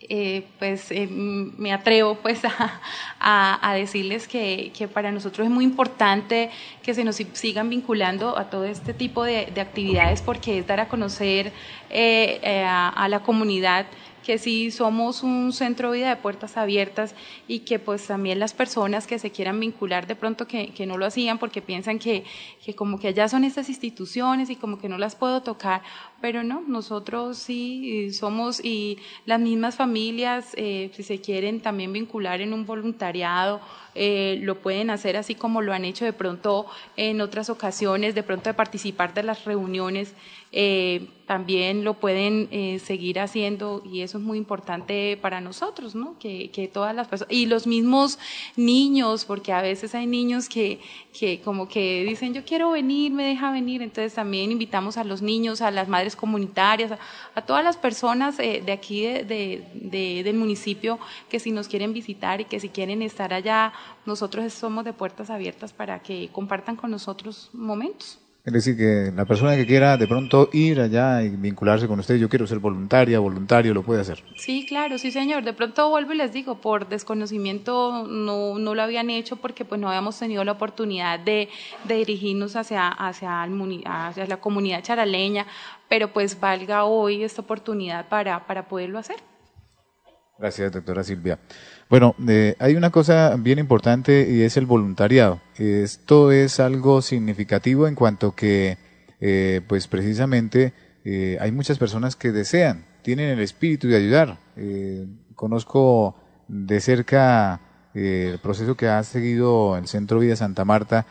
Eh, eh, pues eh, me atrevo pues a, decirles que, para nosotros es muy importante que se nos sigan vinculando a todo este tipo de, actividades porque es dar a conocer a la comunidad que sí somos un centro de vida de puertas abiertas y que pues también las personas que se quieran vincular de pronto que, que no lo hacían porque piensan que, que, como que allá son estas instituciones y como que no las puedo tocar, pero no, nosotros sí somos y las mismas familias, eh, si se quieren también vincular en un voluntariado, eh, lo pueden hacer así como lo han hecho de pronto en otras ocasiones, de pronto de participar de las reuniones eh, también lo pueden eh, seguir haciendo y eso es muy importante para nosotros, ¿no? Que, que, todas las personas, y los mismos niños, porque a veces hay niños que, que como que dicen, yo quiero venir, me deja venir, entonces también invitamos a los niños, a las madres comunitarias, a, todas las personas eh, de aquí de, de, del municipio que si nos quieren visitar y que si quieren estar allá, nosotros somos de puertas abiertas para que compartan con nosotros momentos. Es decir, que la persona que quiera de pronto ir allá y vincularse con usted, yo quiero ser voluntaria, voluntario, lo puede hacer. Sí, claro, sí, señor. De pronto vuelvo y les digo, por desconocimiento no, no lo habían hecho porque pues no habíamos tenido la oportunidad de, de dirigirnos hacia, hacia, hacia la comunidad charaleña, pero pues valga hoy esta oportunidad para, para poderlo hacer. Gracias, doctora Silvia. Bueno, eh, hay una cosa bien importante y es el voluntariado. Esto es algo significativo en cuanto que, eh, pues precisamente, eh, hay muchas personas que desean, tienen el espíritu de ayudar. conozco de cerca el proceso que ha seguido el Centro Vida Santa Marta.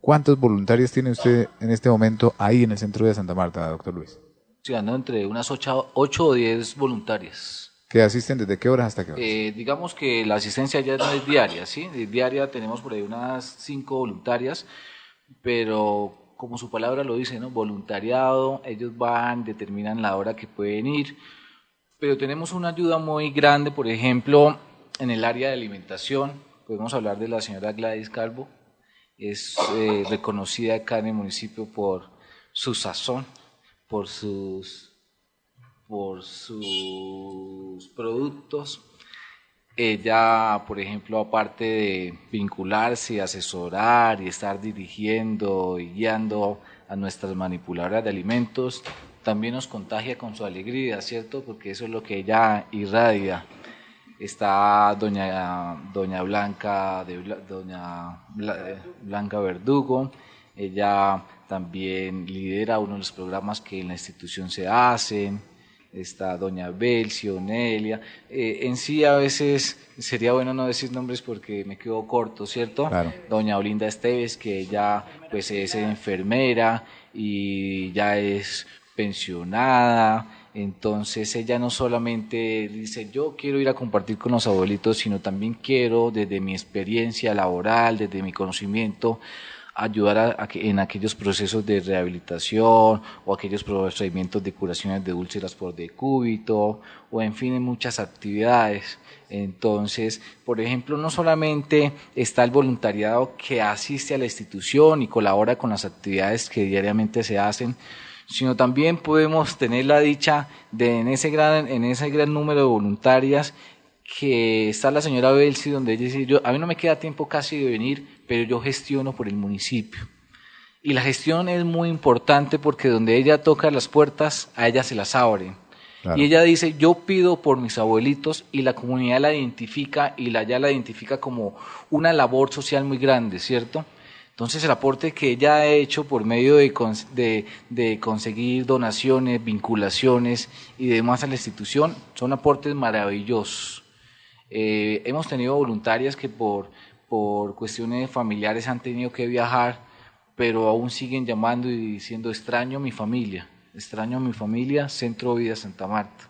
¿Cuántos voluntarios tiene usted en este momento ahí en el Centro Vida Santa Marta, doctor Luis? Sí, entre unas ocho o diez voluntarias. ¿Que asisten desde qué horas hasta qué horas? Eh, digamos que la asistencia ya no es diaria, ¿sí? diaria tenemos por ahí unas cinco voluntarias, pero como su palabra lo dice, ¿no? Voluntariado, ellos van, determinan la hora que pueden ir, pero tenemos una ayuda muy grande, por ejemplo, en el área de alimentación, podemos hablar de la señora Gladys Calvo, es eh, reconocida acá en el municipio por su sazón, por sus por sus productos. Ella, por ejemplo, aparte de vincularse, asesorar y estar dirigiendo y guiando a nuestras manipuladoras de alimentos, también nos contagia con su alegría, ¿cierto? Porque eso es lo que ella irradia. Está doña, doña Blanca, de, doña Blanca Verdugo, ella también lidera uno de los programas que en la institución se hacen está doña Belcio, Nelia. Eh, en sí a veces sería bueno no decir nombres porque me quedo corto, ¿cierto? Doña Olinda Esteves, que ella pues es enfermera y ya es pensionada. Entonces ella no solamente dice yo quiero ir a compartir con los abuelitos, sino también quiero desde mi experiencia laboral, desde mi conocimiento, ayudar a, en aquellos procesos de rehabilitación o aquellos procedimientos de curaciones de úlceras por decúbito o en fin en muchas actividades. Entonces, por ejemplo, no solamente está el voluntariado que asiste a la institución y colabora con las actividades que diariamente se hacen, sino también podemos tener la dicha de en ese gran, en ese gran número de voluntarias que está la señora Belsi, donde ella dice, yo, a mí no me queda tiempo casi de venir, pero yo gestiono por el municipio. Y la gestión es muy importante porque donde ella toca las puertas, a ella se las abren. Y ella dice, yo pido por mis abuelitos y la comunidad la identifica y la, ya la identifica como una labor social muy grande, ¿cierto? Entonces el aporte que ella ha hecho por medio de, de, conseguir donaciones, vinculaciones y demás a la institución son aportes maravillosos. Eh, hemos tenido voluntarias que por, por cuestiones familiares han tenido que viajar, pero aún siguen llamando y diciendo extraño a mi familia, extraño a mi familia, Centro Vida Santa Marta.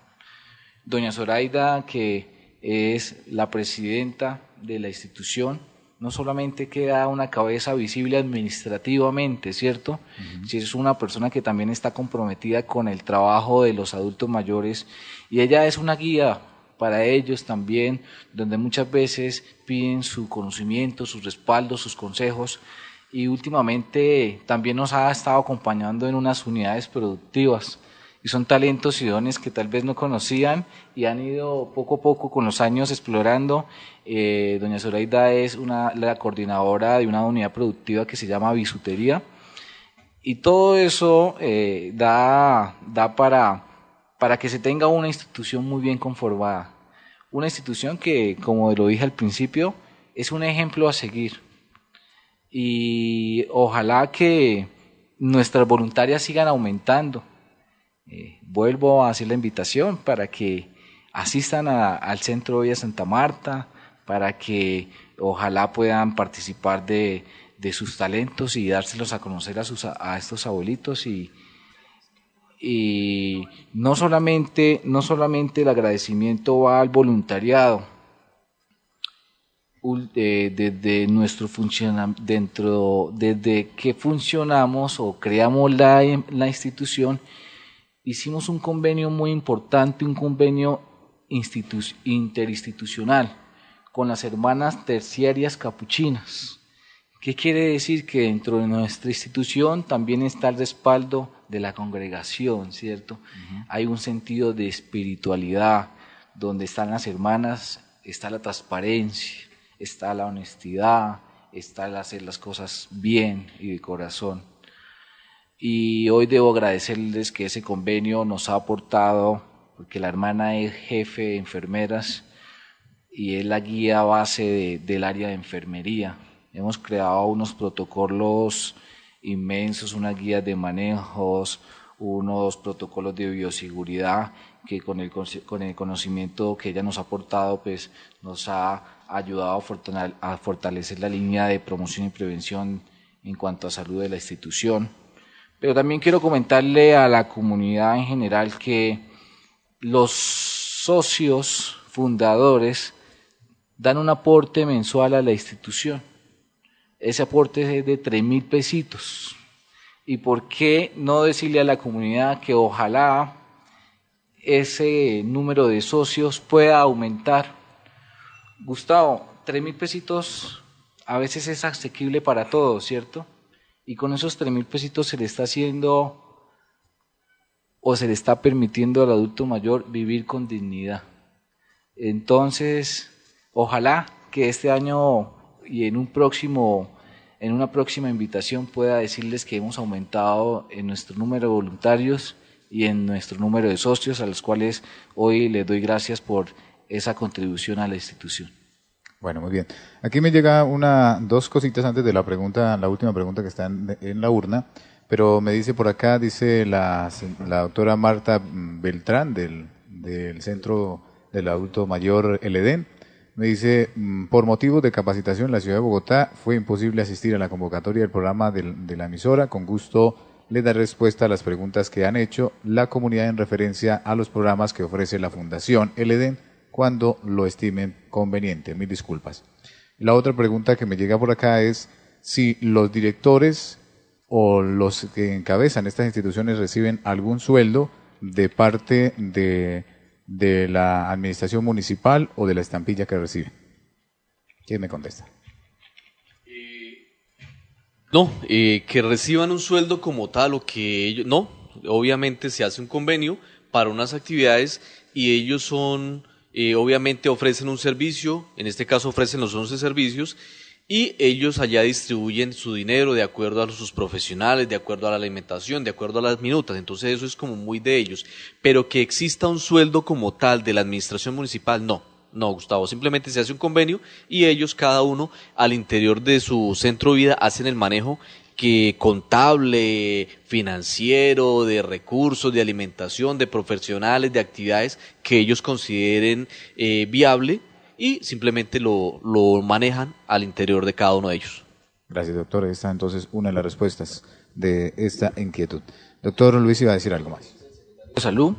Doña Zoraida, que es la presidenta de la institución, no solamente queda una cabeza visible administrativamente, ¿cierto? Si es una persona que también está comprometida con el trabajo de los adultos mayores y ella es una guía para ellos también, donde muchas veces piden su conocimiento, sus respaldos, sus consejos. Y últimamente también nos ha estado acompañando en unas unidades productivas. Y son talentos y dones que tal vez no conocían y han ido poco a poco con los años explorando. Eh, doña Zoraida es una, la coordinadora de una unidad productiva que se llama Bisutería. Y todo eso eh, da, da para, para que se tenga una institución muy bien conformada. Una institución que, como lo dije al principio, es un ejemplo a seguir. Y ojalá que nuestras voluntarias sigan aumentando. Eh, vuelvo a hacer la invitación para que asistan al Centro de Santa Marta, para que ojalá puedan participar de, de sus talentos y dárselos a conocer a, sus, a estos abuelitos y, y no solamente, no solamente el agradecimiento va al voluntariado, eh, desde nuestro funciona, dentro, desde que funcionamos o creamos la, la institución, hicimos un convenio muy importante, un convenio interinstitucional con las hermanas terciarias capuchinas. ¿Qué quiere decir? Que dentro de nuestra institución también está el respaldo de la congregación, ¿cierto? Hay un sentido de espiritualidad, donde están las hermanas, está la transparencia, está la honestidad, está el hacer las cosas bien y de corazón. Y hoy debo agradecerles que ese convenio nos ha aportado, porque la hermana es jefe de enfermeras y es la guía base del área de enfermería Hemos creado unos protocolos inmensos, unas guías de manejos, unos protocolos de bioseguridad que con el, con el conocimiento que ella nos ha aportado, pues nos ha ayudado a fortalecer la línea de promoción y prevención en cuanto a salud de la institución. Pero también quiero comentarle a la comunidad en general que los socios fundadores dan un aporte mensual a la institución ese aporte es de tres mil pesitos. ¿Y por qué no decirle a la comunidad que ojalá ese número de socios pueda aumentar? Gustavo, tres mil pesitos a veces es asequible para todos, ¿cierto? Y con esos tres mil pesitos se le está haciendo o se le está permitiendo al adulto mayor vivir con dignidad. Entonces, ojalá que este año y en un próximo en una próxima invitación pueda decirles que hemos aumentado en nuestro número de voluntarios y en nuestro número de socios, a los cuales hoy les doy gracias por esa contribución a la institución. Bueno, muy bien. Aquí me llega una, dos cositas antes de la pregunta, la última pregunta que está en, la urna, pero me dice por acá, dice la, la doctora Marta Beltrán del, del Centro del Adulto Mayor El me dice, mm, por motivos de capacitación en la ciudad de Bogotá fue imposible asistir a la convocatoria del programa de, la emisora. Con gusto le da respuesta a las preguntas que han hecho la comunidad en referencia a los programas que ofrece la Fundación LEDEN cuando lo estimen conveniente. Mil disculpas. La otra pregunta que me llega por acá es si los directores o los que encabezan estas instituciones reciben algún sueldo de parte de de la administración municipal o de la estampilla que recibe? ¿Quién me contesta? no, eh, que reciban un sueldo como tal o que ellos, no, obviamente se hace un convenio para unas actividades y ellos son, eh, obviamente ofrecen un servicio, en este caso ofrecen los 11 servicios y ellos allá distribuyen su dinero de acuerdo a sus profesionales, de acuerdo a la alimentación, de acuerdo a las minutas, entonces eso es como muy de ellos, pero que exista un sueldo como tal de la administración municipal, no, no, Gustavo, simplemente se hace un convenio y ellos cada uno al interior de su centro de vida hacen el manejo que contable, financiero, de recursos, de alimentación, de profesionales, de actividades que ellos consideren eh, viable y simplemente lo, lo manejan al interior de cada uno de ellos. Gracias, doctor. Esta entonces una de las respuestas de esta inquietud. Doctor Luis iba a decir algo más. Salud.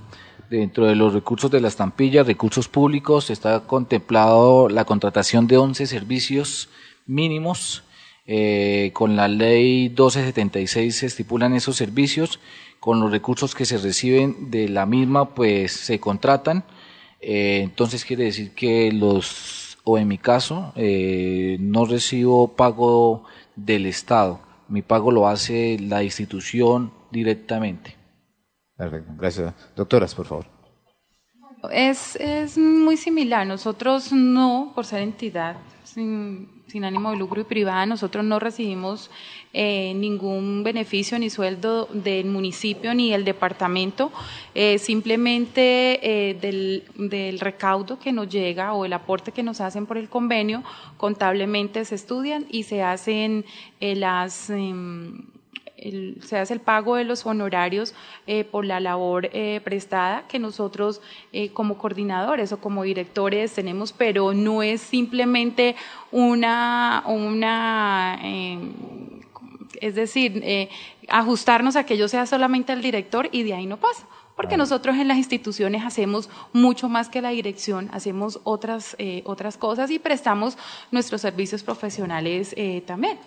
Dentro de los recursos de la estampilla, recursos públicos, está contemplado la contratación de 11 servicios mínimos. Eh, con la ley 1276 se estipulan esos servicios. Con los recursos que se reciben de la misma, pues se contratan eh, entonces quiere decir que los, o en mi caso, eh, no recibo pago del Estado. Mi pago lo hace la institución directamente. Perfecto, gracias. Doctoras, por favor. Es, es muy similar. Nosotros no, por ser entidad sin, sin ánimo de lucro y privada, nosotros no recibimos eh, ningún beneficio ni sueldo del municipio ni del departamento, eh, simplemente eh, del, del, recaudo que nos llega o el aporte que nos hacen por el convenio, contablemente se estudian y se hacen las em, el, se hace el pago de los honorarios eh, por la labor eh, prestada que nosotros eh, como coordinadores o como directores tenemos, pero no es simplemente una, una es decir, ajustarnos a que yo sea solamente el director y de ahí no pasa porque nosotros en las instituciones hacemos mucho más que la dirección, hacemos otras, otras cosas y prestamos nuestros servicios profesionales también.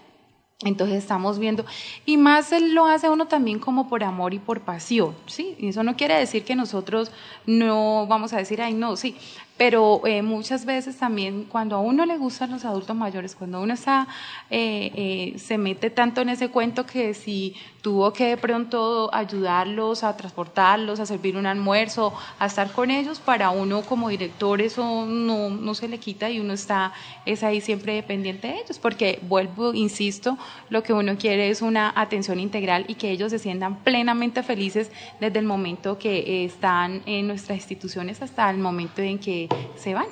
Entonces estamos viendo, y más lo hace uno también como por amor y por pasión, ¿sí? Y eso no quiere decir que nosotros no vamos a decir, ay, no, sí, pero eh, muchas veces también cuando a uno le gustan los adultos mayores, cuando uno está, eh, eh, se mete tanto en ese cuento que si tuvo que de pronto ayudarlos a transportarlos, a servir un almuerzo, a estar con ellos, para uno como director eso no, no se le quita y uno está, es ahí siempre dependiente de ellos, porque vuelvo, insisto, lo que uno quiere es una atención integral y que ellos se sientan plenamente felices desde el momento que están en nuestras instituciones hasta el momento en que se van.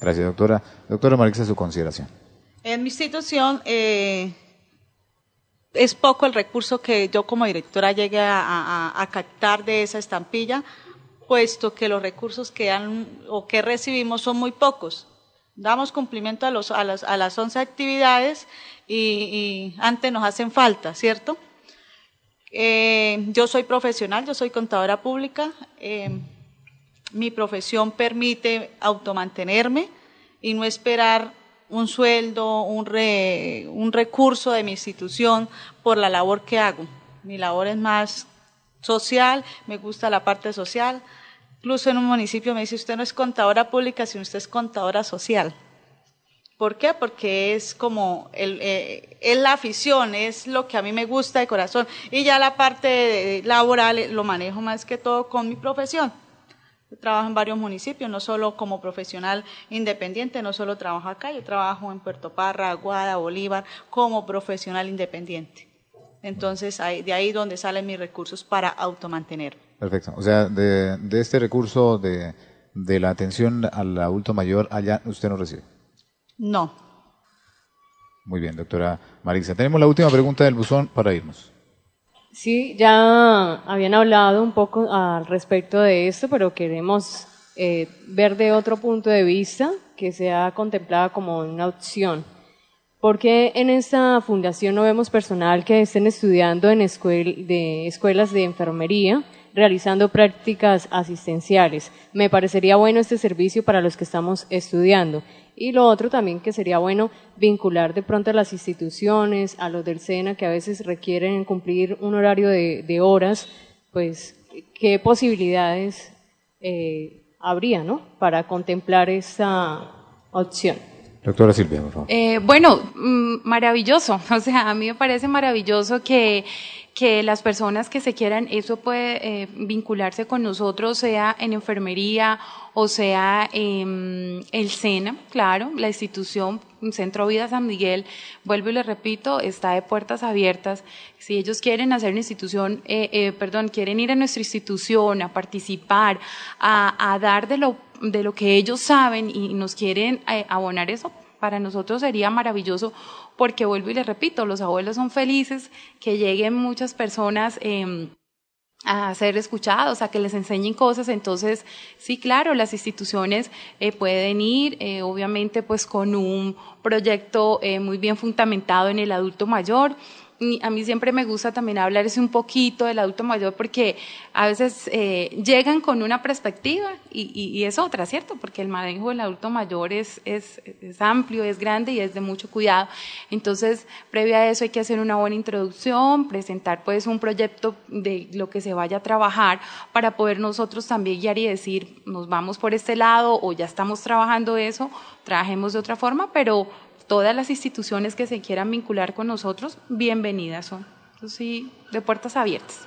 Gracias, doctora. Doctora Marisa, su consideración. En mi institución eh, es poco el recurso que yo como directora llegue a, captar de esa estampilla, puesto que los recursos que han o que recibimos son muy pocos. Damos cumplimiento a, los, a, las, a las 11 actividades y, antes nos hacen falta, ¿cierto? Eh, yo soy profesional, yo soy contadora pública. Eh, mi profesión permite automantenerme y no esperar un sueldo, un, un recurso de mi institución por la labor que hago. Mi labor es más social, me gusta la parte social. Incluso en un municipio me dice, usted no es contadora pública, sino usted es contadora social. ¿Por qué? Porque es como, el, eh, es la afición, es lo que a mí me gusta de corazón. Y ya la parte laboral lo manejo más que todo con mi profesión. Trabajo en varios municipios, no solo como profesional independiente, no solo trabajo acá, yo trabajo en Puerto Parra, Aguada, Bolívar, como profesional independiente. Entonces, de ahí donde salen mis recursos para automantener. Perfecto. O sea, de, este recurso de, de la atención al adulto mayor, allá usted no recibe. No. Muy bien, doctora Marisa. Tenemos la última pregunta del buzón para irnos. Sí, ya habían hablado un poco al respecto de esto, pero queremos eh, ver de otro punto de vista que sea contemplada como una opción. Porque en esta fundación no vemos personal que estén estudiando en escuelas de enfermería, realizando prácticas asistenciales. Me parecería bueno este servicio para los que estamos estudiando. Y lo otro también que sería bueno vincular de pronto a las instituciones, a los del SENA que a veces requieren cumplir un horario de, horas, pues qué posibilidades eh, habría ¿no? para contemplar esa opción. Doctora Silvia, por favor. Eh, bueno, mm, maravilloso. O sea, a mí me parece maravilloso que que las personas que se quieran, eso puede eh, vincularse con nosotros, sea en enfermería o sea en el SENA, claro, la institución Centro Vida San Miguel, vuelvo y le repito, está de puertas abiertas. Si ellos quieren hacer una institución, eh, eh, perdón, quieren ir a nuestra institución a participar, a, a dar de lo, de lo que ellos saben y nos quieren abonar eso, para nosotros sería maravilloso porque vuelvo y les repito, los abuelos son felices que lleguen muchas personas em, a ser escuchados, a que les enseñen cosas. Entonces, sí, claro, las instituciones eh, pueden ir, eh, obviamente, pues con un proyecto eh, muy bien fundamentado en el adulto mayor a mí siempre me gusta también hablarles un poquito del adulto mayor porque a veces eh, llegan con una perspectiva y, y, es otra, ¿cierto? Porque el manejo del adulto mayor es, es, es, amplio, es grande y es de mucho cuidado. Entonces, previo a eso hay que hacer una buena introducción, presentar pues un proyecto de lo que se vaya a trabajar para poder nosotros también guiar y decir, nos vamos por este lado o ya estamos trabajando eso, trabajemos de otra forma, pero todas las instituciones que se quieran vincular con nosotros, bienvenidas son. Entonces, sí, de puertas abiertas.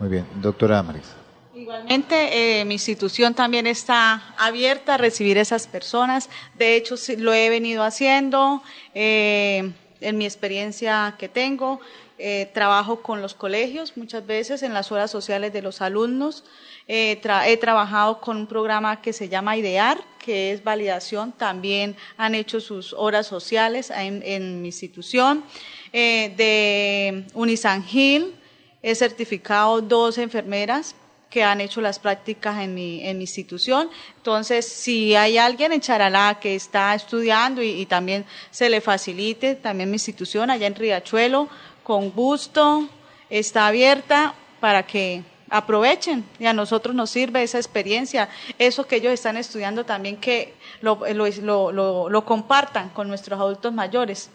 Muy bien, doctora Maris. Igualmente, eh, mi institución también está abierta a recibir esas personas. De hecho, lo he venido haciendo eh, en mi experiencia que tengo. Eh, trabajo con los colegios muchas veces en las horas sociales de los alumnos. he trabajado con un programa que se llama IDEAR, que es validación. También han hecho sus horas sociales en, en mi institución. de Unisangil, he certificado dos enfermeras que han hecho las prácticas en mi, en mi institución. Entonces, si hay alguien en Charalá que está estudiando y, también se le facilite, también mi institución allá en Riachuelo, con gusto, está abierta para que aprovechen y a nosotros nos sirve esa experiencia, eso que ellos están estudiando también que lo, lo, lo, lo compartan con nuestros adultos mayores.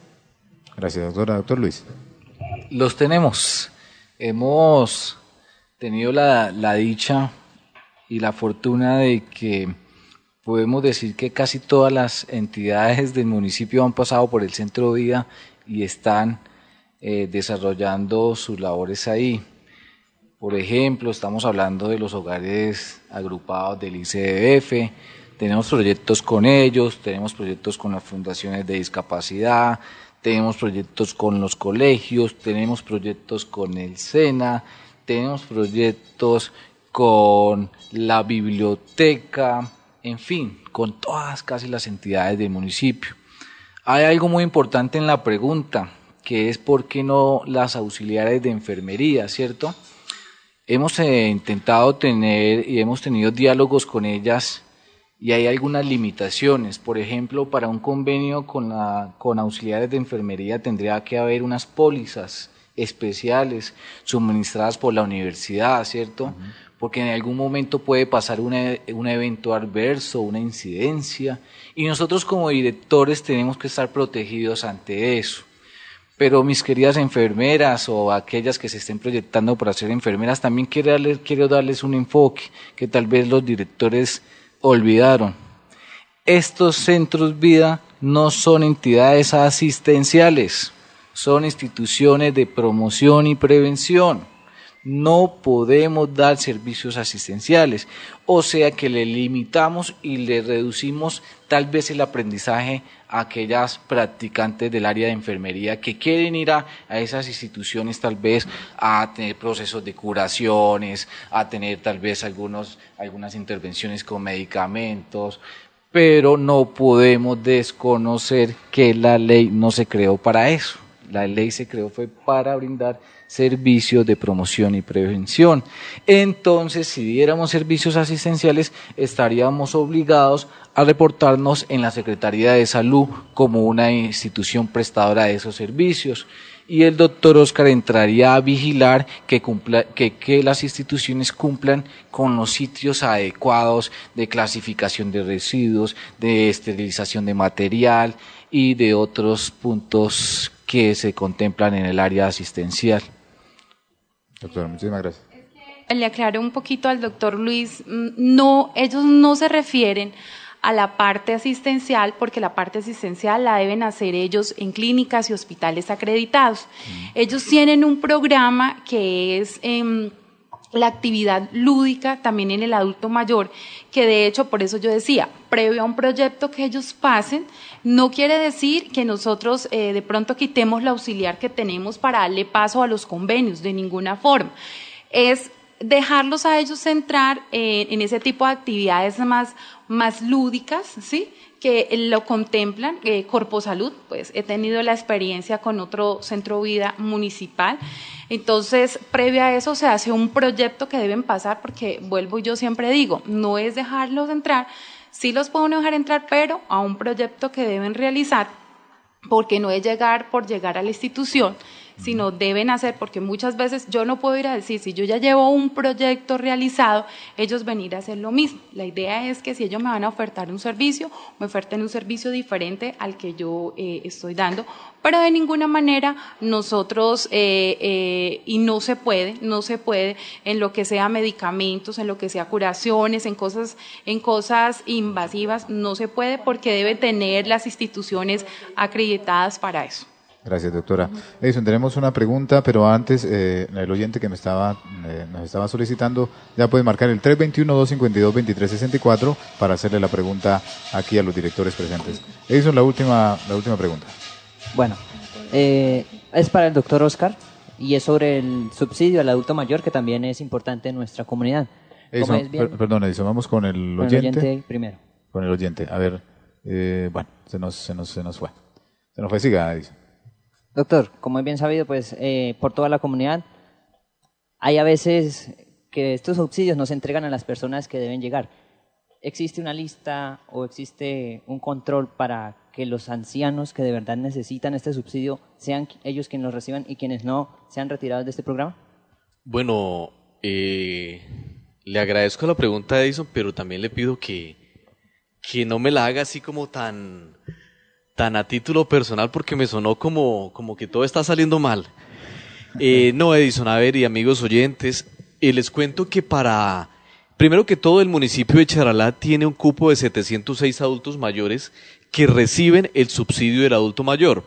Gracias, doctora. Doctor Luis. Los tenemos. Hemos tenido la, dicha y la fortuna de que podemos decir que casi todas las entidades del municipio han pasado por el centro de vida y están eh, desarrollando sus labores ahí. Por ejemplo, estamos hablando de los hogares agrupados del ICDF, tenemos proyectos con ellos, tenemos proyectos con las fundaciones de discapacidad, tenemos proyectos con los colegios, tenemos proyectos con el SENA, tenemos proyectos con la biblioteca, en fin, con todas casi las entidades del municipio. Hay algo muy importante en la pregunta, que es por qué no las auxiliares de enfermería, ¿cierto? Hemos eh, intentado tener y hemos tenido diálogos con ellas y hay algunas limitaciones. Por ejemplo, para un convenio con, la, con auxiliares de enfermería tendría que haber unas pólizas especiales suministradas por la universidad, ¿cierto? Porque en algún momento puede pasar un evento adverso, una incidencia, y nosotros como directores tenemos que estar protegidos ante eso. Pero mis queridas enfermeras o aquellas que se estén proyectando para ser enfermeras, también quiero darles, quiero darles un enfoque que tal vez los directores olvidaron. Estos centros vida no son entidades asistenciales son instituciones de promoción y prevención. No podemos dar servicios asistenciales, o sea que le limitamos y le reducimos tal vez el aprendizaje a aquellas practicantes del área de enfermería que quieren ir a, esas instituciones tal vez a tener procesos de curaciones, a tener tal vez algunos, algunas intervenciones con medicamentos, pero no podemos desconocer que la ley no se creó para eso. La ley se creó fue para brindar servicios de promoción y prevención. Entonces, si diéramos servicios asistenciales, estaríamos obligados a reportarnos en la Secretaría de Salud como una institución prestadora de esos servicios. Y el doctor Oscar entraría a vigilar que, que las instituciones cumplan con los sitios adecuados de clasificación de residuos, de esterilización de material y de otros puntos que se contemplan en el área asistencial. Doctora, muchísimas gracias. Le aclaro un poquito al doctor Luis, mm, no, ellos no se refieren a la parte asistencial, porque la parte asistencial la deben hacer ellos en clínicas y hospitales acreditados. Mm. Ellos tienen un programa que es em, la actividad lúdica también en el adulto mayor, que de hecho, por eso yo decía, previo a un proyecto que ellos pasen, no quiere decir que nosotros eh, de pronto quitemos la auxiliar que tenemos para darle paso a los convenios, de ninguna forma. Es dejarlos a ellos entrar eh, en ese tipo de actividades más, más lúdicas, ¿sí? Que lo contemplan, eh, Corpo Salud, pues he tenido la experiencia con otro centro vida municipal. Entonces, previo a eso se hace un proyecto que deben pasar, porque vuelvo yo siempre digo, no es dejarlos entrar, sí los puedo dejar entrar, pero a un proyecto que deben realizar, porque no es llegar por llegar a la institución, sino deben hacer, porque muchas veces yo no puedo ir a decir, si yo ya llevo un proyecto realizado, ellos venir a hacer lo mismo. La idea es que si ellos me van a ofertar un servicio, me oferten un servicio diferente al que yo eh, estoy dando, pero de ninguna manera nosotros, eh, eh, y no se puede, no se puede en lo que sea medicamentos, en lo que sea curaciones, en cosas, en cosas invasivas, no se puede porque debe tener las instituciones acreditadas para eso. Gracias, doctora. Edison, tenemos una pregunta, pero antes, eh, el oyente que me estaba, eh, nos estaba solicitando, ya puede marcar el 321-252-2364 para hacerle la pregunta aquí a los directores presentes. Edison, la última, la última pregunta. Bueno, eh, es para el doctor Oscar y es sobre el subsidio al adulto mayor, que también es importante en nuestra comunidad. Edison, es bien- per- perdón, Edison, vamos con el Con el oyente. oyente primero. Con el oyente. A ver, eh, bueno, se nos, se nos, se nos fue. Se nos fue, siga, Edison. Doctor, como es bien sabido, pues eh, por toda la comunidad, hay a veces que estos subsidios no se entregan a las personas que deben llegar. ¿Existe una lista o existe un control para que los ancianos que de verdad necesitan este subsidio sean ellos quienes lo reciban y quienes no sean retirados de este programa? Bueno, eh, le agradezco la pregunta, Edison, pero también le pido que, que no me la haga así como tan, tan a título personal porque me sonó como, como que todo está saliendo mal. Eh, no, Edison, a ver, y amigos oyentes, eh, les cuento que para, primero que todo, el municipio de Charalá tiene un cupo de 706 adultos mayores que reciben el subsidio del adulto mayor.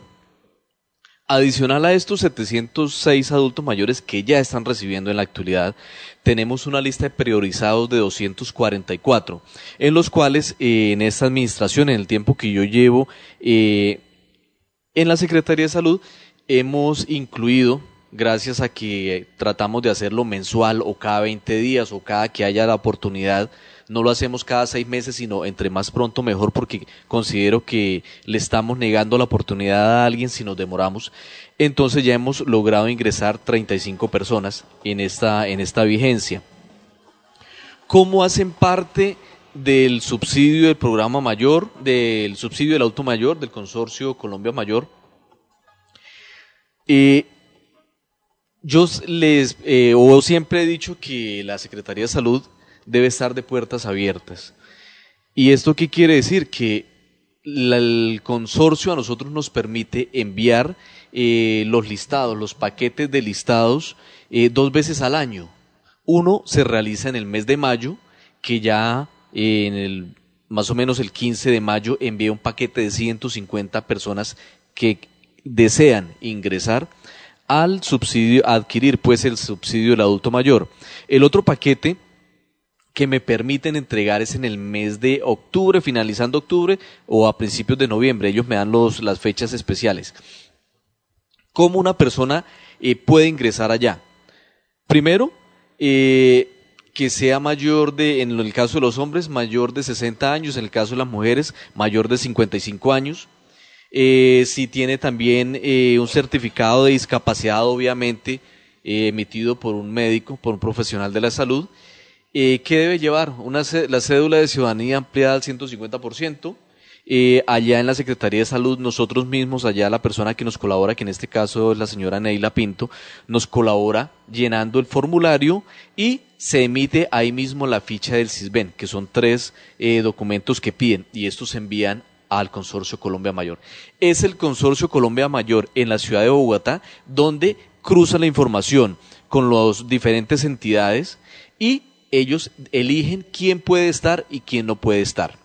Adicional a estos 706 adultos mayores que ya están recibiendo en la actualidad, tenemos una lista de priorizados de 244, en los cuales eh, en esta administración, en el tiempo que yo llevo eh, en la Secretaría de Salud, hemos incluido, gracias a que tratamos de hacerlo mensual o cada 20 días o cada que haya la oportunidad, no lo hacemos cada seis meses, sino entre más pronto mejor, porque considero que le estamos negando la oportunidad a alguien si nos demoramos. Entonces ya hemos logrado ingresar 35 personas en esta, en esta vigencia. ¿Cómo hacen parte del subsidio del programa mayor, del subsidio del auto mayor, del consorcio Colombia Mayor? Eh, yo les, eh, o siempre he dicho que la Secretaría de Salud debe estar de puertas abiertas. ¿Y esto qué quiere decir? Que el consorcio a nosotros nos permite enviar eh, los listados, los paquetes de listados eh, dos veces al año. Uno se realiza en el mes de mayo, que ya eh, en el más o menos el 15 de mayo envía un paquete de 150 personas que desean ingresar al subsidio, adquirir pues el subsidio del adulto mayor. El otro paquete que me permiten entregar es en el mes de octubre, finalizando octubre o a principios de noviembre. Ellos me dan los, las fechas especiales. ¿Cómo una persona eh, puede ingresar allá? Primero, eh, que sea mayor de, en el caso de los hombres, mayor de 60 años, en el caso de las mujeres, mayor de 55 años. Eh, si tiene también eh, un certificado de discapacidad, obviamente, emitido por un médico, por un profesional de la salud. Eh, ¿Qué debe llevar? Una, la cédula de ciudadanía ampliada al 150%. Eh, allá en la Secretaría de Salud, nosotros mismos, allá la persona que nos colabora, que en este caso es la señora Neila Pinto, nos colabora llenando el formulario y se emite ahí mismo la ficha del CISBEN, que son tres eh, documentos que piden y estos se envían al Consorcio Colombia Mayor. Es el Consorcio Colombia Mayor en la ciudad de Bogotá donde cruza la información con las diferentes entidades y ellos eligen quién puede estar y quién no puede estar.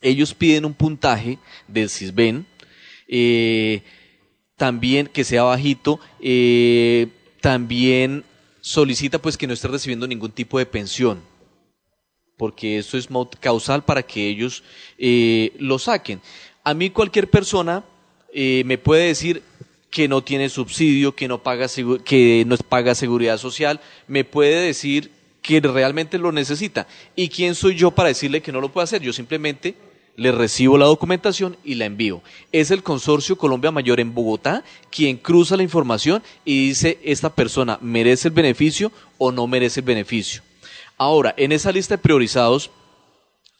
Ellos piden un puntaje del CISBEN, eh, también que sea bajito, eh, también solicita pues que no esté recibiendo ningún tipo de pensión, porque esto es causal para que ellos eh, lo saquen. A mí cualquier persona eh, me puede decir que no tiene subsidio, que no paga que no paga seguridad social, me puede decir que realmente lo necesita. ¿Y quién soy yo para decirle que no lo puede hacer? Yo simplemente le recibo la documentación y la envío. Es el Consorcio Colombia Mayor en Bogotá quien cruza la información y dice esta persona merece el beneficio o no merece el beneficio. Ahora, en esa lista de priorizados,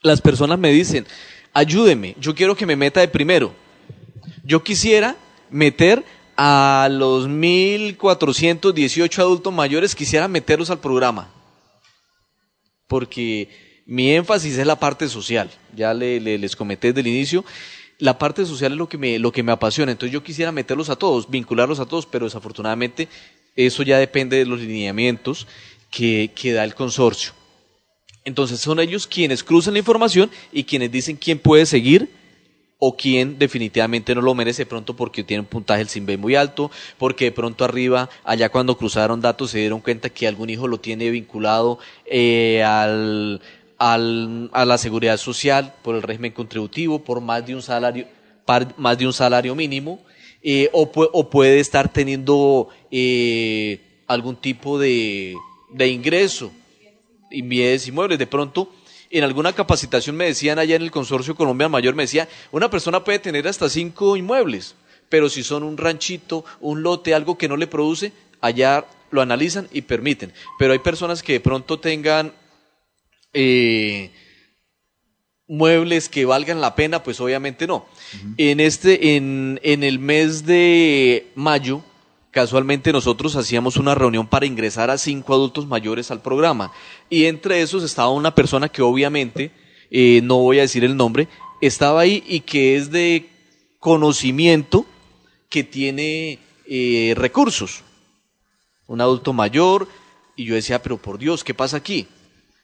las personas me dicen, ayúdeme, yo quiero que me meta de primero. Yo quisiera meter a los 1.418 adultos mayores, quisiera meterlos al programa. Porque mi énfasis es la parte social. Ya le- le- les comenté desde el inicio. La parte social es lo que, me, lo que me apasiona. Entonces yo quisiera meterlos a todos, vincularlos a todos, pero desafortunadamente eso ya depende de los lineamientos que, que da el consorcio. Entonces son ellos quienes cruzan la información y quienes dicen quién puede seguir o quién definitivamente no lo merece pronto porque tiene un puntaje del CIMBE muy alto, porque de pronto arriba, allá cuando cruzaron datos se dieron cuenta que algún hijo lo tiene vinculado eh, al, al, a la seguridad social por el régimen contributivo, por más de un salario, más de un salario mínimo, eh, o, o, puede estar teniendo eh, algún tipo de, de ingreso y inmuebles. De pronto en alguna capacitación me decían allá en el Consorcio Colombia Mayor, me decía, una persona puede tener hasta cinco inmuebles, pero si son un ranchito, un lote, algo que no le produce, allá lo analizan y permiten. Pero hay personas que de pronto tengan eh, muebles que valgan la pena, pues obviamente no. En este, en, en el mes de mayo, casualmente nosotros hacíamos una reunión para ingresar a cinco adultos mayores al programa y entre esos estaba una persona que obviamente, eh, no voy a decir el nombre, estaba ahí y que es de conocimiento que tiene eh, recursos. Un adulto mayor y yo decía, pero por Dios, ¿qué pasa aquí?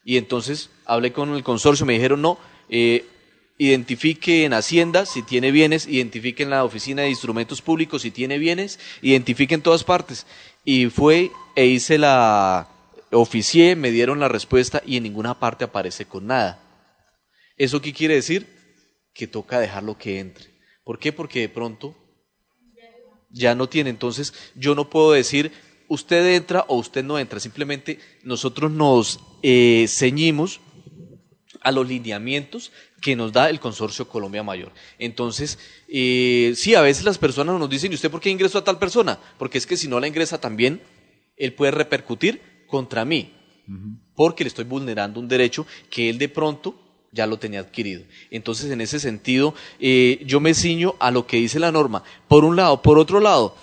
Y entonces hablé con el consorcio, me dijeron, no, eh, identifique en Hacienda si tiene bienes, identifique en la Oficina de Instrumentos Públicos si tiene bienes, identifique en todas partes. Y fue e hice la, oficié, me dieron la respuesta y en ninguna parte aparece con nada. ¿Eso qué quiere decir? Que toca dejarlo que entre. ¿Por qué? Porque de pronto ya no tiene. Entonces yo no puedo decir usted entra o usted no entra. Simplemente nosotros nos eh, ceñimos a los lineamientos que nos da el Consorcio Colombia Mayor. Entonces, eh, sí, a veces las personas nos dicen, ¿y usted por qué ingresó a tal persona? Porque es que si no la ingresa también, él puede repercutir contra mí, porque le estoy vulnerando un derecho que él de pronto ya lo tenía adquirido. Entonces, en ese sentido, eh, yo me ciño a lo que dice la norma. Por un lado, por otro lado,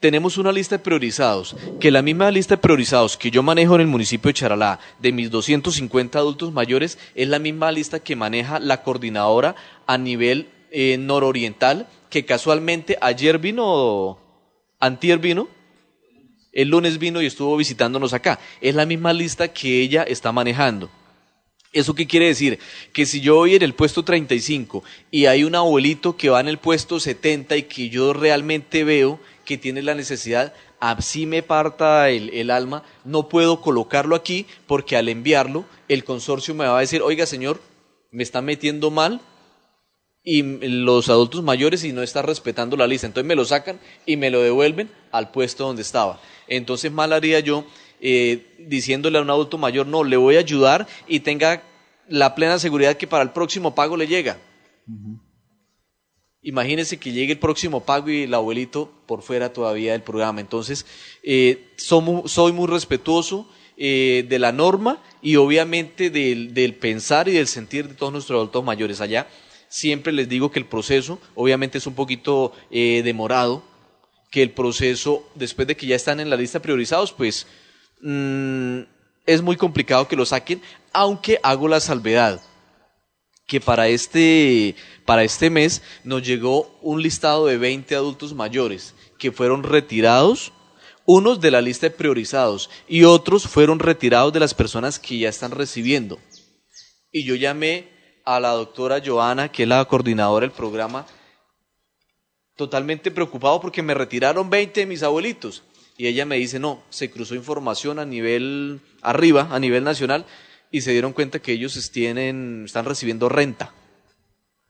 tenemos una lista de priorizados, que la misma lista de priorizados que yo manejo en el municipio de Charalá, de mis 250 adultos mayores, es la misma lista que maneja la coordinadora a nivel eh, nororiental, que casualmente ayer vino, antier vino, el lunes vino y estuvo visitándonos acá. Es la misma lista que ella está manejando. ¿Eso qué quiere decir? Que si yo voy en el puesto 35 y hay un abuelito que va en el puesto 70 y que yo realmente veo que tiene la necesidad, así me parta el, alma, no puedo colocarlo aquí porque al enviarlo el consorcio me va a decir, oiga señor, me está metiendo mal y los adultos mayores y no está respetando la lista. Entonces me lo sacan y me lo devuelven al puesto donde estaba. Entonces mal haría yo eh, diciéndole a un adulto mayor, no, le voy a ayudar y tenga la plena seguridad que para el próximo pago le llega. Imagínense que llegue el próximo pago y el abuelito por fuera todavía del programa. Entonces, eh, soy muy respetuoso eh, de la norma y obviamente del, pensar y del sentir de todos nuestros adultos mayores allá. Siempre les digo que el proceso, obviamente, es un poquito eh, demorado, que el proceso, después de que ya están en la lista priorizados, pues mm, es muy complicado que lo saquen, aunque hago la salvedad que para este, para este mes nos llegó un listado de 20 adultos mayores que fueron retirados, unos de la lista de priorizados y otros fueron retirados de las personas que ya están recibiendo. Y yo llamé a la doctora Joana, que es la coordinadora del programa, totalmente preocupado porque me retiraron 20 de mis abuelitos. Y ella me dice, no, se cruzó información a nivel arriba, a nivel nacional, y se dieron cuenta que ellos tienen, están recibiendo renta.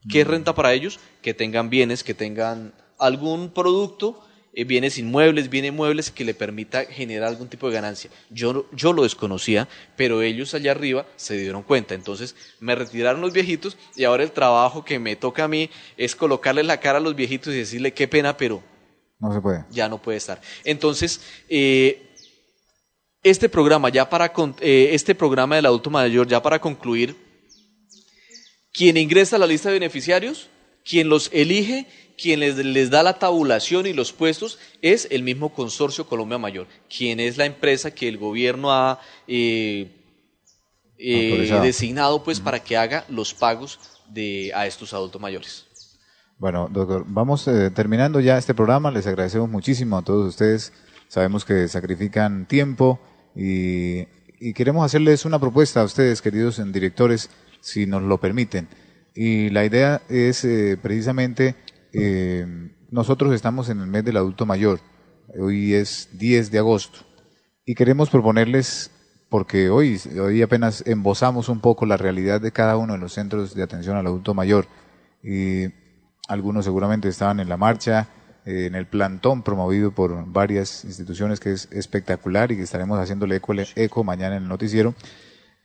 ¿Qué es mm. renta para ellos? Que tengan bienes, que tengan algún producto, eh, bienes inmuebles, bienes muebles que le permita generar algún tipo de ganancia. Yo, yo lo desconocía, pero ellos allá arriba se dieron cuenta. Entonces me retiraron los viejitos y ahora el trabajo que me toca a mí es colocarle la cara a los viejitos y decirle qué pena, pero no se puede. Ya no puede estar. Entonces, eh, este programa, ya para eh, este programa del adulto mayor, ya para concluir, quien ingresa a la lista de beneficiarios, quien los elige, quien les, da la tabulación y los puestos, es el mismo consorcio Colombia Mayor, quien es la empresa que el gobierno ha eh, eh, designado pues para que haga los pagos de, a estos adultos mayores. Bueno, doctor, vamos terminando ya este programa. Les agradecemos muchísimo a todos ustedes. Sabemos que sacrifican tiempo, y, queremos hacerles una propuesta a ustedes, queridos directores, si nos lo permiten. Y la idea es eh, precisamente, eh, nosotros estamos en el mes del adulto mayor, hoy es 10 de agosto, y queremos proponerles, porque hoy, hoy apenas embosamos un poco la realidad de cada uno de los centros de atención al adulto mayor, y algunos seguramente estaban en la marcha, en el plantón promovido por varias instituciones que es espectacular y que estaremos haciéndole eco, eco mañana en el noticiero.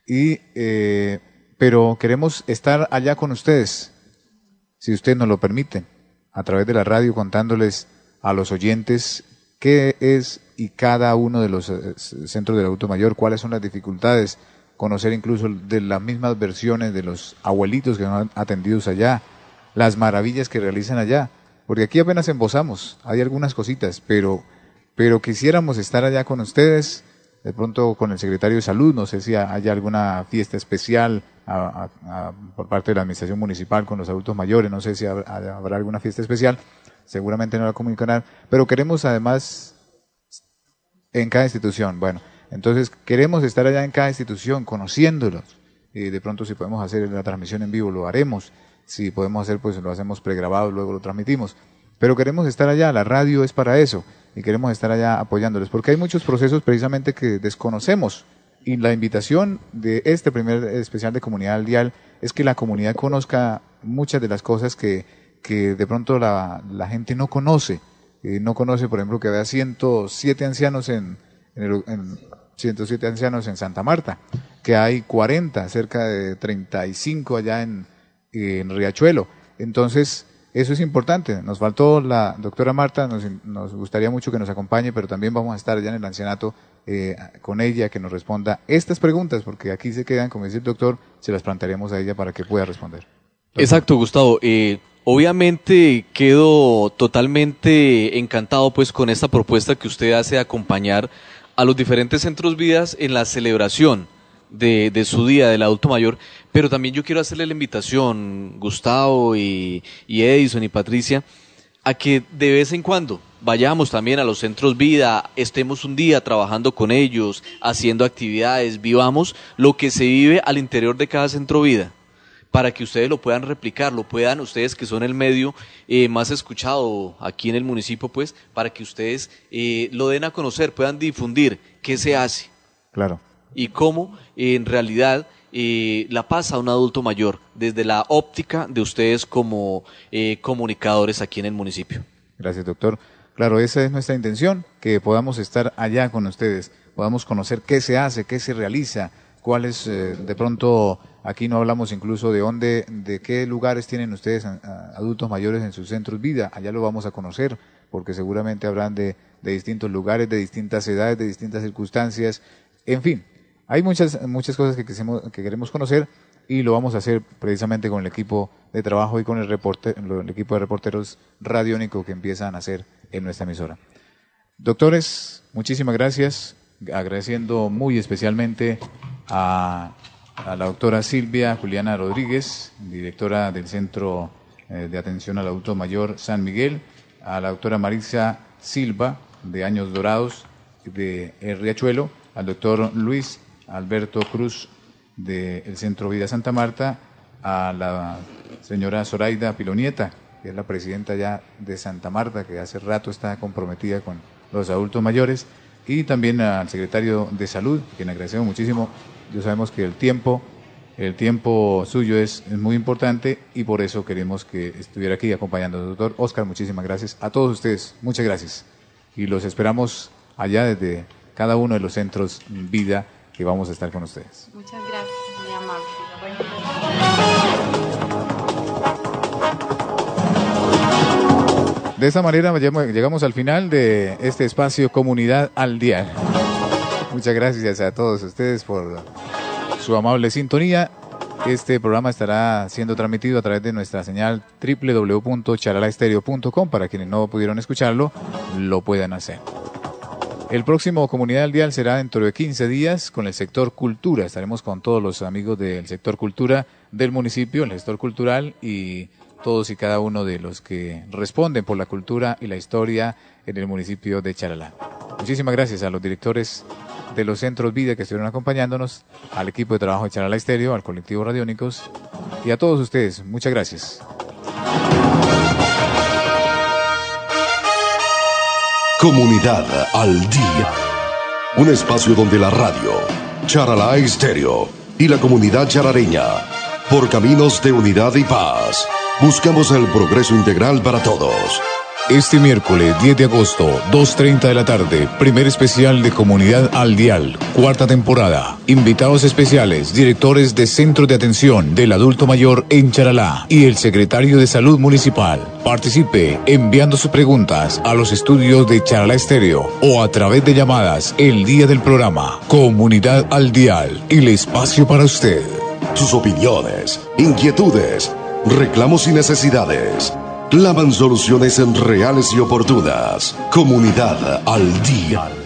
Y, eh, pero queremos estar allá con ustedes, si usted nos lo permite, a través de la radio contándoles a los oyentes qué es y cada uno de los eh, centros del adulto mayor, cuáles son las dificultades, conocer incluso de las mismas versiones de los abuelitos que nos han atendido allá, las maravillas que realizan allá porque aquí apenas embosamos, hay algunas cositas, pero, pero quisiéramos estar allá con ustedes, de pronto con el secretario de salud, no sé si hay alguna fiesta especial por parte de la administración municipal con los adultos mayores, no sé si habrá, alguna fiesta especial, seguramente no la comunicarán, pero queremos además en cada institución, bueno, entonces queremos estar allá en cada institución, conociéndolos, y de pronto si podemos hacer la transmisión en vivo lo haremos, si podemos hacer, pues lo hacemos pregrabado, luego lo transmitimos. Pero queremos estar allá, la radio es para eso, y queremos estar allá apoyándoles, porque hay muchos procesos precisamente que desconocemos. Y la invitación de este primer especial de Comunidad al Dial es que la comunidad conozca muchas de las cosas que, que de pronto la, la gente no conoce. Eh, no conoce, por ejemplo, que había 107 ancianos en, en, en 107 ancianos en Santa Marta, que hay 40, cerca de 35 allá en, en Riachuelo. Entonces, eso es importante. Nos faltó la doctora Marta, nos, gustaría mucho que nos acompañe, pero también vamos a estar allá en el ancianato eh, con ella, que nos responda estas preguntas, porque aquí se quedan, como dice el doctor, se las plantearemos a ella para que pueda responder. Exacto, Gustavo. Eh, obviamente quedo totalmente encantado pues con esta propuesta que usted hace de acompañar a los diferentes centros vidas en la celebración de, de, su día del adulto mayor, pero también yo quiero hacerle la invitación, Gustavo y, Edison y Patricia, a que de vez en cuando vayamos también a los centros vida, estemos un día trabajando con ellos, haciendo actividades, vivamos lo que se vive al interior de cada centro vida para que ustedes lo puedan replicar, lo puedan, ustedes que son el medio eh, más escuchado aquí en el municipio, pues, para que ustedes eh, lo den a conocer, puedan difundir qué se hace. Claro y cómo en realidad eh, la pasa un adulto mayor desde la óptica de ustedes como eh, comunicadores aquí en el municipio. Gracias, doctor. Claro, esa es nuestra intención, que podamos estar allá con ustedes, podamos conocer qué se hace, qué se realiza, cuáles, eh, de pronto, aquí no hablamos incluso de dónde, de qué lugares tienen ustedes adultos mayores en sus centros vida, allá lo vamos a conocer, porque seguramente habrán de, de distintos lugares, de distintas edades, de distintas circunstancias, en fin, hay muchas, muchas cosas que, que queremos conocer y lo vamos a hacer precisamente con el equipo de trabajo y con el, reporte, el equipo de reporteros radiónico que empiezan a hacer en nuestra emisora. Doctores, muchísimas gracias, agradeciendo muy especialmente a, a la doctora Silvia Juliana Rodríguez, directora del Centro eh, de Atención al Adulto Mayor San Miguel, a la doctora Marisa Silva, de Años Dorados, de El Riachuelo, al doctor Luis Alberto Cruz del Centro Vida Santa Marta, a la señora Zoraida Pilonieta, que es la presidenta ya de Santa Marta, que hace rato está comprometida con los adultos mayores, y también al secretario de Salud, quien agradecemos muchísimo. Ya sabemos que el tiempo, el tiempo suyo es, muy importante y por eso queremos que estuviera aquí acompañando al doctor Oscar. Muchísimas gracias a todos ustedes. Muchas gracias. Y los esperamos allá desde cada uno de los centros Vida que vamos a estar con ustedes. Muchas gracias, muy amable. De esa manera llegamos al final de este espacio Comunidad al Día. Muchas gracias a todos ustedes por su amable sintonía. Este programa estará siendo transmitido a través de nuestra señal www.charalaestereo.com para quienes no pudieron escucharlo, lo puedan hacer. El próximo Comunidad al Dial será dentro de 15 días con el sector cultura. Estaremos con todos los amigos del sector cultura del municipio, el sector cultural y todos y cada uno de los que responden por la cultura y la historia en el municipio de Charalá. Muchísimas gracias a los directores de los centros Vida que estuvieron acompañándonos, al equipo de trabajo de Charalá Estéreo, al colectivo Radiónicos Y a todos ustedes, muchas gracias. Comunidad al Día. Un espacio donde la radio, Charalá Estéreo y la comunidad charareña, por caminos de unidad y paz, buscamos el progreso integral para todos. Este miércoles 10 de agosto, 2.30 de la tarde, primer especial de Comunidad al Dial, cuarta temporada. Invitados especiales, directores de Centro de Atención del Adulto Mayor en Charalá y el secretario de Salud Municipal. Participe enviando sus preguntas a los estudios de Charalá Estéreo o a través de llamadas el día del programa. Comunidad al Dial, el espacio para usted. Sus opiniones, inquietudes, reclamos y necesidades claman soluciones en reales y oportunas. Comunidad al día.